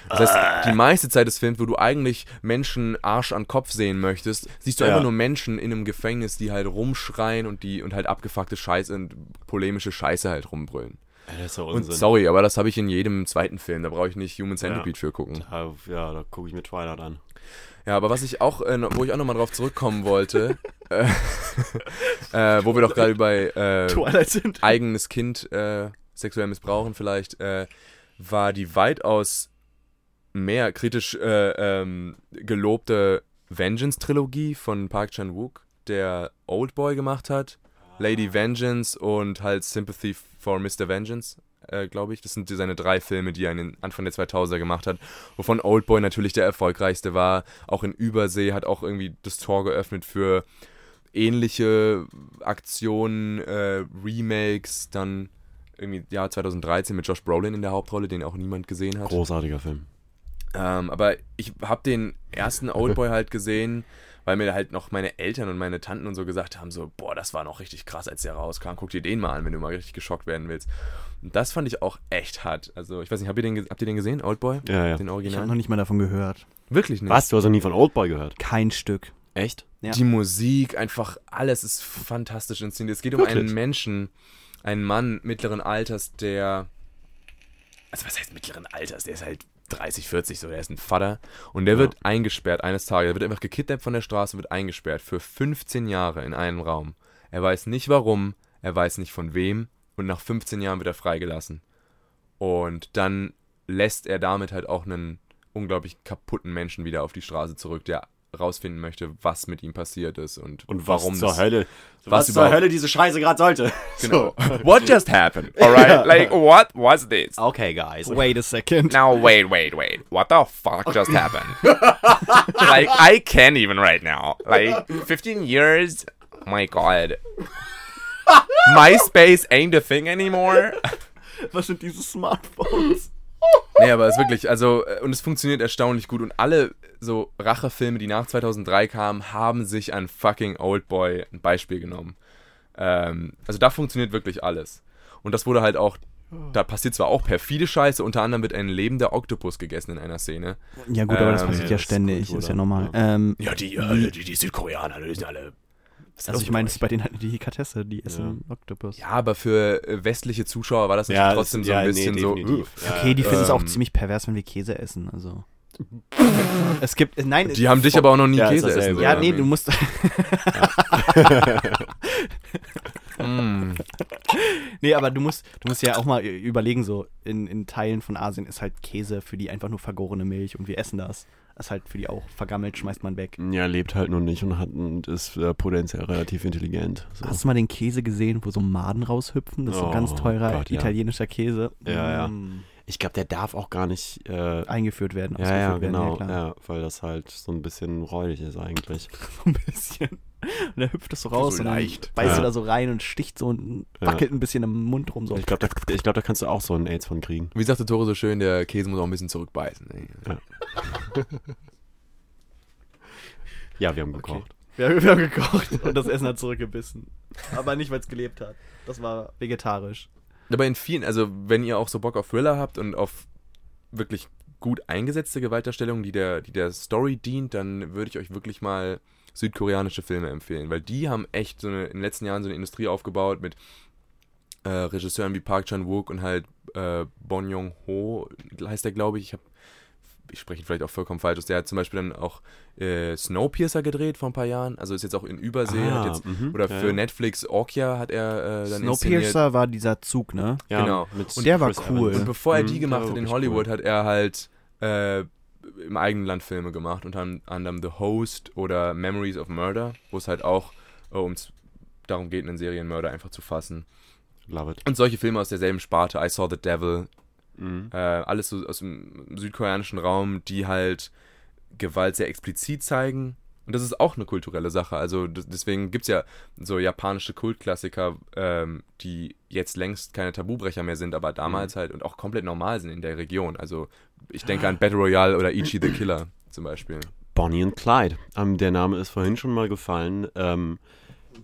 A: Das heißt, die meiste Zeit des Films, wo du eigentlich Menschen Arsch an Kopf sehen möchtest, siehst du
B: Ja.
A: einfach nur Menschen in einem Gefängnis, die halt rumschreien und die und halt abgefuckte Scheiße und polemische Scheiße halt rumbrüllen.
B: Das ist doch
A: Und
B: Unsinn.
A: sorry, aber das habe ich in jedem zweiten Film, da brauche ich nicht Human Centipede für gucken.
B: Ja, ja, da gucke ich mir Twilight an.
A: Ja, aber was ich auch, äh, wo ich auch nochmal drauf zurückkommen wollte, äh, (laughs) äh, wo wir doch gerade bei äh,
C: sind.
A: eigenes Kind äh, sexuell missbrauchen vielleicht, äh, war die weitaus mehr kritisch äh, ähm, gelobte Vengeance-Trilogie von Park Chan-wook, der Oldboy gemacht hat, Lady Vengeance und halt Sympathy for Mr. Vengeance, äh, glaube ich. Das sind seine drei Filme, die er in den Anfang der 2000er gemacht hat, wovon Oldboy natürlich der erfolgreichste war. Auch in Übersee hat auch irgendwie das Tor geöffnet für ähnliche Aktionen, äh, Remakes, dann irgendwie Jahr 2013 mit Josh Brolin in der Hauptrolle, den auch niemand gesehen hat.
B: Großartiger Film.
A: Ähm, aber ich habe den ersten Oldboy halt gesehen, weil mir halt noch meine Eltern und meine Tanten und so gesagt haben, so, boah, das war noch richtig krass, als der rauskam. Guck dir den mal an, wenn du mal richtig geschockt werden willst. Und das fand ich auch echt hart. Also, ich weiß nicht, habt ihr den, habt ihr den gesehen, Oldboy?
B: Ja, ja.
A: Den
C: Ich habe
A: Original?
C: noch nicht mal davon gehört.
A: Wirklich nicht.
B: Was? Du hast noch nie von Oldboy gehört?
C: Kein Stück.
B: Echt?
C: Ja.
A: Die Musik, einfach alles ist fantastisch inszeniert. Es geht um
B: Wirklich?
A: einen Menschen, einen Mann mittleren Alters, der. Also, was heißt mittleren Alters? Der ist halt 30, 40, so, der ist ein Vater. Und der
B: Ja.
A: wird eingesperrt eines Tages. Er wird einfach gekidnappt von der Straße, wird eingesperrt für 15 Jahre in einem Raum. Er weiß nicht warum, er weiß nicht von wem. Und nach 15 Jahren wird er freigelassen. Und dann lässt er damit halt auch einen unglaublich kaputten Menschen wieder auf die Straße zurück, der rausfinden möchte, was mit ihm passiert ist und,
B: Und
A: warum
B: was zur
A: das
B: Hölle?
A: was
B: Was, zur Hölle diese Scheiße gerade sollte? (laughs)
A: Genau. (laughs) What just happened? (laughs) Alright, like what was this?
B: Okay, guys.
C: Wait a second.
E: Now, wait, wait, wait. What the fuck just happened? like, I can't even right now. Like, 15 years? My god. MySpace ain't a thing anymore.
C: Was sind diese Smartphones?
A: Nee, aber es ist wirklich, also, äh, und es funktioniert erstaunlich gut. Und alle so Rachefilme, die nach 2003 kamen, haben sich an fucking Oldboy ein Beispiel genommen. Ähm, also da funktioniert wirklich alles. Und das wurde halt auch, da passiert zwar auch perfide Scheiße, unter anderem wird ein lebender Oktopus gegessen in einer Szene.
C: Ja gut, aber das
A: Ähm,
C: passiert
B: ja,
C: ja
B: das ist
C: ständig,
B: Kultur
C: ist ja normal.
B: ja.
C: Ähm,
A: Ja, die, äh, die, die Südkoreaner, die sind alle.
C: Also ich meine, das ist bei denen halt eine Delikatesse, die essen Oktopus.
A: Ja, aber für äh, westliche Zuschauer war das natürlich
B: Ja,
A: trotzdem
B: das-
A: so ein
B: ja, nee,
A: bisschen so.
B: definitiv.
A: uh.
B: Ja,
C: Okay, die finden es auch
A: ähm,
C: ziemlich pervers, wenn wir Käse essen, also. es gibt, äh, nein.
A: Die haben dich aber auch noch nie
B: Ja,
A: Käse essen.
C: Ja, nee, du musst. (laughs)
A: Mm.
C: nee, aber du musst, du musst ja auch mal überlegen, so in, in Teilen von Asien ist halt Käse für die einfach nur vergorene Milch und wir essen das. Ist halt für die auch vergammelt, schmeißt man weg.
B: Ja, lebt halt nur nicht und, hat, und ist äh, potenziell relativ intelligent. So.
C: Hast du mal den Käse gesehen, wo so Maden raushüpfen? Das ist so ein ganz
B: Oh
C: teurer
B: Gott, ja.
C: italienischer Käse.
B: Ja, ja. Ich glaube, der darf auch gar nicht. Äh,
C: Eingeführt werden,
B: ja, ja,
C: ausgeführt werden,
B: genau.
C: klar.
B: Ja, weil das halt so ein bisschen räudig ist eigentlich. (laughs)
C: so ein bisschen. Und dann hüpft das so raus
A: So
C: und dann
A: leicht.
C: beißt
B: Ja.
C: du da so rein und sticht so und
B: Ja.
C: wackelt ein bisschen im Mund rum. So.
B: Ich glaube, da, ich glaub, da kannst du auch so einen AIDS von kriegen.
A: Wie sagte Tore so schön, der Käse muss auch ein bisschen zurückbeißen. ey.
B: Ja, wir haben
C: Okay.
B: gekocht.
C: Wir, wir haben gekocht und das Essen hat zurückgebissen. Aber nicht, weil es gelebt hat. Das war vegetarisch.
A: Aber in vielen, also wenn ihr auch so Bock auf Thriller habt und auf wirklich gut eingesetzte Gewaltdarstellungen, die der, die der Story dient, dann würde ich euch wirklich mal südkoreanische Filme empfehlen, weil die haben echt so eine, in den letzten Jahren so eine Industrie aufgebaut mit äh, Regisseuren wie Park Chan-wook und halt äh, Bon Joon-ho, heißt der, glaube ich. Ich, hab, ich spreche ihn vielleicht auch vollkommen falsch aus. Der hat zum Beispiel dann auch äh, Snowpiercer gedreht vor ein paar Jahren, also ist jetzt auch in Übersee.
B: Ah,
A: hat jetzt,
B: mhm,
A: oder
B: ja,
A: für
B: ja.
A: Netflix Okja hat er äh, dann.
C: Snowpiercer war dieser Zug, ne?
B: Ja,
A: genau.
B: mit
C: Und der war
B: Chris
C: cool.
B: Evans.
A: Und bevor er
B: Mhm,
A: die
B: der
A: gemacht
B: war
A: hat in Hollywood,
B: cool.
A: hat er halt äh, im eigenen Land Filme gemacht, unter anderem The Host oder Memories of Murder, wo es halt auch äh, ums, darum geht, einen Serienmörder einfach zu fassen.
B: Love it.
A: Und solche Filme aus derselben Sparte, I Saw the Devil,
B: Mhm.
A: äh, alles so aus dem südkoreanischen Raum, die halt Gewalt sehr explizit zeigen. Und das ist auch eine kulturelle Sache. Also deswegen gibt es ja so japanische Kultklassiker, ähm, die jetzt längst keine Tabubrecher mehr sind, aber damals halt und auch komplett normal sind in der Region. Also ich denke an Battle Royale oder Ichi the Killer zum Beispiel.
B: Bonnie und Clyde. Ähm, der Name ist vorhin schon mal gefallen. Ähm,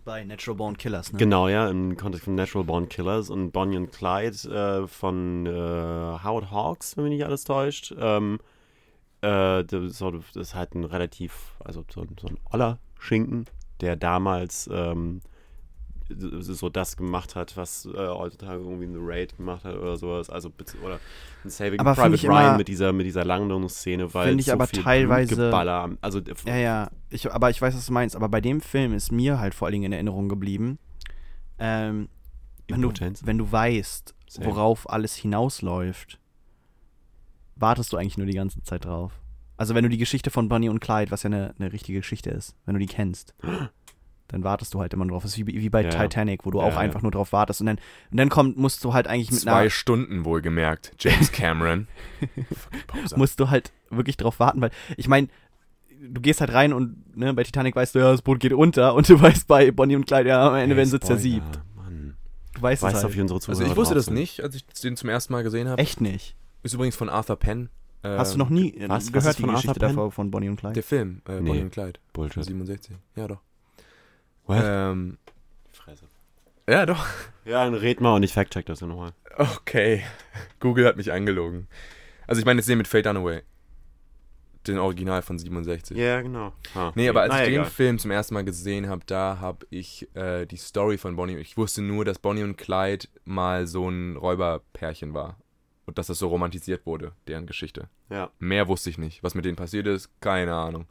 C: Bei Natural Born Killers, ne?
B: Genau, ja, im Kontext von Natural Born Killers und Bonnie und Clyde äh, von äh, Howard Hawks, wenn mich nicht alles täuscht. Ähm, äh, das, ist halt ein relativ, also so, so ein oller Schinken, der damals ähm, so das gemacht hat, was äh, heutzutage irgendwie in The Raid gemacht hat oder sowas. Also, oder ein Saving
C: Aber
B: Private Ryan
C: immer-
B: mit dieser, mit dieser Landungsszene, weil
C: Find ich
B: so
C: aber teilweise-
B: also
C: Ja, ja. Ich, aber ich weiß, was du meinst. Aber bei dem Film ist mir halt vor allen Dingen in Erinnerung geblieben, ähm, wenn, du, wenn du weißt,
B: Same.
C: worauf alles hinausläuft, wartest du eigentlich nur die ganze Zeit drauf. Also wenn du die Geschichte von Bonnie und Clyde, was ja eine, eine richtige Geschichte ist, wenn du die kennst, (gasps) dann wartest du halt immer drauf. Das ist wie, wie bei
B: Ja.
C: Titanic, wo du
B: Ja,
C: auch
B: ja.
C: einfach nur drauf wartest. Und dann, und dann kommt, musst du halt eigentlich mit
A: Zwei
C: einer,
A: Stunden wohlgemerkt, James (laughs) Cameron. (laughs)
C: Musst du halt wirklich drauf warten, weil ich meine, du gehst halt rein und ne, bei Titanic weißt du, ja, das Boot geht unter und du (laughs) weißt bei Bonnie und Clyde, ja, am Ende
B: Hey,
C: werden sie zersiebt.
B: Mann.
C: Du weißt
B: Weißt
C: es
B: du,
C: halt.
B: wie unsere Zuhörer
A: Also ich wusste das nicht, als ich den zum ersten Mal gesehen habe.
C: Echt nicht.
A: Ist übrigens von Arthur Penn.
C: Hast du noch nie äh,
B: was? Was
C: gehört,
B: ist
C: die
B: von
C: Geschichte
B: Arthur Penn?
C: davor von Bonnie und Clyde?
A: Der Film, äh,
B: Nee.
A: Bonnie und Clyde,
B: Bullshit.
A: 67. Ja, doch.
B: What?
A: Ähm,
B: Fresse.
A: ja, doch.
B: Ja, dann red mal und ich fact-check das ja nochmal.
A: Okay. Google hat mich angelogen. Also ich meine jetzt den mit Faye Dunaway. Den Original von 67.
B: Ja, genau. Ah,
A: Nee, aber als
B: na,
A: ich den
B: egal.
A: Film zum ersten Mal gesehen habe, da habe ich äh, die Story von Bonnie. Ich wusste nur, dass Bonnie und Clyde mal so ein Räuberpärchen war. Und dass das so romantisiert wurde, deren Geschichte.
B: Ja.
A: Mehr wusste ich nicht. Was mit denen passiert ist, keine Ahnung.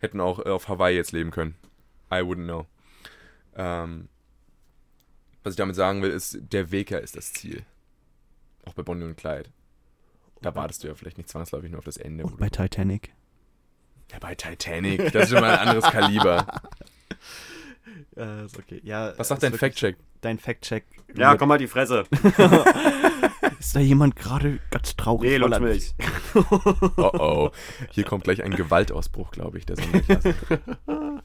A: Hätten auch auf Hawaii jetzt leben können. I wouldn't know. Ähm, was ich damit sagen will, ist, der Weker ist das Ziel. Auch bei Bonnie und Clyde. Da wartest du ja vielleicht nicht zwangsläufig nur auf das Ende.
C: Und bei Titanic.
A: ja, bei Titanic. Das ist schon mal ein anderes Kaliber. (laughs)
C: Äh, ist okay. Ja,
A: Was sagt
C: ist
A: dein Fact-Check?
C: Dein Fact-Check.
B: Ja, komm mal die Fresse. (laughs)
C: Ist da jemand gerade ganz traurig?
B: Nee,
C: voller-
B: Lutzmilch.
A: Oh oh. Hier kommt gleich ein Gewaltausbruch, glaube ich. Der, lassen. (laughs)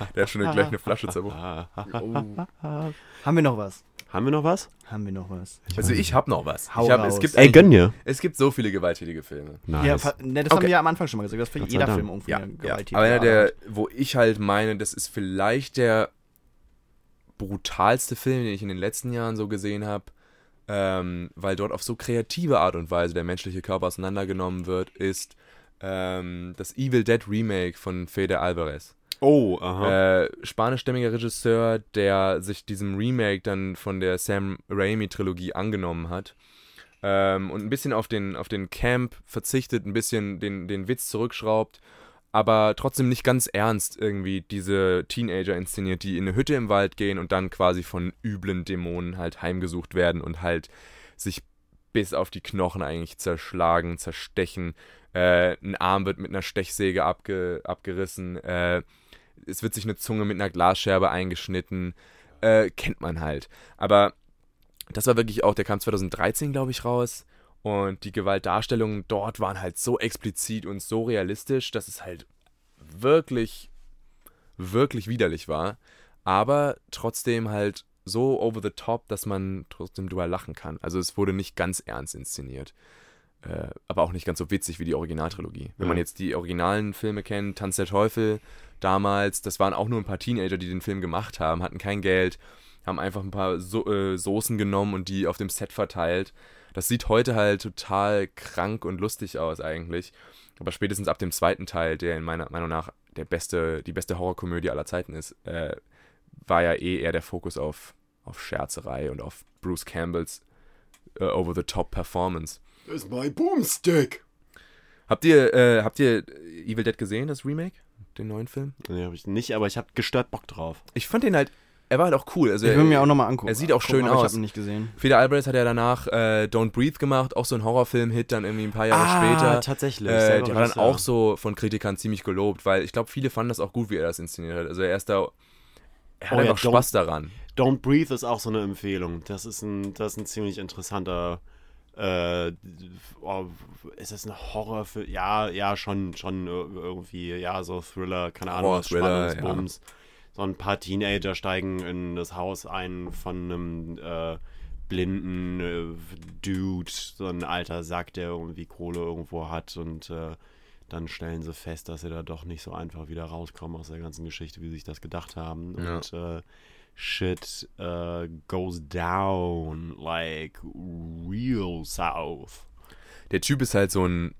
A: (laughs) der hat schon gleich eine Flasche zerbrochen. Oh.
C: Haben wir noch was?
B: Haben wir noch was?
C: Haben wir noch was?
A: Also ich habe noch was.
C: Hau
A: ich hab,
C: raus.
A: es, gibt
B: Ey, gönn dir.
A: es gibt so viele gewalttätige Filme.
B: Nice.
C: Ja, ne, das haben
A: Okay.
C: wir ja am Anfang schon mal gesagt. Das für jeder. Film irgendwie
A: Ja,
C: eine
A: ja. aber einer der, wo ich halt meine, das ist vielleicht der brutalste Film, den ich in den letzten Jahren so gesehen habe, ähm, weil dort auf so kreative Art und Weise der menschliche Körper auseinandergenommen wird, ist ähm, das Evil Dead Remake von Fede Alvarez.
B: Oh, aha.
A: Äh, spanischstämmiger Regisseur, der sich diesem Remake dann von der Sam Raimi-Trilogie angenommen hat. Ähm, und ein bisschen auf den, auf den Camp verzichtet, ein bisschen den, den Witz zurückschraubt, aber trotzdem nicht ganz ernst irgendwie diese Teenager inszeniert, die in eine Hütte im Wald gehen und dann quasi von üblen Dämonen halt heimgesucht werden und halt sich bis auf die Knochen eigentlich zerschlagen, zerstechen, Äh, ein Arm wird mit einer Stechsäge abge abgerissen. Äh, es wird sich eine Zunge mit einer Glasscherbe eingeschnitten. Äh, kennt man halt. Aber das war wirklich auch, der kam 2013, glaube ich, raus. Und die Gewaltdarstellungen dort waren halt so explizit und so realistisch, dass es halt wirklich, wirklich widerlich war. Aber trotzdem halt so over the top, dass man trotzdem drüber lachen kann. Also es wurde nicht ganz ernst inszeniert. Äh, aber auch nicht ganz so witzig wie die Originaltrilogie. Wenn
B: Ja.
A: man jetzt die originalen Filme kennt, Tanz der Teufel damals, das waren auch nur ein paar Teenager, die den Film gemacht haben, hatten kein Geld, haben einfach ein paar so äh, Soßen genommen und die auf dem Set verteilt. Das sieht heute halt total krank und lustig aus eigentlich. Aber spätestens ab dem zweiten Teil, der in meiner Meinung nach der beste, die beste Horrorkomödie aller Zeiten ist, äh, war ja eh eher der Fokus auf, auf Scherzerei und auf Bruce Campbells äh, over-the-top-Performance.
D: Das ist mein Boomstick.
A: Habt ihr, äh, habt ihr Evil Dead gesehen, das Remake? Den neuen Film?
B: Nee, habe ich nicht, aber ich habe gestört Bock drauf.
A: Ich fand den halt, er war halt auch cool. Also
C: Ich
A: er,
C: will mir auch nochmal angucken.
A: er sieht auch schön
C: aber Ich
A: aus.
C: habe ihn nicht gesehen.
A: Fede Alvarez hat ja danach äh, Don't Breathe gemacht, auch so ein Horrorfilm-Hit dann irgendwie ein paar Jahre später.
B: Ah, tatsächlich.
A: Äh, der war dann auch so von Kritikern ziemlich gelobt, weil ich glaube, viele fanden das auch gut, wie er das inszeniert hat. Also er ist da, er hat
B: Oh ja,
A: einfach
B: Don't-
A: Spaß daran.
B: Don't Breathe ist auch so eine Empfehlung. Das ist ein, das ist ein ziemlich interessanter. Äh, oh, ist das ein Horrorfilm? Ja, ja, schon, schon ir- irgendwie, ja, so Thriller, keine Ahnung, was
A: Horror-Thriller,
B: Spannungsbums. So ein paar Teenager steigen in das Haus ein von einem äh, blinden äh, Dude, so ein alter Sack, der irgendwie Kohle irgendwo hat und äh, dann stellen sie fest, dass sie da doch nicht so einfach wieder rauskommen aus der ganzen Geschichte, wie sie sich das gedacht haben.
A: Ja.
B: Und äh, shit uh, goes down like real south.
A: Der Typ ist halt so ein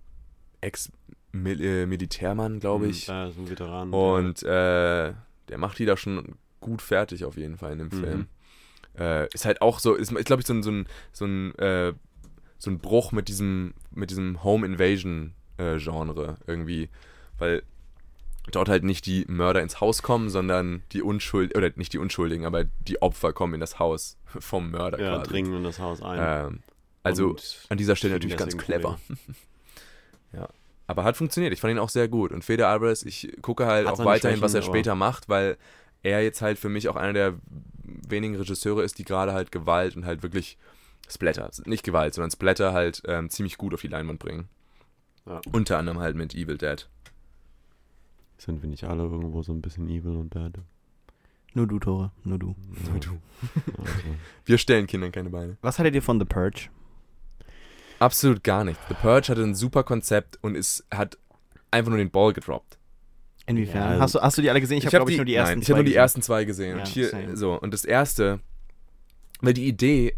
A: Ex-Militärmann, glaube ich.
B: Da ist ein Veteran.
A: Und äh, der macht die da schon gut fertig auf jeden Fall in dem
B: Mhm.
A: Film. Äh, ist halt auch so, ist, ist glaube ich, so ein, so ein, so ein, äh, so ein Bruch mit diesem, mit diesem Home Invasion äh, Genre irgendwie. Weil dort halt nicht die Mörder ins Haus kommen, sondern die Unschuld oder nicht die Unschuldigen, aber die Opfer kommen in das Haus (laughs) vom Mörder
B: ja,
A: quasi.
B: dringen in das Haus ein.
A: Ähm, also
B: Und
A: an dieser Stelle natürlich ganz clever. (laughs) ja. Aber hat funktioniert. Ich fand ihn auch sehr gut. Und Fede Alvarez, ich gucke halt
B: Hat
A: auch weiterhin, was er
B: Schwächen,
A: später macht, weil er jetzt halt für mich auch einer der wenigen Regisseure ist, die gerade halt Gewalt und halt wirklich Splatter, nicht Gewalt, sondern Splatter halt ähm, ziemlich gut auf die Leinwand bringen.
B: Ja.
A: Unter anderem halt mit Evil Dead.
B: Sind wir nicht alle irgendwo so ein bisschen evil und bad?
C: Nur du, Tore. Nur du.
B: Nur du. Also, (laughs)
A: Wir stellen Kindern keine Beine.
C: Was haltet ihr von The Purge?
A: Absolut gar nicht. The Purge hatte ein super Konzept und ist, hat einfach nur den Ball gedroppt.
C: Inwiefern?
B: Ja,
C: hast, du, hast du die alle gesehen? Ich,
A: Ich
C: habe,
A: habe
C: glaube ich, nur die ersten
A: nein, ich habe nur die
C: gesehen.
A: ersten zwei gesehen.
C: Ja,
A: und hier, so, und das erste, weil die Idee,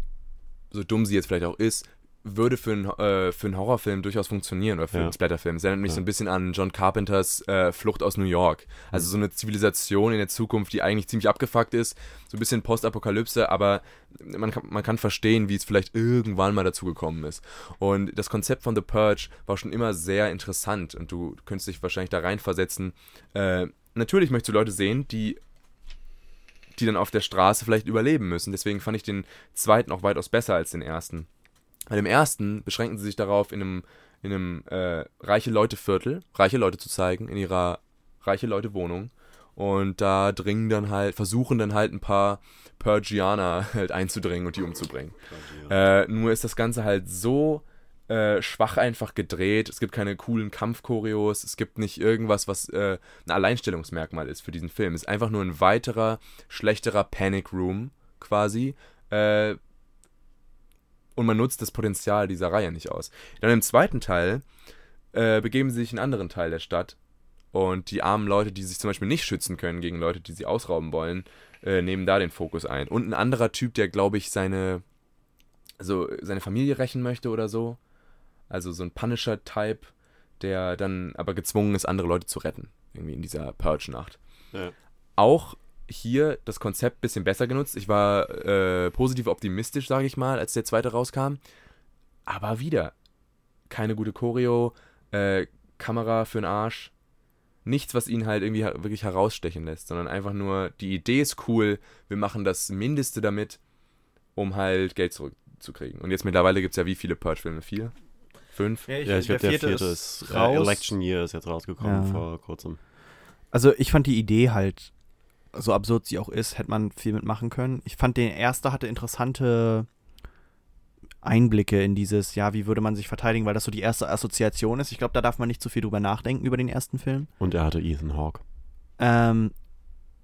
A: so dumm sie jetzt vielleicht auch ist, würde für einen, äh, für einen Horrorfilm durchaus funktionieren oder für
B: Ja.
A: einen Splatterfilm. Es erinnert mich
B: Ja.
A: so ein bisschen an John Carpenters äh, Flucht aus New York. Also so eine Zivilisation in der Zukunft, die eigentlich ziemlich abgefuckt ist. So ein bisschen Postapokalypse, aber man kann, man kann verstehen, wie es vielleicht irgendwann mal dazu gekommen ist. Und das Konzept von The Purge war schon immer sehr interessant und du könntest dich wahrscheinlich da reinversetzen. Äh, natürlich möchtest du Leute sehen, die die dann auf der Straße vielleicht überleben müssen. Deswegen fand ich den zweiten auch weitaus besser als den ersten. Bei dem ersten beschränken sie sich darauf, in einem, in einem äh, reiche Leute-Viertel reiche Leute zu zeigen, in ihrer reiche Leute-Wohnung. Und da dringen dann halt, versuchen dann halt ein paar Purgianer (laughs) halt einzudringen und die umzubringen. Äh, nur ist das Ganze halt so äh, schwach einfach gedreht. Es gibt keine coolen Kampfchoreos. Es gibt nicht irgendwas, was äh, ein Alleinstellungsmerkmal ist für diesen Film. Es ist einfach nur ein weiterer, schlechterer Panic Room quasi. Äh, und man nutzt das Potenzial dieser Reihe nicht aus. Dann im zweiten Teil äh, begeben sie sich in einen anderen Teil der Stadt. Und die armen Leute, die sich zum Beispiel nicht schützen können gegen Leute, die sie ausrauben wollen, äh, nehmen da den Fokus ein. Und ein anderer Typ, der, glaube ich, seine, also seine Familie rächen möchte oder so. Also so ein Punisher-Type, der dann aber gezwungen ist, andere Leute zu retten. Irgendwie in dieser Purge-Nacht.
B: Ja.
A: Auch hier das Konzept ein bisschen besser genutzt. Ich war äh, positiv optimistisch, sage ich mal, als der zweite rauskam. Aber wieder keine gute Choreo, äh, Kamera für den Arsch. Nichts, was ihn halt irgendwie wirklich herausstechen lässt, sondern einfach nur, die Idee ist cool, wir machen das Mindeste damit, um halt Geld zurückzukriegen. Und jetzt mittlerweile gibt es ja wie viele Purge-Filme? Vier? fünf.
B: Ja, ich glaube, der vierte ist äh,
C: raus.
B: Election Year ist jetzt rausgekommen
C: Ja.
B: vor kurzem.
C: Also ich fand die Idee halt, so absurd sie auch ist, hätte man viel mitmachen können. Ich fand, der erste hatte interessante Einblicke in dieses, ja, wie würde man sich verteidigen, weil das so die erste Assoziation ist. Ich glaube, da darf man nicht zu viel drüber nachdenken über den ersten Film.
B: Und er hatte Ethan Hawke.
C: Ähm,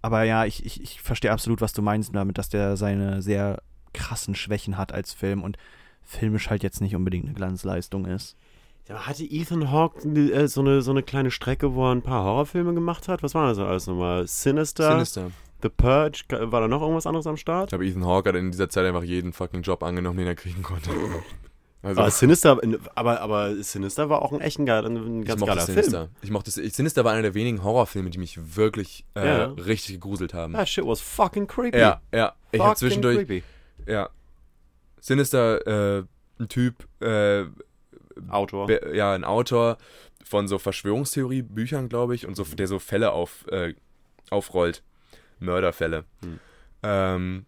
C: aber ja, ich, ich, ich verstehe absolut, was du meinst damit, dass der seine sehr krassen Schwächen hat als Film und filmisch halt jetzt nicht unbedingt eine Glanzleistung ist.
B: Ja, hatte Ethan Hawke äh, so, eine, so eine kleine Strecke, wo er ein paar Horrorfilme gemacht hat? Was war das alles nochmal? Sinister,
A: Sinister.
B: The Purge, war da noch irgendwas anderes am Start?
A: Ich glaube, Ethan Hawke hat in dieser Zeit einfach jeden fucking Job angenommen, den er kriegen konnte. (laughs) Also,
B: Aber Sinister, aber, aber Sinister war auch ein echt ein, ein
A: ich
B: ganz
A: mochte
B: geiler
A: Sinister.
B: Film.
A: Ich mochte Sinister war einer der wenigen Horrorfilme, die mich wirklich äh,
B: Ja.
A: richtig gegruselt haben.
B: That shit was fucking creepy.
A: Ja, ja. Ich
B: Fucking
A: zwischendurch,
B: creepy.
A: ja. Sinister, äh, ein Typ, äh,
B: Autor.
A: Be- ja, ein Autor von so Verschwörungstheorie-Büchern, glaube ich, und so, der so Fälle auf, äh, aufrollt. Mörderfälle.
B: Hm.
A: Ähm,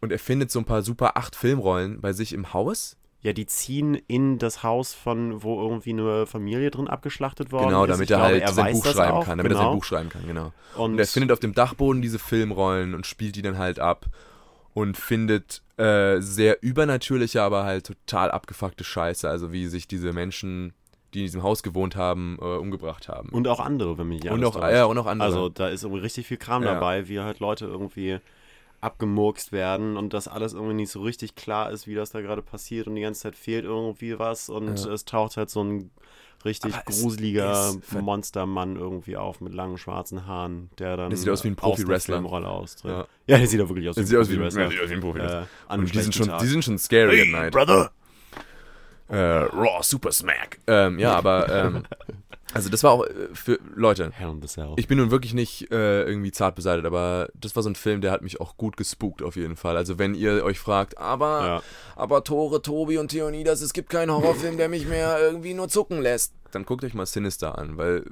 A: und er findet so ein paar super 8 Filmrollen bei sich im Haus.
B: Ja, die ziehen in das Haus von, wo irgendwie eine Familie drin abgeschlachtet worden
A: genau,
B: ist.
A: damit
B: Ich
A: er
B: glaube,
A: halt
B: er
A: sein Buch schreiben
B: auch,
A: kann. Damit er
B: genau.
A: sein Buch schreiben kann, genau.
B: Und,
A: Und er findet auf dem Dachboden diese Filmrollen und spielt die dann halt ab. Und findet äh, sehr übernatürliche, aber halt total abgefuckte Scheiße. Also wie sich diese Menschen, die in diesem Haus gewohnt haben, äh, umgebracht haben.
B: und auch andere, wenn mich nicht
A: und, auch, ja, und auch andere.
B: Also da ist irgendwie richtig viel Kram
A: Ja.
B: dabei, wie halt Leute irgendwie abgemurkst werden und das alles irgendwie nicht so richtig klar ist, wie das da gerade passiert und die ganze Zeit fehlt irgendwie was und
A: Ja.
B: es taucht halt so ein richtig
A: Aber
B: gruseliger Monstermann irgendwie auf mit langen schwarzen Haaren, der dann
A: Der sieht aus wie ein Profi-Wrestler.
B: Filmrolle austritt.
A: Ja.
B: Ja. der sieht auch wirklich aus wie
A: sieht
B: ein
A: aus wie ein,
B: Profi-Wrestler.
A: ja, wie ein Profi-Wrestler.
B: Äh,
A: und die sind, schon,
B: Tag.
A: die sind schon scary at night.
B: Brother!
A: Äh, Raw Super Smack. Ähm, ja, aber ähm, (laughs) also das war auch äh, für Leute.
B: Hell in the Cell.
A: Ich bin nun wirklich nicht äh, irgendwie zart beseitigt, aber das war so ein Film, der hat mich auch gut gespukt auf jeden Fall. Also wenn ihr euch fragt, aber
B: ja.
A: aber Tore, Tobi und Theonidas, es gibt keinen Horrorfilm, der mich mehr irgendwie nur zucken lässt, dann guckt euch mal Sinister an, weil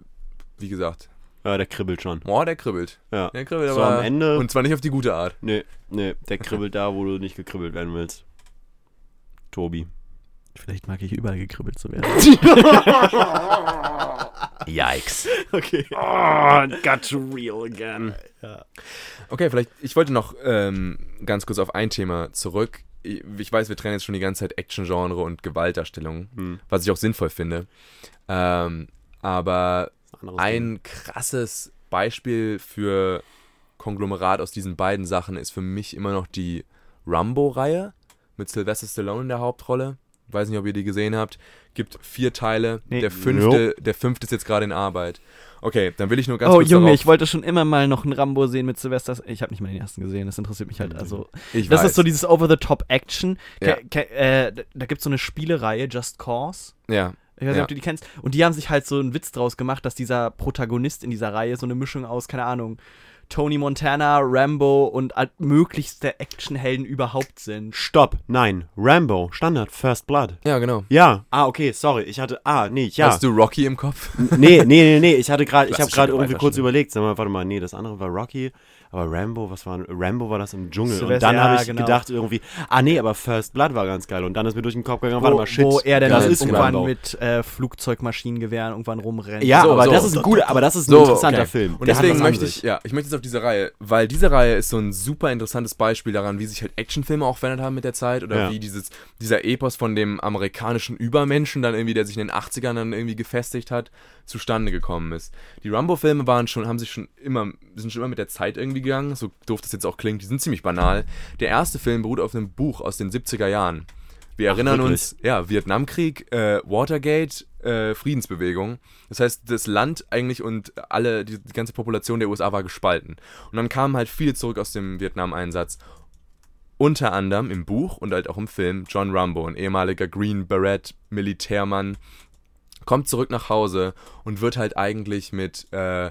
A: wie gesagt,
B: ja, der kribbelt schon.
A: boah, der kribbelt.
B: Ja.
A: Der kribbelt
B: So
A: aber
B: am Ende-
A: und zwar nicht auf die gute Art.
B: Nee, nee, der kribbelt da, wo du nicht gekribbelt werden willst. Tobi.
C: Vielleicht mag ich überall gekribbelt zu werden. (laughs) (laughs)
E: Yikes. (laughs)
C: okay.
B: Oh, got to real again.
A: Okay, vielleicht, ich wollte noch ähm, ganz kurz auf ein Thema zurück. Ich weiß, wir trennen jetzt schon die ganze Zeit Action-Genre und Gewaltdarstellung,
B: Hm.
A: was ich auch sinnvoll finde. Ähm, aber
B: Anderes Ding.
A: ein krasses Beispiel für Konglomerat aus diesen beiden Sachen ist für mich immer noch die Rambo-Reihe mit Sylvester Stallone in der Hauptrolle. Weiß nicht, ob ihr die gesehen habt. Gibt vier Teile.
C: Nee.
A: Der, fünfte, der fünfte ist jetzt gerade in Arbeit. Okay, dann will ich nur ganz
C: oh
A: kurz
C: Junge,
A: darauf,
C: ich wollte schon immer mal noch einen Rambo sehen mit Sylvester. Ich habe nicht mal den ersten gesehen, das interessiert mich halt. Also,
A: ich
C: das
A: weiß.
C: ist so dieses Over-the-Top-Action.
A: Ja.
C: Äh, da- da gibt es so eine Spielereihe, Just Cause.
A: Ja,
C: Ich weiß nicht,
A: Ja.
C: ob du die kennst. Und die haben sich halt so einen Witz draus gemacht, dass dieser Protagonist in dieser Reihe so eine Mischung aus, keine Ahnung, Tony Montana, Rambo und halt möglichste Actionhelden überhaupt sind.
B: Stopp, nein. Rambo, Standard, First Blood.
A: ja, genau.
B: Ja, ah, okay, sorry. Ich hatte, ah, nee, ja.
A: Hast du Rocky im Kopf?
B: Nee, nee, nee, nee. Ich hatte gerade, ich habe gerade irgendwie kurz überlegt. Sag mal, warte mal, nee, das andere war Rocky. Aber Rambo, was war, Rambo war das im Dschungel.
C: Sylvester-
B: Und dann
C: ja,
B: habe ich
C: genau.
B: gedacht irgendwie, ah, nee, aber First Blood war ganz geil. Und dann ist mir durch den Kopf gegangen, warte mal, shit.
C: wo er dann
B: das ist
C: irgendwann
B: Rambo.
C: mit äh, Flugzeugmaschinengewehren irgendwann rumrennt.
B: Ja,
A: So,
B: aber
A: so.
B: das ist ein guter, aber das ist ein
A: So,
B: interessanter
A: okay.
B: Film.
A: Und
B: Der
A: deswegen möchte ich, ja, ich möchte jetzt auf diese Reihe, weil diese Reihe ist so ein super interessantes Beispiel daran, wie sich halt Actionfilme auch verändert haben mit der Zeit oder
B: Ja.
A: wie dieses, dieser Epos von dem amerikanischen Übermenschen dann irgendwie, der sich in den 80ern dann irgendwie gefestigt hat, zustande gekommen ist. Die Rambo-Filme waren schon, haben sich schon immer, sind schon immer mit der Zeit irgendwie gegangen, so doof das jetzt auch klingt, die sind ziemlich banal. Der erste Film beruht auf einem Buch aus den 70er Jahren. Wir
B: Ach,
A: erinnern
B: wirklich?
A: uns, ja, Vietnamkrieg, äh, Watergate, äh, Friedensbewegung. Das heißt, das Land eigentlich und alle, die, die ganze Population der USA war gespalten. Und dann kamen halt viele zurück aus dem Vietnam-Einsatz. Unter anderem im Buch und halt auch im Film John Rambo, ein ehemaliger Green Beret Militärmann, kommt zurück nach Hause und wird halt eigentlich mit, äh,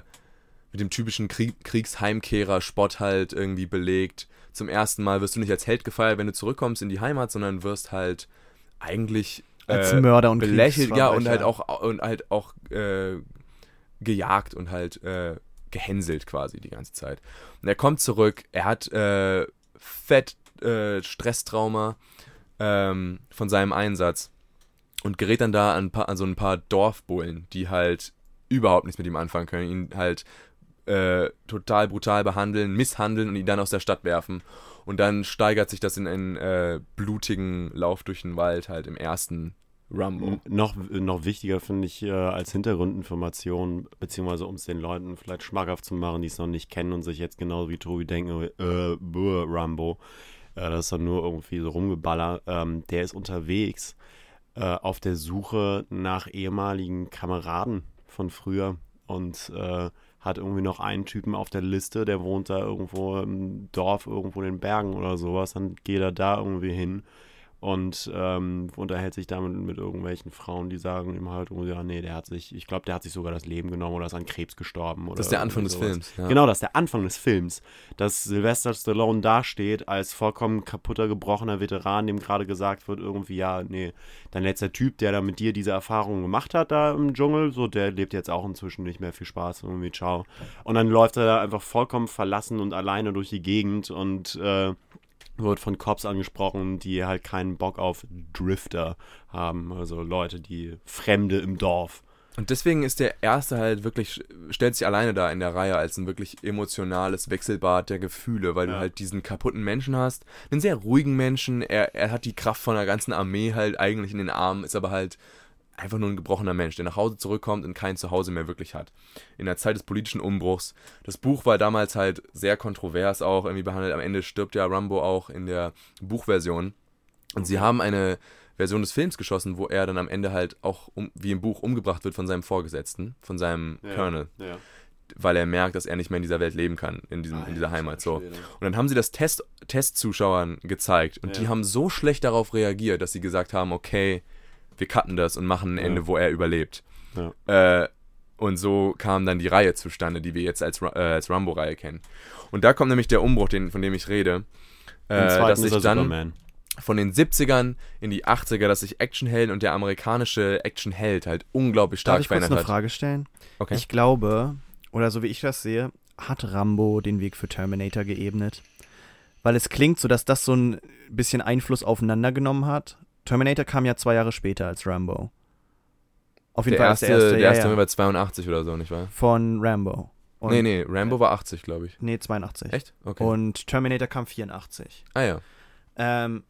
A: mit dem typischen Krieg Kriegsheimkehrer Spott halt irgendwie belegt. Zum ersten Mal wirst du nicht als Held gefeiert, wenn du zurückkommst in die Heimat, sondern wirst halt eigentlich
C: Als
A: äh,
C: Mörder und
A: belächelt, ja, und halt auch und halt auch äh, gejagt und halt äh, gehänselt quasi die ganze Zeit. Und er kommt zurück, er hat äh, fett äh, Stresstrauma ähm, von seinem Einsatz und gerät dann da an, paar, an so ein paar Dorfbullen, die halt überhaupt nichts mit ihm anfangen können, ihn halt äh, total brutal behandeln, misshandeln und ihn dann aus der Stadt werfen. Und dann steigert sich das in einen äh, blutigen Lauf durch den Wald halt im ersten Rumble.
B: Noch, noch wichtiger finde ich äh, als Hintergrundinformation, beziehungsweise um es den Leuten vielleicht schmackhaft zu machen, die es noch nicht kennen und sich jetzt genauso wie Tobi denken, äh, buh, Rambo, äh, das ist dann nur irgendwie so rumgeballert. Ähm, der ist unterwegs äh, auf der Suche nach ehemaligen Kameraden von früher und äh, hat irgendwie noch einen Typen auf der Liste, der wohnt da irgendwo im Dorf, irgendwo in den Bergen oder sowas. Dann geht er da irgendwie hin und ähm, unterhält sich damit mit irgendwelchen Frauen, die sagen ihm halt, oh ja, nee, der hat sich, ich glaube, der hat sich sogar das Leben genommen oder ist an Krebs gestorben. Oder
A: Das ist der Anfang des. Films. Ja.
B: Genau, das ist der Anfang des Films, dass Sylvester Stallone dasteht als vollkommen kaputter, gebrochener Veteran, dem gerade gesagt wird, irgendwie, ja, nee, dein letzter Typ, der da mit dir diese Erfahrung gemacht hat da im Dschungel, so, der lebt jetzt auch inzwischen nicht mehr. Viel Spaß, irgendwie, ciao. Und dann läuft er da einfach vollkommen verlassen und alleine durch die Gegend und äh, wird von Cops angesprochen, die halt keinen Bock auf Drifter haben, also Leute, die Fremde im Dorf.
A: Und deswegen ist der erste halt wirklich, stellt sich alleine da in der Reihe als ein wirklich emotionales Wechselbad der Gefühle, weil
B: Ja.
A: du halt diesen kaputten Menschen hast, einen sehr ruhigen Menschen, er, er hat die Kraft von der ganzen Armee halt eigentlich in den Armen, ist aber halt einfach nur ein gebrochener Mensch, der nach Hause zurückkommt und kein Zuhause mehr wirklich hat. In der Zeit des politischen Umbruchs. Das Buch war damals halt sehr kontrovers auch irgendwie behandelt. Am Ende stirbt ja Rambo auch in der Buchversion. Und sie haben eine Version des Films geschossen, wo er dann am Ende halt auch um, wie im Buch umgebracht wird von seinem Vorgesetzten, von seinem Colonel,
B: Ja.
A: weil er merkt, dass er nicht mehr in dieser Welt leben kann, in, diesem, in dieser Heimat. So. Und dann haben sie das Test, Testzuschauern gezeigt und die
B: Ja.
A: haben so schlecht darauf reagiert, dass sie gesagt haben, okay, wir cutten das und machen ein Ende,
B: Ja.
A: wo er überlebt.
B: Ja.
A: Äh, und so kam dann die Reihe zustande, die wir jetzt als, äh, als Rambo-Reihe kennen. Und da kommt nämlich der Umbruch, den, von dem ich rede. Äh, dass
B: er
A: dann
B: Superman.
A: von den 70ern in die 80er, dass sich Actionhelden und der amerikanische Actionheld halt unglaublich
C: Darf
A: stark
C: ich kurz
A: verändert
C: eine
A: hat.
C: Frage stellen?
A: Okay.
C: Ich glaube, oder so wie ich das sehe, hat Rambo den Weg für Terminator geebnet. Weil es klingt so, dass das so ein bisschen Einfluss aufeinander genommen hat. Terminator kam ja zwei Jahre später als Rambo. Auf jeden
A: der
C: Fall
A: erste,
C: der erste,
A: der erste
C: ja,
A: war bei 82 oder so, nicht wahr?
C: von Rambo. Und,
A: nee, nee, Rambo war 80, glaube ich.
C: Nee, 82.
A: Echt? Okay.
C: Und Terminator kam 84.
A: ah ja.
C: Ähm,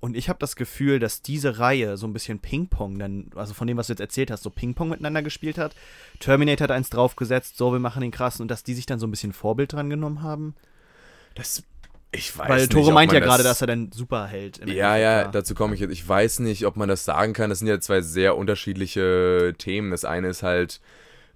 C: und ich habe das Gefühl, dass diese Reihe so ein bisschen Ping-Pong, dann, also von dem, was du jetzt erzählt hast, so Ping-Pong miteinander gespielt hat. Terminator hat eins draufgesetzt, so, wir machen den krassen und dass die sich dann so ein bisschen Vorbild dran genommen haben.
A: Das, ich weiß
C: Weil
A: nicht,
C: Tore meint ja gerade, dass er dann Superheld im
A: Ja, ja, dazu komme ich jetzt. Ich weiß nicht, ob man das sagen kann. Das sind ja zwei sehr unterschiedliche Themen. Das eine ist halt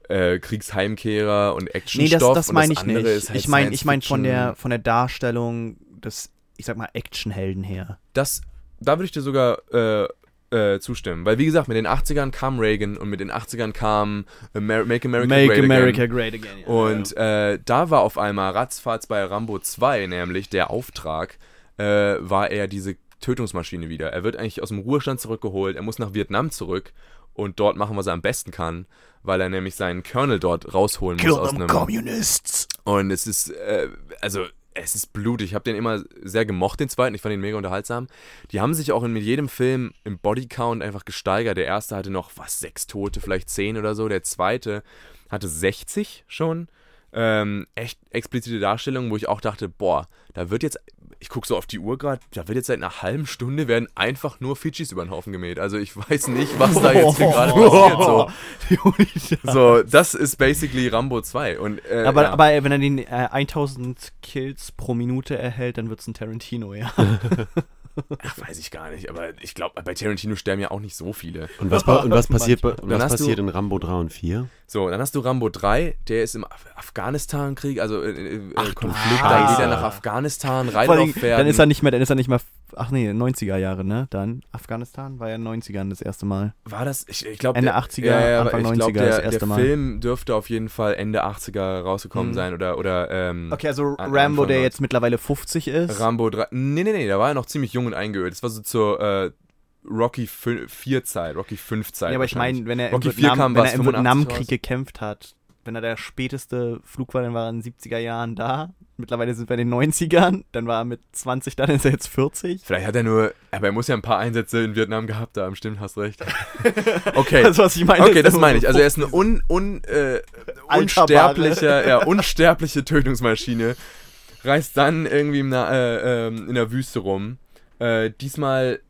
A: äh, Kriegsheimkehrer und
C: Nee,
A: Actionstoff.
C: das, das
A: und
C: meine ich nicht.
A: Halt
C: ich meine ich mein von, der, von der Darstellung des, ich sag mal, Actionhelden her.
A: Das, da würde ich dir sogar äh, äh, zustimmen. Weil, wie gesagt, mit den 80ern kam Reagan und mit den 80ern kam Amer Make America
C: Make
A: Great
C: America
A: Again.
C: Great Again. Ja.
A: Und äh, da war auf einmal ratzfatz bei Rambo 2 nämlich der Auftrag, äh, war er diese Tötungsmaschine wieder. Er wird eigentlich aus dem Ruhestand zurückgeholt, er muss nach Vietnam zurück und dort machen, was er am besten kann, weil er nämlich seinen Colonel dort rausholen muss aus einem...
C: Communists!
A: Und es ist, äh, also, es ist blutig. Ich habe den immer sehr gemocht, den zweiten. Ich fand ihn mega unterhaltsam. Die haben sich auch in, mit jedem Film im Bodycount einfach gesteigert. Der erste hatte noch, was, sechs Tote, vielleicht zehn oder so. Der zweite hatte 60 schon. Ähm, echt explizite Darstellungen, wo ich auch dachte, boah, da wird jetzt, ich gucke so auf die Uhr gerade, da wird jetzt seit einer halben Stunde werden einfach nur Fidschis über den Haufen gemäht. Also ich (laughs) weiß nicht, was da jetzt hier gerade (laughs) passiert. So. (laughs) so, das ist basically Rambo 2. Und, äh,
C: aber,
A: ja.
C: aber wenn er den äh, 1000 Kills pro Minute erhält, dann wird es ein Tarantino, ja.
A: Ach, weiß ich gar nicht, aber ich glaube, bei Tarantino sterben ja auch nicht so viele.
B: Und was, und was (laughs) passiert, bei-
A: Dann
B: was
A: hast du-
B: passiert in Rambo 3 und 4?
A: So, dann hast du Rambo 3, der ist im Af Afghanistan-Krieg, also äh, äh,
B: Ach,
A: Konflikt,
B: Scheiße.
A: da geht er nach Afghanistan, Pferden.
C: dann ist er nicht mehr, dann ist er nicht mehr, ach nee, 90er Jahre, ne? Dann Afghanistan war ja in den 90ern das erste Mal.
A: War das, ich, ich glaube,
C: Ende
A: der-
C: 80er,
A: ja, ja,
C: Anfang
A: ich glaub,
C: 90er
A: der,
C: das erste
A: der
C: Mal.
A: Film dürfte auf jeden Fall Ende 80er rausgekommen
C: Mhm.
A: sein oder, oder ähm,
C: Okay, also Rambo, der jetzt mittlerweile 50 ist.
A: Rambo 3. Nee, nee, nee, da war er noch ziemlich jung und eingeölt. Das war so zur äh, Rocky 4 Zeit, Rocky 5 Zeit.
C: ja, aber ich meine, wenn er im
A: Rocky 4
C: Vietnam,
A: kam,
C: wenn
A: war's
C: im
A: 85
C: Vietnamkrieg
A: raus?
C: gekämpft hat, wenn er der späteste Flug war, dann war er in den 70er Jahren da. Mittlerweile sind wir in den 90ern. Dann war er mit 20, dann ist er jetzt 40.
A: Vielleicht hat er nur, aber er muss ja ein paar Einsätze in Vietnam gehabt haben, stimmt, hast recht. (laughs) Okay.
C: Das, was ich meine.
A: Okay, das meine ich. Also er ist eine un, un, äh, unsterblicher, ja, unsterbliche Tötungsmaschine. Reist dann irgendwie in der, äh, ähm, in der Wüste rum. Äh, diesmal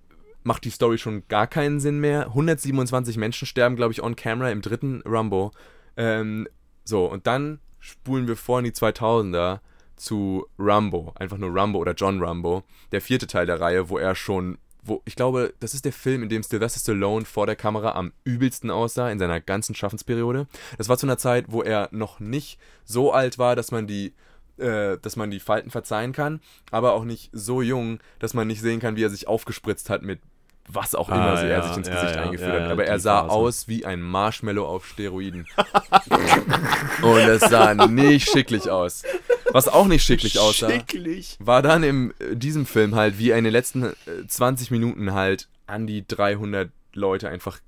A: macht die Story schon gar keinen Sinn mehr. 127 Menschen sterben, glaube ich, on camera im dritten Rumbo. Ähm, so, und dann spulen wir vor in die 2000er zu Rumbo. Einfach nur Rumbo oder John Rumbo. Der vierte Teil der Reihe, wo er schon wo ich glaube, das ist der Film, in dem Sylvester Stallone vor der Kamera am übelsten aussah in seiner ganzen Schaffensperiode. Das war zu einer Zeit, wo er noch nicht so alt war, dass man die äh, dass man die Falten verzeihen kann, aber auch nicht so jung, dass man nicht sehen kann, wie er sich aufgespritzt hat mit was auch immer
B: Ah,
A: er
B: ja,
A: sich ins Gesicht
B: ja,
A: eingeführt
B: ja,
A: hat. Aber er sah
B: Phase.
A: aus wie ein Marshmallow auf Steroiden. (laughs) Und es sah nicht schicklich aus. Was auch nicht schicklich aussah
B: Schicklich.
A: war dann in äh, diesem Film halt, wie er in den letzten äh, 20 Minuten halt an die 300 Leute einfach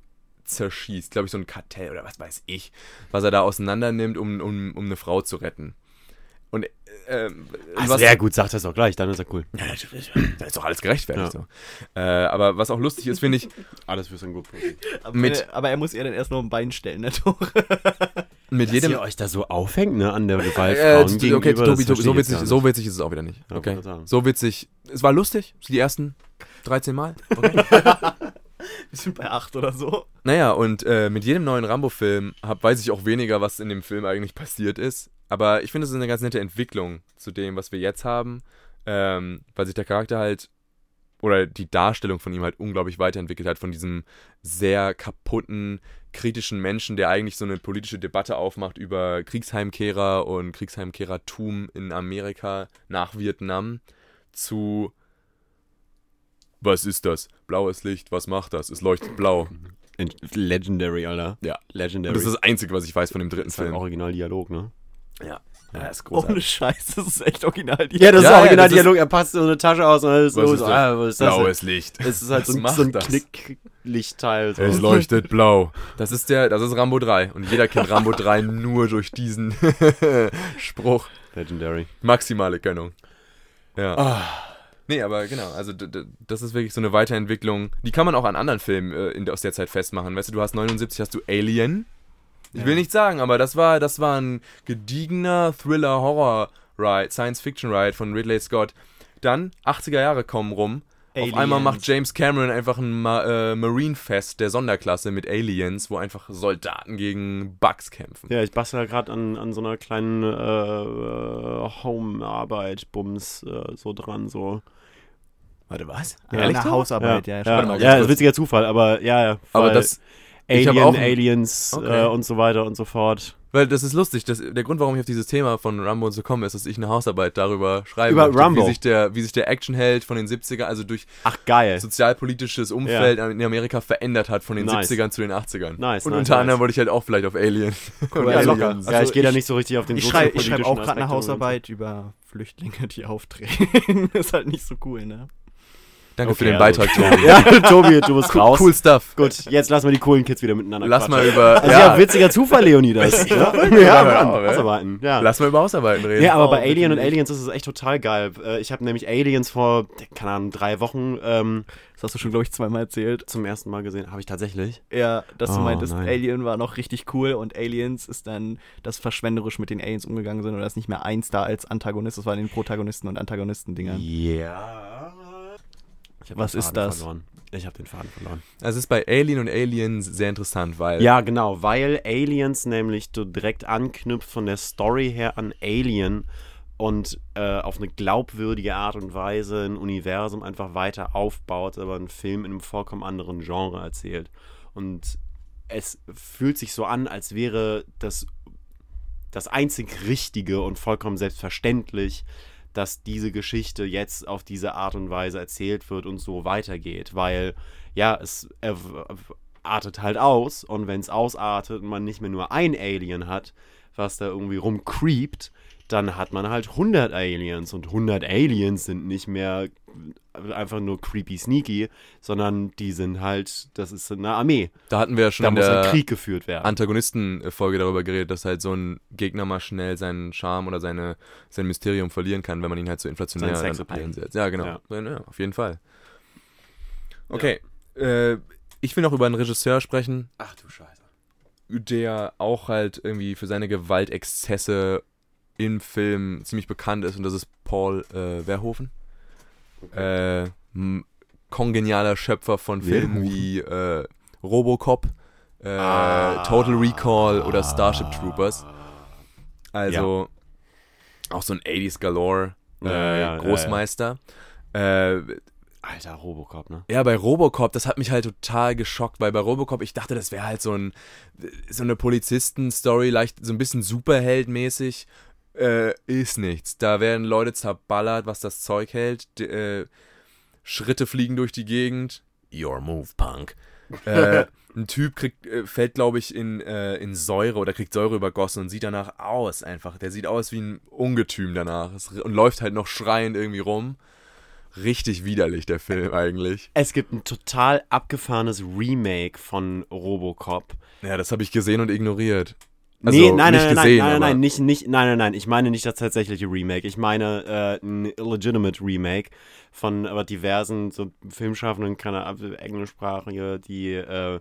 A: zerschießt. Glaube ich, so ein Kartell oder was weiß ich, was er da auseinander nimmt, um, um, um eine Frau zu retten. Und äh, ähm,
B: Also,
A: was,
B: ja, gut, sagt das auch gleich, dann ist er cool.
A: ja, natürlich, da ist doch alles gerechtfertigt.
B: Ja.
A: So. Äh, aber was auch lustig ist, finde ich, (laughs)
B: Alles für sein gut.
C: Aber,
A: mit-
C: aber er muss ihr dann erst noch ein Bein stellen, ne, Tore? (laughs)
A: mit
B: Dass
A: jedem.
B: ihr euch da so aufhängt, ne, an der Gewalt
A: Äh,
B: Frauen
A: okay, Tobi, Tobi, so witzig, so witzig ist es auch wieder nicht.
B: Ja,
A: Okay.
B: sagen.
A: So witzig. Es war lustig, die ersten 13 Mal. Okay. (laughs)
C: Wir sind bei 8 oder so.
A: Naja, und äh, mit jedem neuen Rambo-Film weiß ich auch weniger, was in dem Film eigentlich passiert ist. Aber ich finde, es ist eine ganz nette Entwicklung zu dem, was wir jetzt haben. Ähm, weil sich der Charakter halt, oder die Darstellung von ihm halt unglaublich weiterentwickelt hat, von diesem sehr kaputten, kritischen Menschen, der eigentlich so eine politische Debatte aufmacht über Kriegsheimkehrer und Kriegsheimkehrertum in Amerika nach Vietnam, zu was ist das? Blaues Licht, was macht das? Es leuchtet blau.
B: Legendary, Alter.
A: Ja.
B: Legendary.
A: Und das ist das Einzige, was ich weiß von dem dritten
B: Das ist halt
A: Film.
B: Originaldialog, ne?
A: Ja. Ja, ist
C: Ohne
A: großartig.
C: Scheiß, das ist echt original.
B: Ja, das
A: Ja,
B: ist
A: ja,
B: Originaldialog. Er passt so eine Tasche aus und alles
A: Was
B: so.
A: ist
B: ah, was ist das? denn?
A: Blaues Licht.
B: Es ist halt so ein, so ein
A: das?
B: Klicklichtteil. So.
A: Es leuchtet blau. Das ist der, das ist Rambo 3. Und jeder kennt (laughs) Rambo 3 nur durch diesen (laughs) Spruch.
B: Legendary.
A: Maximale Gönnung. Ja. Nee, aber genau, also das ist wirklich so eine Weiterentwicklung. Die kann man auch an anderen Filmen äh, in, aus der Zeit festmachen. Weißt du, du hast 79, hast du Alien. Ich will nicht sagen, aber das war, das war ein gediegener Thriller-Horror-Ride, Science-Fiction-Ride von Ridley Scott. Dann, 80er Jahre kommen rum. Auf
C: Aliens.
A: einmal macht James Cameron einfach ein Ma äh, Marine-Fest der Sonderklasse mit Aliens, wo einfach Soldaten gegen Bugs kämpfen.
B: Ja, ich bastel gerade an, an so einer kleinen äh, äh, Home-Arbeit, Bums, äh, so dran, so.
A: Warte, was?
C: Ja,
A: Ehrlich
C: eine? Hausarbeit, ja.
B: ja, ja,
A: ganz
B: ja ist witziger Zufall, aber ja, ja.
A: Aber das,
B: Alien,
A: auch
B: Aliens
A: Okay.
B: äh, und so weiter und so fort.
A: Weil das ist lustig. Das, der Grund, warum ich auf dieses Thema von Rambo und so komme, ist, dass ich eine Hausarbeit darüber schreibe.
B: Über
A: möchte,
B: Rambo?
A: Wie sich, der, wie sich der Actionheld von den 70er, also durch
B: Ach, geil.
A: sozialpolitisches Umfeld in Amerika verändert hat von den
B: Nice.
A: 70ern zu den 80ern.
B: Nice,
A: und
B: nice,
A: unter anderem
B: nice.
A: wollte ich halt auch vielleicht auf Alien. (laughs)
C: Cool,
B: Ja,
C: also-
B: locker.
A: Aliens.
B: ja, ich gehe da
C: ich-
B: nicht so richtig auf den
C: Ich schreibe ich schreib auch gerade eine. Hausarbeit über Flüchtlinge, die auftreten. (laughs) ist halt nicht so cool, ne?
A: Danke für
B: Okay,
A: den
B: also-
A: Beitrag, Tobi. (laughs)
B: Ja, Tobi, du musst raus.
A: Cool Stuff.
B: Gut, jetzt lassen wir die coolen Kids wieder miteinander
A: Lass mal
B: quatschen.
A: über.
B: Also ja, witziger Zufall, Leonidas. (laughs) ja, ja,
A: Ja,
B: Mann,
A: ja,
B: Hausarbeiten. Ja.
A: Lass mal über Hausarbeiten reden.
B: Ja, aber
C: Oh,
B: bei Alien und. Aliens ist es echt total geil. Äh, Ich habe nämlich Aliens vor, keine Ahnung, drei Wochen ähm,
C: Das hast du schon, glaube ich, zweimal erzählt.
B: zum ersten Mal gesehen. Habe ich tatsächlich?
C: Ja, dass du
B: Oh,
C: meintest,
B: nein.
C: Alien war noch richtig cool und Aliens ist dann, dass verschwenderisch mit den Aliens umgegangen sind oder dass nicht mehr eins da als Antagonist, das waren den Protagonisten und Antagonisten-Dinger.
B: Ja. Hab
C: Was ist das?
B: Verloren. Ich habe den Faden verloren.
A: Also es ist bei Alien und Aliens sehr interessant, weil.
B: Ja, genau, weil Aliens nämlich so direkt anknüpft von der Story her an Alien und äh, auf eine glaubwürdige Art und Weise ein Universum einfach weiter aufbaut, aber einen Film in einem vollkommen anderen Genre erzählt. Und es fühlt sich so an, als wäre das das einzig Richtige und vollkommen selbstverständlich, dass diese Geschichte jetzt auf diese Art und Weise erzählt wird und so weitergeht, weil ja, es artet halt aus und wenn es ausartet und man nicht mehr nur ein Alien hat, was da irgendwie rumcreept, dann hat man halt 100 Aliens und 100 Aliens sind nicht mehr einfach nur creepy sneaky, sondern die sind halt, das ist eine Armee.
A: Da hatten wir ja schon
B: Da
A: in
B: muss ein
A: der
B: Krieg geführt werden.
A: Antagonistenfolge darüber geredet, dass halt so ein Gegner mal schnell seinen Charme oder seine, sein Mysterium verlieren kann, wenn man ihn halt so inflationär einsetzt. Ja, genau.
B: Ja.
A: Ja. Ja, auf jeden Fall. Okay. Äh, ich will noch über einen Regisseur sprechen,
B: Ach du Scheiße.
A: der auch halt irgendwie für seine Gewaltexzesse im Film ziemlich bekannt ist und das ist Paul äh, Verhoeven. Äh, m- kongenialer Schöpfer von Filmen wie äh, Robocop, äh,
B: Ah.
A: Total Recall oder Starship Troopers. Also auch so ein 80s Galore äh,
B: Ja, ja, ja,
A: Großmeister. Äh,
B: Alter, Robocop, ne?
A: ja, bei Robocop, das hat mich halt total geschockt, weil bei Robocop, ich dachte, das wäre halt so ein so eine Polizisten-Story, leicht so ein bisschen Superheldmäßig. Äh, ist nichts. Da werden Leute zerballert, was das Zeug hält. D äh, Schritte fliegen durch die Gegend. Your move, Punk. äh, (laughs) ein Typ kriegt, äh, fällt, glaube ich, in, äh, in Säure oder kriegt Säure übergossen und sieht danach aus einfach. Der sieht aus wie ein Ungetüm danach und läuft halt noch schreiend irgendwie rum. Richtig widerlich, der Film eigentlich.
B: Es gibt ein total abgefahrenes Remake von Robocop.
A: Ja, das habe ich gesehen und ignoriert.
B: Nee, nein, nein,
A: gesehen,
B: nein, nein, nein, nicht, nicht, nein, nein, nein. Ich meine nicht das tatsächliche Remake. Ich meine äh, ein illegitimate Remake von aber diversen so Filmschaffenden, keine Ahnung, englischsprachige, die äh,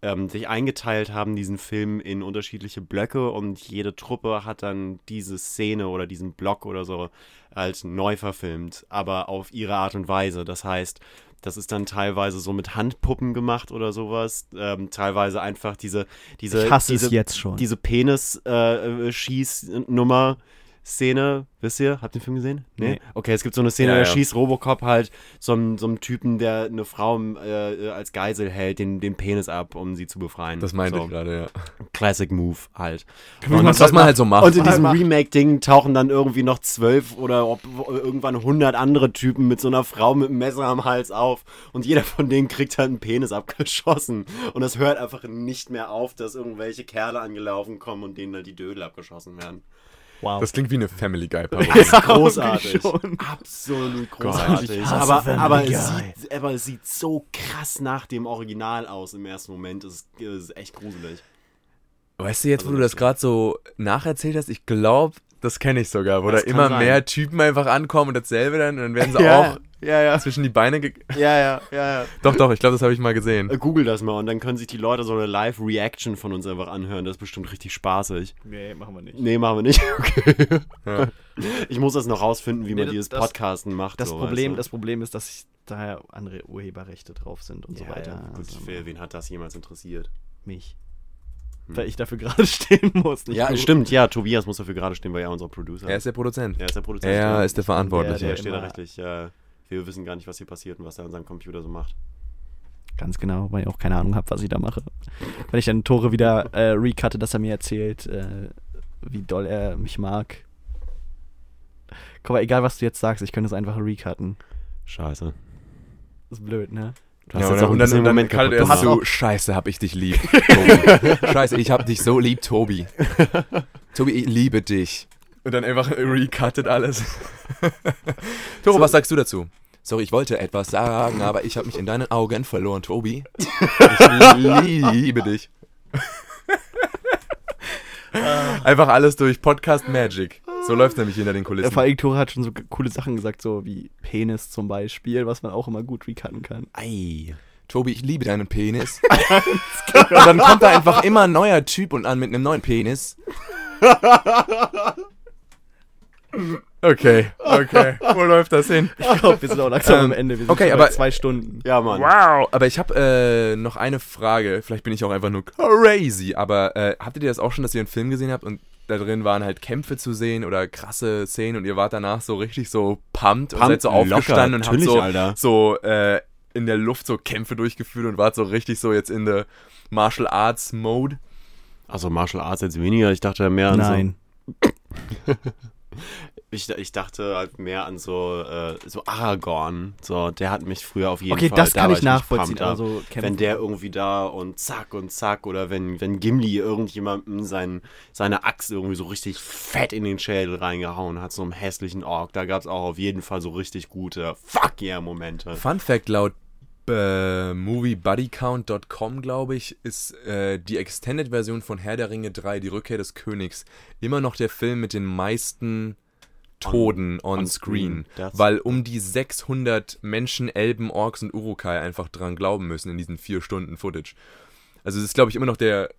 B: ähm, sich eingeteilt haben, diesen Film in unterschiedliche Blöcke und jede Truppe hat dann diese Szene oder diesen Block oder so halt neu verfilmt, aber auf ihre Art und Weise. Das heißt, das ist dann teilweise so mit Handpuppen gemacht oder sowas, ähm, teilweise einfach diese, diese,
C: Ich hasse
B: diese,
C: es jetzt schon.
B: diese Penis-Schieß-Nummer. Szene, wisst ihr? Habt ihr den Film gesehen?
C: Nee.
B: Okay, es gibt so eine Szene,
A: Ja,
B: da
A: ja.
B: schießt Robocop halt so einem, so einem Typen, der eine Frau äh, als Geisel hält, den, den Penis ab, um sie zu befreien.
A: Das meinte
B: so.
A: ich gerade, ja.
B: Classic Move halt.
A: Und was man halt so macht.
B: Und in diesem. Remake-Ding tauchen dann irgendwie noch zwölf oder ob, irgendwann hundert andere Typen mit so einer Frau mit einem Messer am Hals auf. Und jeder von denen kriegt halt einen Penis abgeschossen. Und das hört einfach nicht mehr auf, dass irgendwelche Kerle angelaufen kommen und denen dann die Dödel abgeschossen werden.
C: Wow.
A: Das klingt wie eine Family Guy (laughs) Parodie.
B: Das ist großartig.
C: schon.
B: Absolut großartig. aber, aber, es sieht, aber es sieht so krass nach dem Original aus im ersten Moment. Es ist, es ist echt gruselig.
A: Weißt du jetzt, wo
B: Also
A: du das gerade so nacherzählt hast? Ich glaube, das kenne ich sogar, wo
B: Das
A: da immer
B: sein.
A: mehr Typen einfach ankommen und dasselbe dann und dann werden sie (laughs)
B: Ja,
A: auch
B: ja, ja.
A: zwischen die Beine ge
B: Ja, ja, ja, ja. (laughs)
A: Doch, doch, ich glaube, das habe ich mal gesehen.
B: Äh, Google das mal und dann können sich die Leute so eine Live-Reaction von uns einfach anhören. Das ist bestimmt richtig spaßig.
C: Nee, machen wir nicht.
B: Nee, machen wir nicht. (laughs) Okay.
A: Ja.
B: Ich muss das noch rausfinden, wie
C: Nee,
B: man
C: das-
B: dieses
C: das-
B: Podcasten macht.
C: Das
B: so,
C: Problem,
B: weißt du?
C: das Problem ist, dass ich da andere Urheberrechte drauf sind und so
B: Ja,
C: weiter.
B: ja, gut,
C: Also,
B: wer- wen hat das jemals interessiert?
C: mich.
B: Hm.
C: Weil ich dafür (laughs) gerade stehen muss. nicht
B: Ja,
C: du.
B: stimmt. Ja, Tobias muss dafür gerade stehen, weil er unser Producer
A: Er ist der Produzent.
B: Er ist der Produzent.
A: Er
B: ja.
A: ist der Verantwortliche.
B: Der
C: Der
B: steht da richtig. Äh, wir wissen gar nicht, was hier passiert und was er an seinem Computer so macht.
C: Ganz genau, weil ich auch keine Ahnung habe, was ich da mache. Wenn ich dann Tore wieder äh, recutte, dass er mir erzählt, äh, wie doll er mich mag. Guck mal, egal was du jetzt sagst, ich könnte es einfach recutten.
B: Scheiße.
C: Das ist blöd, ne?
B: Du
A: Ja,
B: hast
A: und
B: jetzt
A: dann,
B: auch
A: und dann, dann
B: Moment
A: kaltet
B: kaputt
A: er
B: gemacht.
A: so, scheiße, hab ich dich lieb, (laughs) Tobi. scheiße, ich hab dich so lieb, Tobi. Tobi, ich liebe dich. Und dann einfach recuttet alles. (laughs) Toro, was sagst du dazu? Sorry, ich wollte etwas sagen, aber ich habe mich in deinen Augen verloren, Tobi. (laughs) Ich liebe dich. Einfach alles durch Podcast Magic. So läuft nämlich hinter den Kulissen.
C: Vor allem Tore hat schon so coole Sachen gesagt, so wie Penis zum Beispiel, was man auch immer gut recutten kann.
B: Ei.
A: Tobi, ich liebe deinen Penis. (laughs) und dann kommt da einfach immer ein neuer Typ und an mit einem neuen Penis. Okay, okay. Wo läuft das hin?
C: Ich glaube, wir sind auch langsam
A: Ähm,
C: am Ende. Wir sind
A: okay,
C: schon bei
A: aber-
C: zwei Stunden.
B: Ja, Mann.
A: Wow. Aber ich habe äh, noch eine Frage. Vielleicht bin ich auch einfach nur crazy. Aber äh, hattet ihr das auch schon, dass ihr einen Film gesehen habt und da drin waren halt Kämpfe zu sehen oder krasse Szenen und ihr wart danach so richtig so pumped, und seid so
B: Pumped,
A: aufgestanden
B: locker,
A: und habt so,
B: Alter.
A: so äh, in der Luft so Kämpfe durchgeführt und wart so richtig so jetzt in der Martial Arts Mode?
B: Also Martial Arts jetzt weniger. Ich dachte mehr an
C: Nein.
B: so. (laughs) Ich, ich dachte halt mehr an so, äh, so Aragorn. So, der hat mich früher auf jeden
C: Okay,
B: Fall.
C: das
B: da
C: kann ich nachvollziehen.
B: up.
C: Also,
B: wenn der irgendwie da und zack und zack oder wenn, wenn Gimli irgendjemandem sein, seine Axt irgendwie so richtig fett in den Schädel reingehauen hat, so einem hässlichen Ork, da gab es auch auf jeden Fall so richtig gute Fuck yeah Momente.
A: Fun Fact laut äh, moviebodycount.com, glaube ich, ist äh, die Extended-Version von Herr der Ringe 3, die Rückkehr des Königs, immer noch der Film mit den meisten Toten on,
B: on
A: screen,
B: screen.
A: Weil um die 600 Menschen, Elben, Orks und Urukai einfach dran glauben müssen in diesen vier Stunden Footage. Also es ist, glaube ich, immer noch der,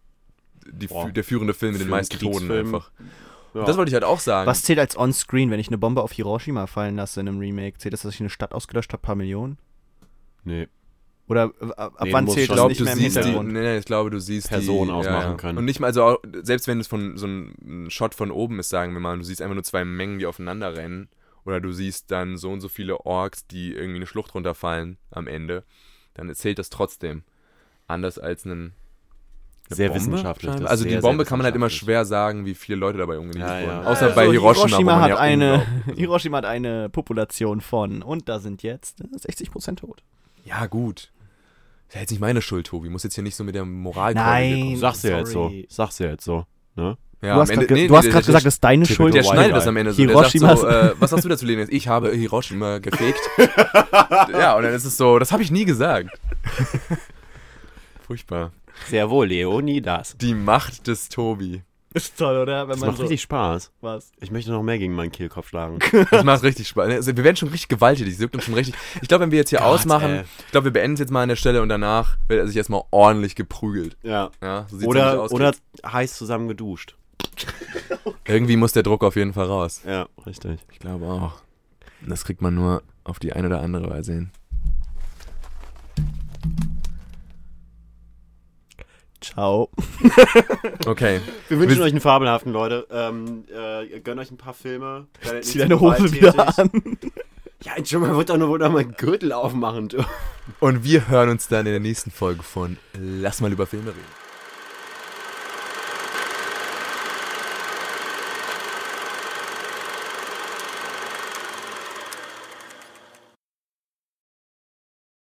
A: die,
B: Boah.
A: der führende Film mit den meisten Toten einfach.
B: Ja.
A: Das wollte ich halt auch sagen.
C: Was zählt als On-Screen, wenn ich eine Bombe auf Hiroshima fallen lasse in einem Remake? Zählt das, dass ich eine Stadt ausgelöscht habe, paar Millionen?
B: Nee.
C: Oder äh, ab
B: Nee,
C: wann zählt
B: schon-
C: das nicht
A: du
C: mehr im
A: siehst die,
C: Hintergrund?
A: nee, ich glaube, du siehst
B: Personen
A: die,
B: ausmachen
A: ja.
B: können.
A: Und nicht mal, also auch, selbst wenn es von so ein Shot von oben ist, sagen wir mal, du siehst einfach nur zwei Mengen, die aufeinander rennen, oder du siehst dann so und so viele Orks, die irgendwie eine Schlucht runterfallen am Ende, dann zählt das trotzdem. Anders als einen eine
B: Sehr
A: Bombe,
B: wissenschaftlich,
A: Also die Bombe kann man halt immer schwer sagen, wie viele Leute dabei umgelegt
B: Ja, ja.
A: wurden. Außer
C: Also,
A: bei Hiroshima, man
C: hat
A: ja
C: eine (laughs) Hiroshima hat eine Population von und da sind jetzt äh, 60% tot.
A: Ja, gut. Das ist jetzt nicht meine Schuld, Tobi. Muss jetzt hier nicht so mit der Moral
C: Nein.
B: Sag's dir jetzt so.
C: Sorry.
B: Sag's dir jetzt so. Ne?
A: Ja,
C: du hast gerade
A: nee,
C: du gesagt, das ist deine Schuld.
A: Der schneidet das am Ende so.
C: Hiroshima
A: Der sagt so, äh, was hast du dazu, Linus? Ich habe Hiroshima gefegt. (laughs) ja, und dann ist es so, das habe ich nie gesagt. (laughs) Furchtbar.
B: Sehr wohl, Leo, nie das.
A: Die Macht des Tobi.
C: Ist toll, oder? Wenn
B: Das macht richtig Spaß.
C: was.
B: Ich möchte noch mehr gegen meinen Kehlkopf schlagen. (laughs)
A: Das macht richtig Spaß. Also, wir werden schon richtig. Das wirkt uns schon richtig. Ich glaube, wenn wir jetzt hier
B: Gott,
A: ausmachen,
B: ey.
A: ich glaube, wir beenden es jetzt mal an der Stelle und danach wird er sich erstmal ordentlich geprügelt.
B: Ja.
A: Ja, so
B: Oder,
A: aus.
B: oder heiß zusammen geduscht. (laughs)
A: Irgendwie muss der Druck auf jeden Fall raus.
B: Ja, richtig.
A: Ich glaube auch. Und Das kriegt man nur auf die eine oder andere Weise hin.
C: Ciao.
A: Okay.
B: Wir wünschen
A: Wir-
B: euch einen fabelhaften, Leute. Ähm, äh, ihr gönnt euch ein paar Filme.
C: Zieh deine Hose wieder an.
B: Ja, Entschuldigung, man wird doch nur wohl noch mal einen Gürtel aufmachen. Du.
A: Und wir hören uns dann in der nächsten Folge von Lass mal über Filme reden.